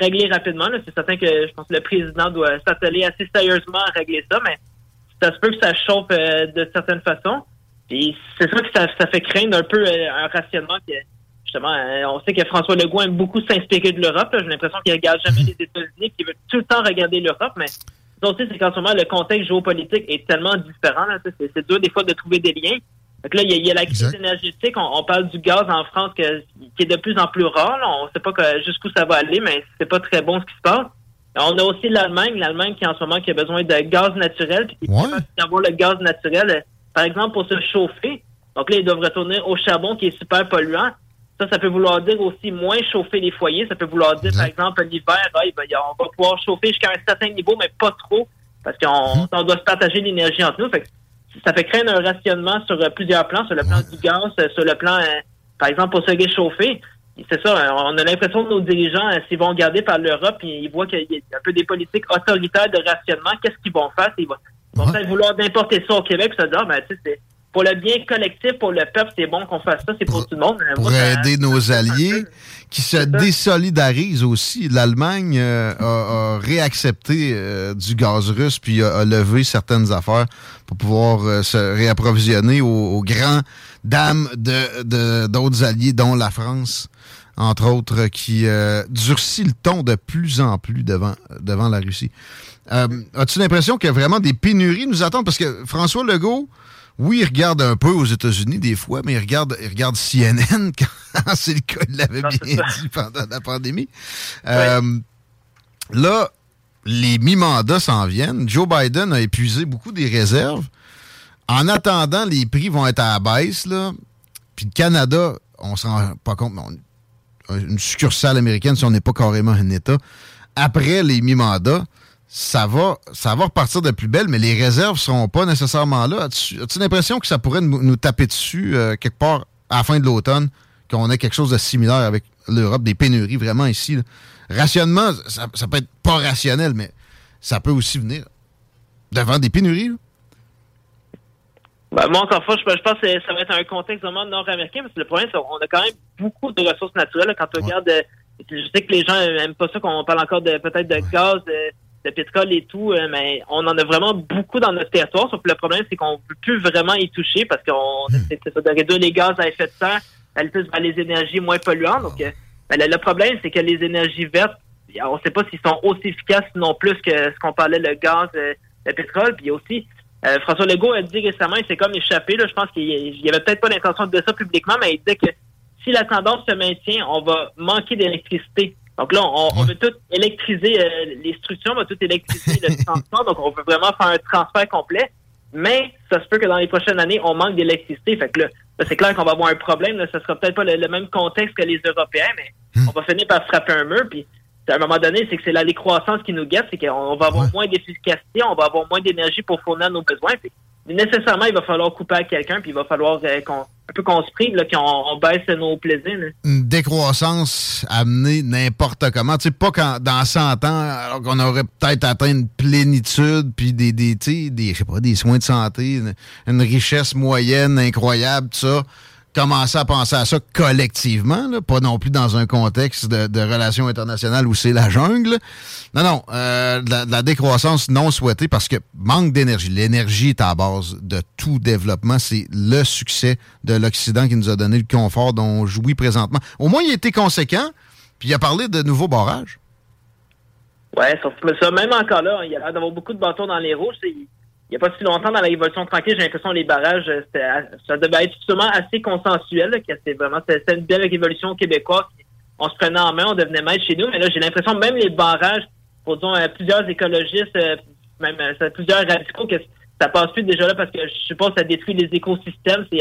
réglé rapidement. C'est certain que je pense que le président doit s'atteler assez sérieusement à régler ça, mais ça se peut que ça chauffe euh, de certaines façons. Puis c'est sûr que ça, ça fait craindre un peu euh, un rationnement justement, euh, on sait que François Legault aime beaucoup s'inspirer de l'Europe. J'ai l'impression qu'il regarde jamais les États-Unis, qu'il veut tout le temps regarder l'Europe, mais ça aussi, c'est qu'en ce moment, le contexte géopolitique est tellement différent. c'est dur des fois de trouver des liens. Donc là, il y, a- il y a la crise énergétique. On, on parle du gaz en France que- qui est de plus en plus rare. là. On ne sait pas jusqu'où ça va aller, mais c'est pas très bon ce qui se passe. On a aussi l'Allemagne, l'Allemagne qui en ce moment qui a besoin de gaz naturel, puis capable d'avoir le gaz naturel, par exemple pour se chauffer. Donc là, ils doivent retourner au charbon qui est super polluant. Ça, ça peut vouloir dire aussi moins chauffer les foyers. Ça peut vouloir dire, par exemple, l'hiver, ben, on va pouvoir chauffer jusqu'à un certain niveau, mais pas trop, parce qu'on on doit se partager l'énergie entre nous. Fait que ça fait craindre un rationnement sur euh, plusieurs plans, sur le plan du gaz, euh, sur le plan, euh, par exemple, pour se réchauffer. C'est ça, on a l'impression que nos dirigeants, s'ils vont regarder par l'Europe, ils ils voient qu'il y a un peu des politiques autoritaires de rationnement. Qu'est-ce qu'ils vont faire? Ils vont, peut-être vouloir d'importer ça au Québec, se dire, Ah, ben, tu sais, c'est pour le bien collectif, pour le peuple, c'est bon qu'on fasse ça, c'est pour tout le monde. Euh, pour moi, ça- aider nos alliés qui se désolidarisent aussi. L'Allemagne euh, a, a réaccepté euh, du gaz russe puis a, a levé certaines affaires pour pouvoir euh, se réapprovisionner aux, aux grands dames de- de- d'autres alliés, dont la France, entre autres, qui euh, durcit le ton de plus en plus devant, devant la Russie. Euh, As-tu l'impression qu'il y a vraiment des pénuries nous attendent? Parce que François Legault, oui, il regarde un peu aux États-Unis des fois, mais il regarde, il regarde CNN quand c'est le cas, il l'avait bien dit pendant la pandémie. Euh, Là, les mi-mandats s'en viennent. Joe Biden a épuisé beaucoup des réserves. En attendant, les prix vont être à la baisse. Là. Puis le Canada, on s'en rend pas compte, mais on- une succursale américaine, si on n'est pas carrément un État, après les mi-mandats, ça va, ça va repartir de plus belle, mais les réserves ne seront pas nécessairement là. As-tu as-tu l'impression que ça pourrait nous, nous taper dessus euh, quelque part à la fin de l'automne, qu'on ait quelque chose de similaire avec l'Europe, des pénuries vraiment ici? là? Rationnement, ça, ça peut être pas rationnel, mais ça peut aussi venir devant des pénuries. là. Ben, moi, encore une fois, je, je pense que ça va être un contexte vraiment nord-américain, parce que le problème, c'est qu'on a quand même beaucoup de ressources naturelles. là. Quand on regarde, euh, je sais que les gens aiment pas ça qu'on parle encore de peut-être de gaz, de, de pétrole et tout, euh, mais on en a vraiment beaucoup dans notre territoire. Sauf que le problème, c'est qu'on ne peut plus vraiment y toucher parce qu'on c'est c'est ça, de réduire les gaz à effet de serre, aller plus vers les énergies moins polluantes. Donc, euh, ben, le, le problème, c'est que les énergies vertes, on ne sait pas s'ils sont aussi efficaces, non plus que ce qu'on parlait, le gaz, euh, le pétrole. Puis aussi, euh, François Legault a dit récemment, il s'est comme échappé, là, je pense qu'il il avait peut-être pas l'intention de dire ça publiquement, mais il disait que si la tendance se maintient, on va manquer d'électricité. Donc là, on, on veut tout électriser euh, les structures, on va tout électriser le transport, donc on veut vraiment faire un transfert complet. Mais ça se peut que dans les prochaines années, on manque d'électricité. Fait que là, là, c'est clair qu'on va avoir un problème. Là. Ça sera peut-être pas le, le même contexte que les Européens, mais on va finir par frapper un mur. Puis à un moment donné, c'est que c'est la décroissance qui nous guette, c'est qu'on va avoir moins d'efficacité, on va avoir moins d'énergie pour fournir nos besoins. Puis, nécessairement, il va falloir couper à quelqu'un, puis il va falloir euh, qu'on un peu qu'on se prive, là, qu'on on baisse nos plaisirs. Une décroissance amenée n'importe comment. Tu sais, pas quand, dans 100 ans, alors qu'on aurait peut-être atteint une plénitude, puis des, des, des, pas, des soins de santé, une richesse moyenne incroyable, tout ça. Commencer à penser à ça collectivement, pas non plus dans un contexte de, relations internationales où c'est la jungle. Non, non, euh, la, décroissance non souhaitée parce que manque d'énergie. L'énergie est à base de tout développement. C'est le succès de l'Occident qui nous a donné le confort dont on jouit présentement. Au moins, il a été conséquent, puis il a parlé de nouveaux barrages. Ouais, sauf que ça, même encore là, il y a d'avoir beaucoup de bâtons dans les roues. Il n'y a pas si longtemps dans la révolution tranquille, j'ai l'impression que les barrages, euh, ça devait être justement assez consensuel, c'était vraiment une belle révolution québécoise. On se prenait en main, on devenait maître chez nous, mais là, j'ai l'impression même les barrages, pour disons, euh, plusieurs écologistes, euh, même plusieurs radicaux, que ça passe plus déjà là parce que je suppose que ça détruit les écosystèmes. C'est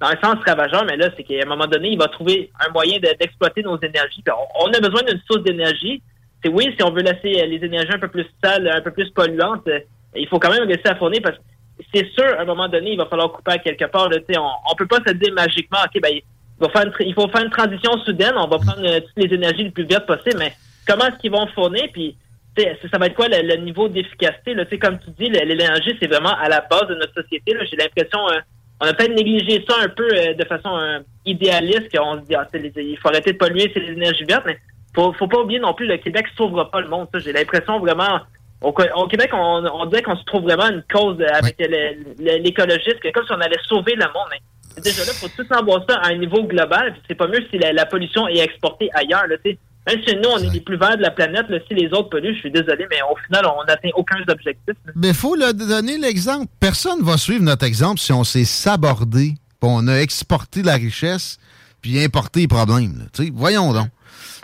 dans un sens ravageur, mais là, c'est qu'à un moment donné, il va trouver un moyen de- d'exploiter nos énergies. On, on a besoin d'une source d'énergie. C'est oui, si on veut laisser les énergies un peu plus sales, un peu plus polluantes, il faut quand même laisser à fournir parce que c'est sûr, à un moment donné, il va falloir couper à quelque part. On, on peut pas se dire magiquement, OK, ben, il, faire une il faut faire une transition soudaine, on va prendre euh, toutes les énergies les plus vertes possibles, mais comment est-ce qu'ils vont fournir? Puis, ça va être quoi le, le niveau d'efficacité? Comme tu dis, le- l'énergie, c'est vraiment à la base de notre société. J'ai l'impression, euh, on a peut-être négligé ça un peu euh, de façon euh, idéaliste, qu'on se dit, ah, il faut arrêter de polluer, c'est les énergies vertes, mais faut, faut pas oublier non plus, le Québec sauvera pas le monde. J'ai l'impression vraiment, au, au Québec, on, on dirait qu'on se trouve vraiment une cause avec le- le- l'écologiste, comme si on allait sauver le monde. Déjà là, faut tout savoir ça à un niveau global. C'est pas mieux si la, la pollution est exportée ailleurs. Là. Même si nous, on est les plus verts de la planète, là, si les autres polluent, je suis désolé, mais au final, on n'atteint aucun objectif. là. Mais il faut le donner l'exemple. Personne va suivre notre exemple si on s'est sabordé, puis on a exporté la richesse, puis importé les problèmes. voyons donc.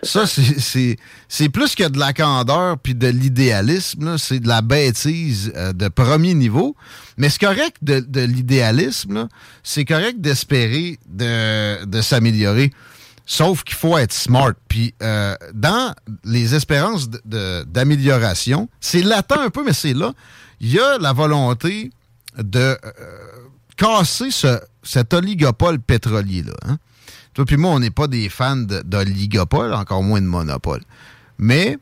Ça, c'est- plus que de la candeur puis de l'idéalisme. C'est de la bêtise euh, de premier niveau. Mais c'est correct de, l'idéalisme. C'est correct d'espérer de, s'améliorer. Sauf qu'il faut être smart. Puis euh, dans les espérances d'amélioration, c'est latent un peu, mais c'est là. Il y a la volonté de euh, casser ce- cet oligopole pétrolier-là. hein. Toi puis moi, on n'est pas des fans de- d'oligopole, encore moins de monopole. Mais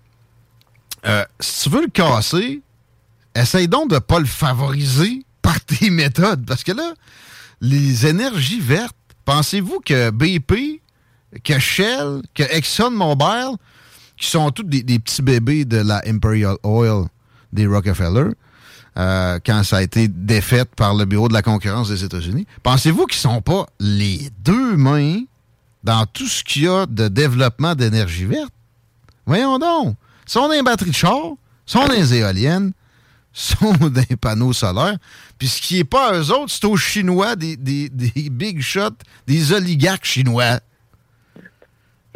euh, si tu veux le casser, essaye donc de ne pas le favoriser par tes méthodes. Parce que là, les énergies vertes, pensez-vous que BP, que Shell, que ExxonMobil, qui sont tous des, petits bébés de la Imperial Oil des Rockefeller, euh, quand ça a été défaite par le Bureau de la concurrence des États-Unis, pensez-vous qu'ils sont pas les deux mains dans tout ce qu'il y a de développement d'énergie verte? Voyons donc. Sont dans les batteries de char, ils sont dans les éoliennes, sont les panneaux solaires. Puis ce qui n'est pas à eux autres, c'est aux Chinois, des, des, des big shots, des oligarques chinois.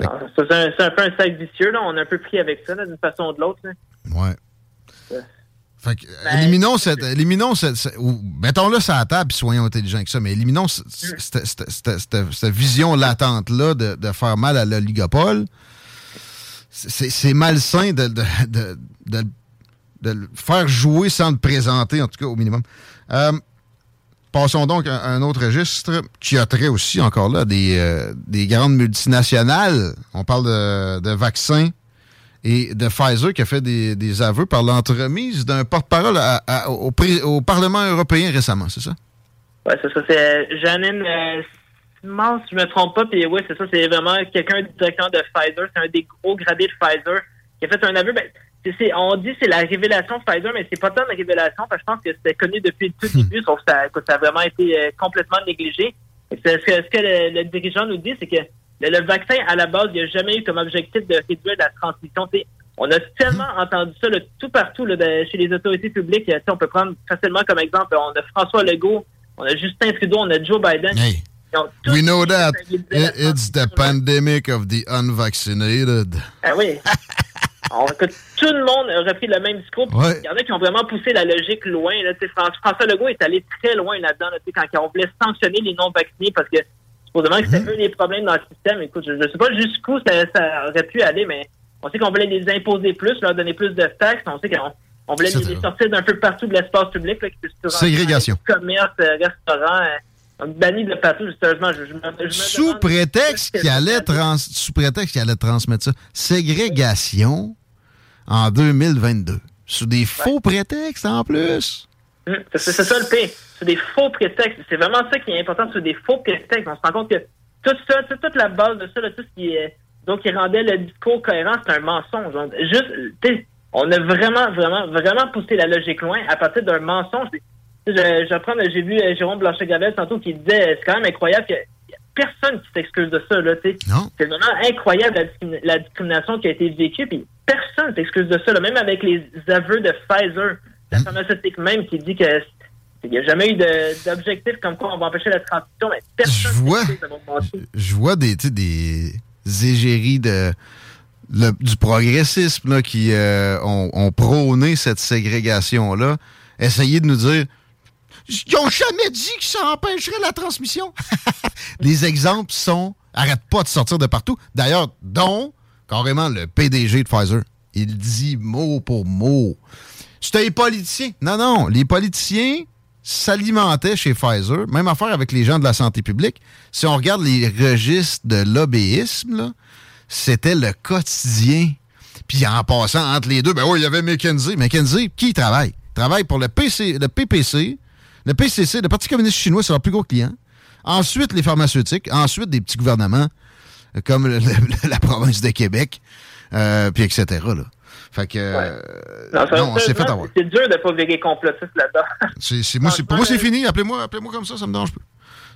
Ça, C'est un, un peu un sac vicieux, là. On a un peu pris avec ça, d'une façon ou de l'autre. là. Fait que, éliminons cette. Éliminons cette, cette- mettons-le sur la table, puis soyons intelligents avec ça, mais éliminons ce- ce- cette, vision latente-là de, de faire mal à l'oligopole. C'est malsain de, le faire jouer sans le présenter, en tout cas, au minimum. Euh, passons donc à un autre registre qui a trait aussi, encore là, des, euh, des grandes multinationales. On parle de vaccins et de Pfizer qui a fait des, des aveux par l'entremise d'un porte-parole au, au Parlement européen récemment, c'est ça? Ouais, c'est ça. C'est Janine euh, si je me trompe pas. Puis oui, c'est ça. C'est vraiment quelqu'un du directeur de Pfizer. C'est un des gros gradés de Pfizer qui a fait un aveu. Ben, on dit que c'est la révélation de Pfizer, mais c'est pas tant de révélation. Parce que je pense que c'était connu depuis le tout début, sauf que ça, que ça a vraiment été euh, complètement négligé. Ce que, ce que le, le dirigeant nous dit, c'est que le, le vaccin, à la base, il n'a jamais eu comme objectif de réduire la transmission. On a tellement entendu ça là, tout partout là, de- chez les autorités publiques. On peut prendre facilement comme exemple, on a François Legault, on a Justin Trudeau, on a Joe Biden. We know that. it's the pandemic of the unvaccinated. Ah oui. On, écoute, tout le monde a repris le même discours. Ouais. Il y en a qui ont vraiment poussé la logique loin. Là, François Legault est allé très loin là-dedans là, quand on voulait sanctionner les non-vaccinés parce que supposément que c'était eux les problèmes dans le système. Écoute, je ne sais pas jusqu'où ça, ça aurait pu aller, mais on sait qu'on voulait les imposer plus, leur donner plus de taxes. On sait qu'on on voulait les, les sortir d'un peu partout de l'espace public. Là, Ségrégation. Commerces, euh, restaurants, euh, donc bannis de partout. Sérieusement, je, je me, je me Sous prétexte qu'il allait, trans- sous prétexte qu'il allait transmettre ça. Ségrégation en 2022. Sous des faux prétextes en plus. Hum, C'est ça le pire. C'est des faux prétextes. C'est vraiment ça qui est important, c'est des faux prétextes. On se rend compte que tout ça, toute, toute la base de ça, là, tout ce qui est, donc qui rendait le discours cohérent, c'est un mensonge. On- Juste, on a vraiment, vraiment, vraiment poussé la logique loin à partir d'un mensonge. J'ai vu euh, Jérôme Blanchet-Gravel tantôt qui disait, c'est quand même incroyable que personne qui s'excuse de ça, là, tu sais. C'est vraiment incroyable la, la discrimination qui a été vécue, puis personne s'excuse de ça, là, même avec les aveux de Pfizer, la pharmaceutique même qui dit que il n'y a jamais eu d'objectif comme quoi on va empêcher la transition, mais personne Je vois. Je vois des, des égéries de, le- du progressisme là, qui euh, ont, ont prôné cette ségrégation-là, essayer de nous dire ils n'ont jamais dit que ça empêcherait la transmission. Les exemples sont arrête pas de sortir de partout. D'ailleurs, dont carrément le PDG de Pfizer. Il dit mot pour mot. C'était les politiciens. Non, non. Les politiciens s'alimentaient chez Pfizer. Même affaire avec les gens de la santé publique. Si on regarde les registres de lobbyisme, c'était le quotidien. Puis en passant entre les deux, ben oui, il y avait McKenzie. McKenzie, qui travaille? Il travaille pour le, le PPC, le PCC, le Parti communiste chinois, c'est leur plus gros client. Ensuite, les pharmaceutiques. Ensuite, des petits gouvernements euh, comme la province de Québec, euh, puis etc. Fait que... euh, Non, non, on s'est fait avoir. C'est dur de pas virer complotiste là-dedans. C'est, moi, pour moi, c'est fini. Appelez-moi, appelez-moi comme ça, ça me dérange pas.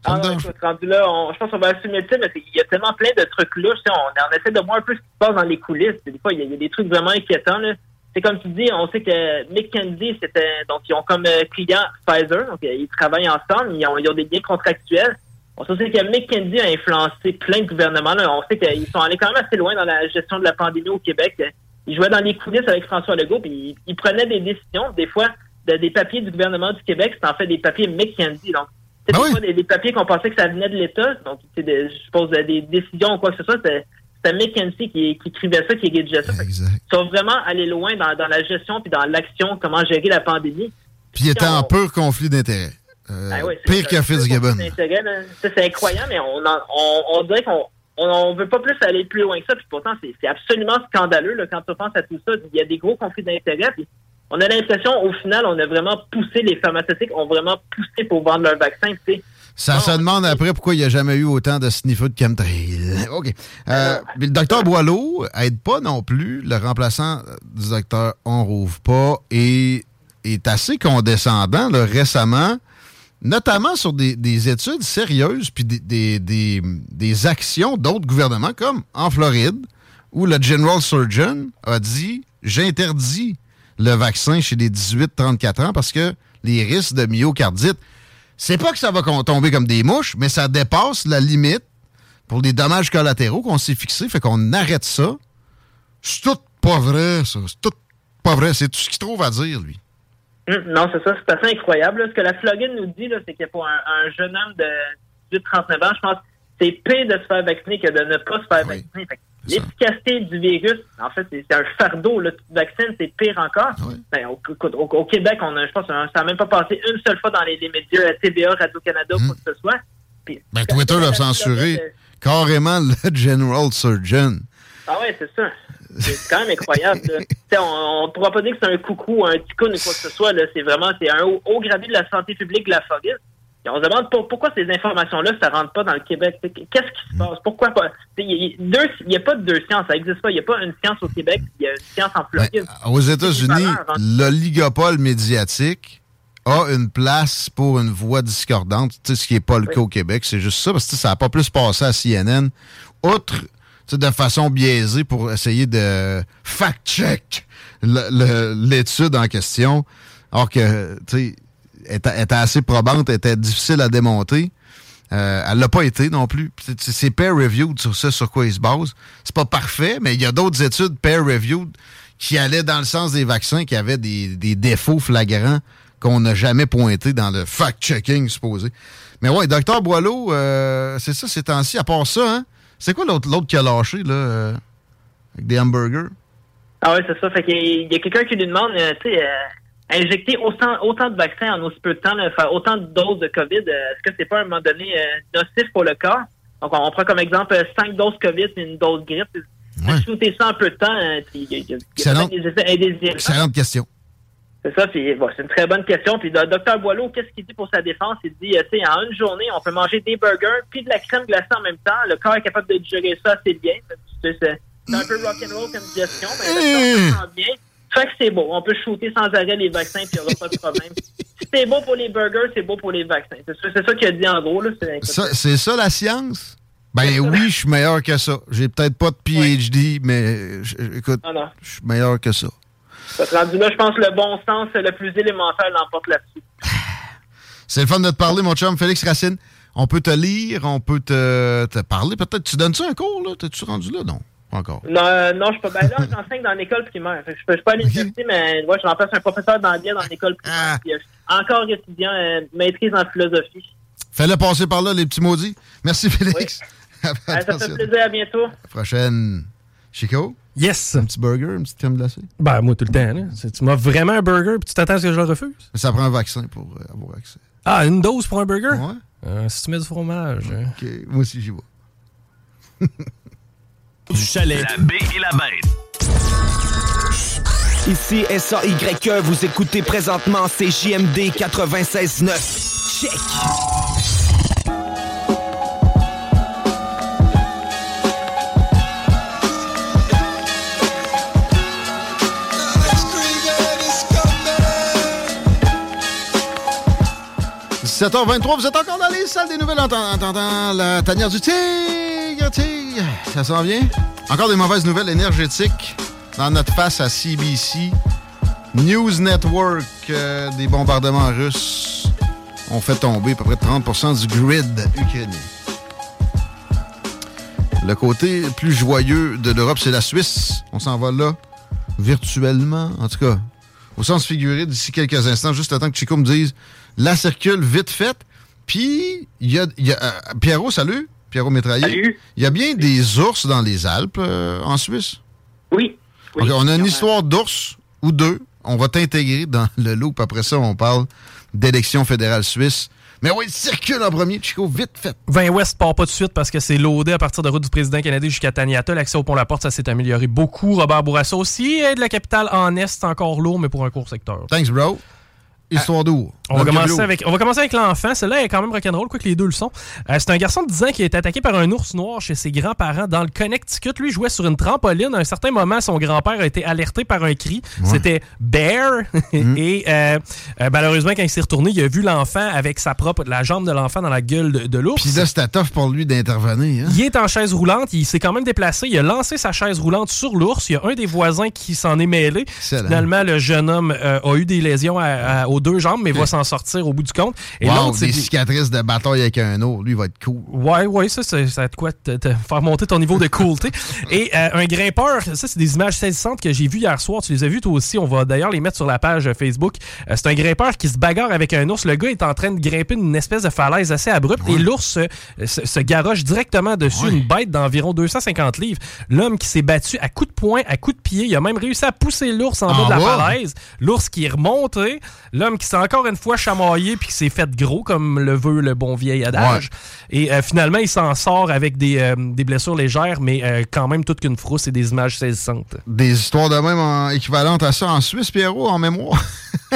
Ça Ah, me non, dérange rendu là, on- je pense qu'on va assumer le mais il y a tellement plein de trucs louches. On, on essaie de voir un peu ce qui se passe dans les coulisses. Des fois, il y, a, il y a des trucs vraiment inquiétants. là. C'est comme tu dis, on sait que McKenzie, c'était donc ils ont comme euh, client Pfizer, donc euh, ils travaillent ensemble, ils ont, ils ont des liens contractuels. On sait que McKenzie a influencé plein de gouvernements. là. On sait qu'ils sont allés quand même assez loin dans la gestion de la pandémie au Québec. Ils jouaient dans les coulisses avec François Legault, puis ils prenaient des décisions, des fois, de- des papiers du gouvernement du Québec, c'est en fait des papiers McKenzie. Donc, c'est des fois des, des papiers qu'on pensait que ça venait de l'État. Donc, c'est des- je suppose des décisions ou quoi que ce soit. C'était McKenzie qui, qui écrivait ça, qui rédigeait ça. Que Ils sont vraiment allés loin dans, dans la gestion puis dans l'action, comment gérer la pandémie. Puis il était en pur conflit d'intérêts. Euh, Ah oui, pire que Fitzgibbon. c'est incroyable, mais on, en- on, on dirait qu'on on, on veut pas plus aller plus loin que ça. Puis pourtant, c'est absolument scandaleux là, quand tu penses à tout ça. Il y a des gros conflits d'intérêts. On a l'impression, au final, on a vraiment poussé, les pharmaceutiques ont vraiment poussé pour vendre leur vaccin. Ça se demande après pourquoi il n'y a jamais eu autant de sniffers de chemtrail. OK. Euh, mais le docteur Boileau aide pas non plus. Le remplaçant du docteur On Rouvre pas et est assez condescendant là, récemment, notamment sur des, des études sérieuses puis des, actions d'autres gouvernements, comme en Floride, où le General Surgeon a dit j'interdis le vaccin chez les 18-34 ans parce que les risques de myocardite, c'est pas que ça va tomber comme des mouches, mais ça dépasse la limite pour les dommages collatéraux qu'on s'est fixé, fait qu'on arrête ça. C'est tout pas vrai, ça. C'est tout pas vrai. C'est tout ce qu'il trouve à dire, lui. Hum, non, c'est ça, c'est assez incroyable. là. Ce que la Floride nous dit, c'est que pour un, un jeune homme de 18-39 ans, je pense que c'est pire de se faire vacciner que de ne pas se faire vacciner. L'efficacité du virus, en fait, c'est un fardeau. Te vaccines, c'est pire encore. Ben, au, écoute, au- au Québec, on a, je pense, ça n'a même pas passé une seule fois dans les, les médias euh, TVA, Radio-Canada, quoi que ce soit. Puis, Ben, Twitter l'a censuré carrément le General Surgeon. Ah ouais, c'est ça. C'est quand même incroyable. on ne pourra pas dire que c'est un coucou, un ticoun ou quoi que ce soit. C'est vraiment c'est un haut, haut gradé de la santé publique de la Floride. Et on se demande pour- pourquoi ces informations-là, ça rentre pas dans le Québec. Qu'est-ce qui se passe? Pourquoi pas? Il y, a- pas de deux sciences, ça n'existe pas. Il n'y a pas une science au Québec, il y a une science en Floride. Aux États-Unis, hein. l'oligopole médiatique a une place pour une voix discordante, ce qui n'est pas le cas au Québec. C'est juste ça, parce que ça n'a pas plus passé à CNN, outre de façon biaisée pour essayer de fact-check l'étude en question, alors que, tu sais, était, était assez probante, était difficile à démonter. Euh, elle l'a pas été non plus. C'est peer-reviewed sur ça, sur quoi il se base. C'est pas parfait, mais il y a d'autres études peer-reviewed qui allaient dans le sens des vaccins, qui avaient des, des défauts flagrants qu'on n'a jamais pointés dans le fact-checking supposé. Mais ouais, docteur Boileau, euh, c'est ça ces temps-ci. À part ça, hein, c'est quoi l'autre l'autre qui a lâché, là, euh, avec des hamburgers? Ah oui, c'est ça. Fait qu'il y a- il y a quelqu'un qui lui demande, euh, tu sais, euh, injecter autant, autant de vaccins en aussi peu de temps, là, faire autant de doses de COVID, est-ce que c'est pas à un moment donné nocif pour le corps? Donc, on, on prend comme exemple euh, 5 doses COVID et une dose grippe. Shooter ça en peu de temps, il y a, y y des effets indésirables. Excellente question. C'est ça, puis bon, c'est une très bonne question. Puis le docteur Boileau, qu'est-ce qu'il dit pour sa défense? Il dit, euh, tu sais, en une journée, on peut manger des burgers puis de la crème glacée en même temps. Le corps est capable de digérer ça assez bien. C'est un peu rock'n'roll comme gestion, mais le corps bien. Fait que c'est beau. On peut shooter sans arrêt les vaccins puis il n'y aura pas de problème. si c'est beau pour les burgers, c'est beau pour les vaccins. C'est ça, qu'il a dit en gros. Là. C'est- Ça- C'est ça la science? Ben oui, je suis meilleur que ça. J'ai peut-être pas de PhD, mais je- écoute, Ah je suis meilleur que ça. Rendu là, je pense que le bon sens le plus élémentaire l'emporte là-dessus. C'est le fun de te parler, mon chum Félix Racine. On peut te lire, on peut te, te parler. Peut-être, tu donnes-tu un cours, là? T'es-tu rendu là? Non, pas encore. Non, euh, non, je suis pas. Ben là, j'enseigne dans l'école primaire. Je peux, je peux pas à l'université, mais ouais, je remplace un professeur d'anglais dans l'école primaire. Puis, euh, encore étudiant, euh, maîtrise en philosophie. Fais-le passer par là, les petits maudits. Merci, Félix. À la ça fait plaisir, à bientôt. prochaine. Chico? Yes. Un petit burger, une petite crème glacée? Ben, moi, tout le temps. Là. C'est- Tu m'as vraiment un burger puis tu t'attends à ce que je le refuse? Mais ça prend un vaccin pour euh, avoir accès. Ah, une dose pour un burger? Ouais. Euh, si tu mets du fromage. hein. OK, moi aussi, j'y vais. Du chalet. La baie et la bête. Ici SAYE, vous écoutez présentement CJMD 96.9. Check! – 17h23, vous êtes encore dans les salles des nouvelles en en entendant la tanière du tigre, tigre. Ça s'en vient? Encore des mauvaises nouvelles énergétiques dans notre face à CBC. News Network, euh, des bombardements russes ont fait tomber à peu près 30% du grid ukrainien. Le côté plus joyeux de l'Europe, c'est la Suisse. On s'en va là, virtuellement, en tout cas, au sens figuré, d'ici quelques instants, juste le temps que Chico me dise la circule vite faite. Puis, il y a, il y a, euh, Pierrot, salut. Pierrot Métraillé. Il y a bien des ours dans les Alpes, euh, en Suisse. Oui. On a une histoire d'ours ou deux On va t'intégrer dans le loop. Après ça, on parle d'élection fédérale suisse. Mais oui, circule en premier, Chico, vite fait. 20 Ouest part pas de suite parce que c'est loadé à partir de route du président canadien jusqu'à Taniata. L'accès au pont La Porte, ça s'est amélioré beaucoup. Robert Bourassa aussi. Et de la capitale en Est, c'est encore lourd, mais pour un court secteur. Thanks, bro. Histoire d'où? On va, commencer avec, on va commencer avec l'enfant. Celle-là est quand même rock'n'roll, quoi que les deux le sont. Euh, c'est un garçon de 10 ans qui a été attaqué par un ours noir chez ses grands-parents dans le Connecticut. Lui jouait sur une trampoline. À un certain moment, son grand-père a été alerté par un cri. C'était Bear. Et euh, euh, malheureusement, quand il s'est retourné, il a vu l'enfant avec sa propre, la jambe de l'enfant dans la gueule de, de l'ours. Puis là, c'était tough pour lui d'intervenir. hein? Il est en chaise roulante, il s'est quand même déplacé, il a lancé sa chaise roulante sur l'ours. Il y a un des voisins qui s'en est mêlé. Finalement, le jeune homme a eu des lésions à- à- aux deux jambes, mais va s'en sortir au bout du compte. Et Wow, l'autre, c'est des cicatrices de bataille avec un autre. Lui, il va être cool. Ouais, ouais, ça, ça a de quoi te, te faire monter ton niveau de coolté. Et euh, un grimpeur, ça, c'est des images saisissantes que j'ai vues hier soir. Tu les as vues toi aussi. On va d'ailleurs les mettre sur la page euh, Facebook. Euh, c'est un grimpeur qui se bagarre avec un ours. Le gars est en train de grimper une espèce de falaise assez abrupte et l'ours euh, se, se garoche directement dessus une bête d'environ 250 livres. L'homme qui s'est battu à coups de poing, à coups de pied, il a même réussi à pousser l'ours en, En bas de la falaise. L'ours qui est remonté. L'homme qui s'est encore une fois chamaillé puis qui s'est fait gros, comme le veut le bon vieil adage. Et euh, finalement, il s'en sort avec des, euh, des blessures légères, mais euh, quand même toute qu'une frousse et des images saisissantes. Des histoires de même en- équivalentes à ça en Suisse, Pierrot, en mémoire?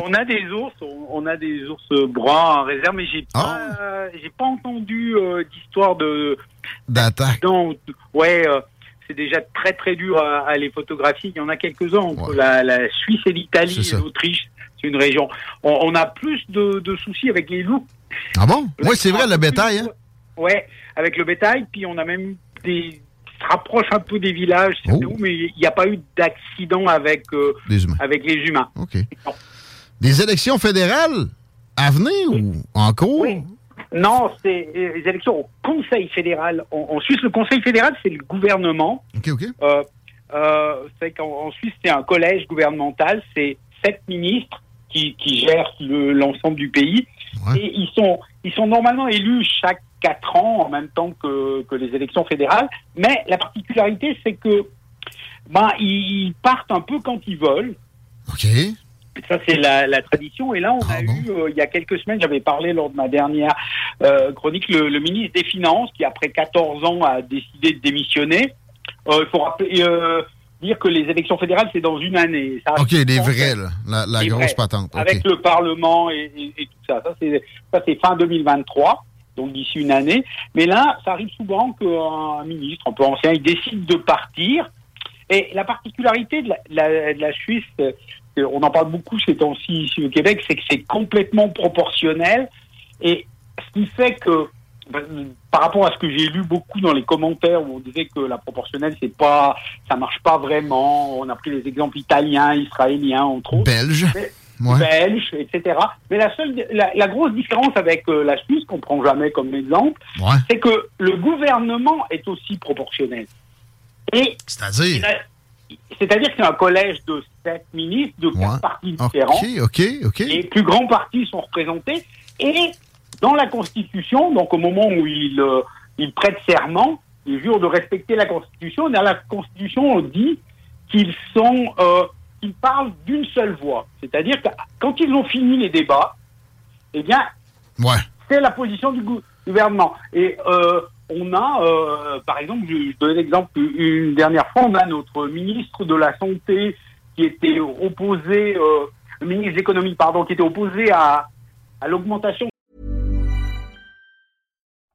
On a des ours, on, a des ours bruns en réserve, mais j'ai pas, Ah. euh, j'ai pas entendu euh, d'histoire de D'attaque. Ouais, euh, c'est déjà très très dur à, à les photographier. Il y en a quelques-uns entre la, la Suisse et l'Italie, et l'Autriche. C'est une région. On, on a plus de, de soucis avec les loups. Ah bon? Oui, c'est vrai, le bétail. Hein? Ouais, avec le bétail. Puis on a même des se rapproche un peu des villages, c'est où, mais il n'y a pas eu d'accident avec euh, Oh. Avec les humains. OK. Des élections fédérales à venir ou en cours? Non, c'est euh, les élections au Conseil fédéral. En, en Suisse, le Conseil fédéral, c'est le gouvernement. OK, OK. Euh, euh, qu'en en Suisse, c'est un collège gouvernemental. C'est sept ministres qui, qui gèrent le- l'ensemble du pays. Et ils sont, ils sont normalement élus chaque quatre ans, en même temps que, que les élections fédérales. Mais la particularité, c'est que ben, ils partent un peu quand ils veulent. OK. Ça, c'est la, la tradition. Et là, on a eu, euh, il y a quelques semaines, j'avais parlé lors de ma dernière euh, chronique, le, le ministre des Finances, qui après 14 ans a décidé de démissionner. Euh, il faut rappeler, dire que les élections fédérales, c'est dans une année. Ça OK, les vrais, là. La, la les grosse vrais, patente. Avec le Parlement et, et- et tout ça. Ça, c'est fin 2023, donc d'ici une année. Mais là, ça arrive souvent qu'un ministre un peu ancien, il décide de partir. Et la particularité de la, de la- de la Suisse, euh, on en parle beaucoup ces temps-ci ici au Québec, c'est que c'est complètement proportionnel. Et ce qui fait que, par rapport à ce que j'ai lu beaucoup dans les commentaires où on disait que la proportionnelle, c'est pas, ça marche pas vraiment. On a pris les exemples italiens, israéliens, entre autres. Belge. Mais- Ouais. Belge, etc. Mais la seule, la, la grosse différence avec euh, la Suisse, qu'on prend jamais comme exemple, c'est que le gouvernement est aussi proportionnel. Et C'est-à-dire? c'est-à-dire que c'est un collège de sept ministres de quatre partis différents. OK, OK, OK. Les plus grands partis sont représentés. Et dans la Constitution, donc au moment où ils, euh, ils prêtent serment, ils jurent de respecter la Constitution. Dans la Constitution, on dit qu'ils sont, euh, qu'ils parlent d'une seule voix. C'est-à-dire que quand ils ont fini les débats, eh bien, Ouais. c'est la position du gou- gouvernement. Et euh, on a, euh, par exemple, je, je donne l'exemple une dernière fois, on a notre ministre de la Santé qui était opposé, euh, le ministre de l'économie, pardon, qui était opposé à, à l'augmentation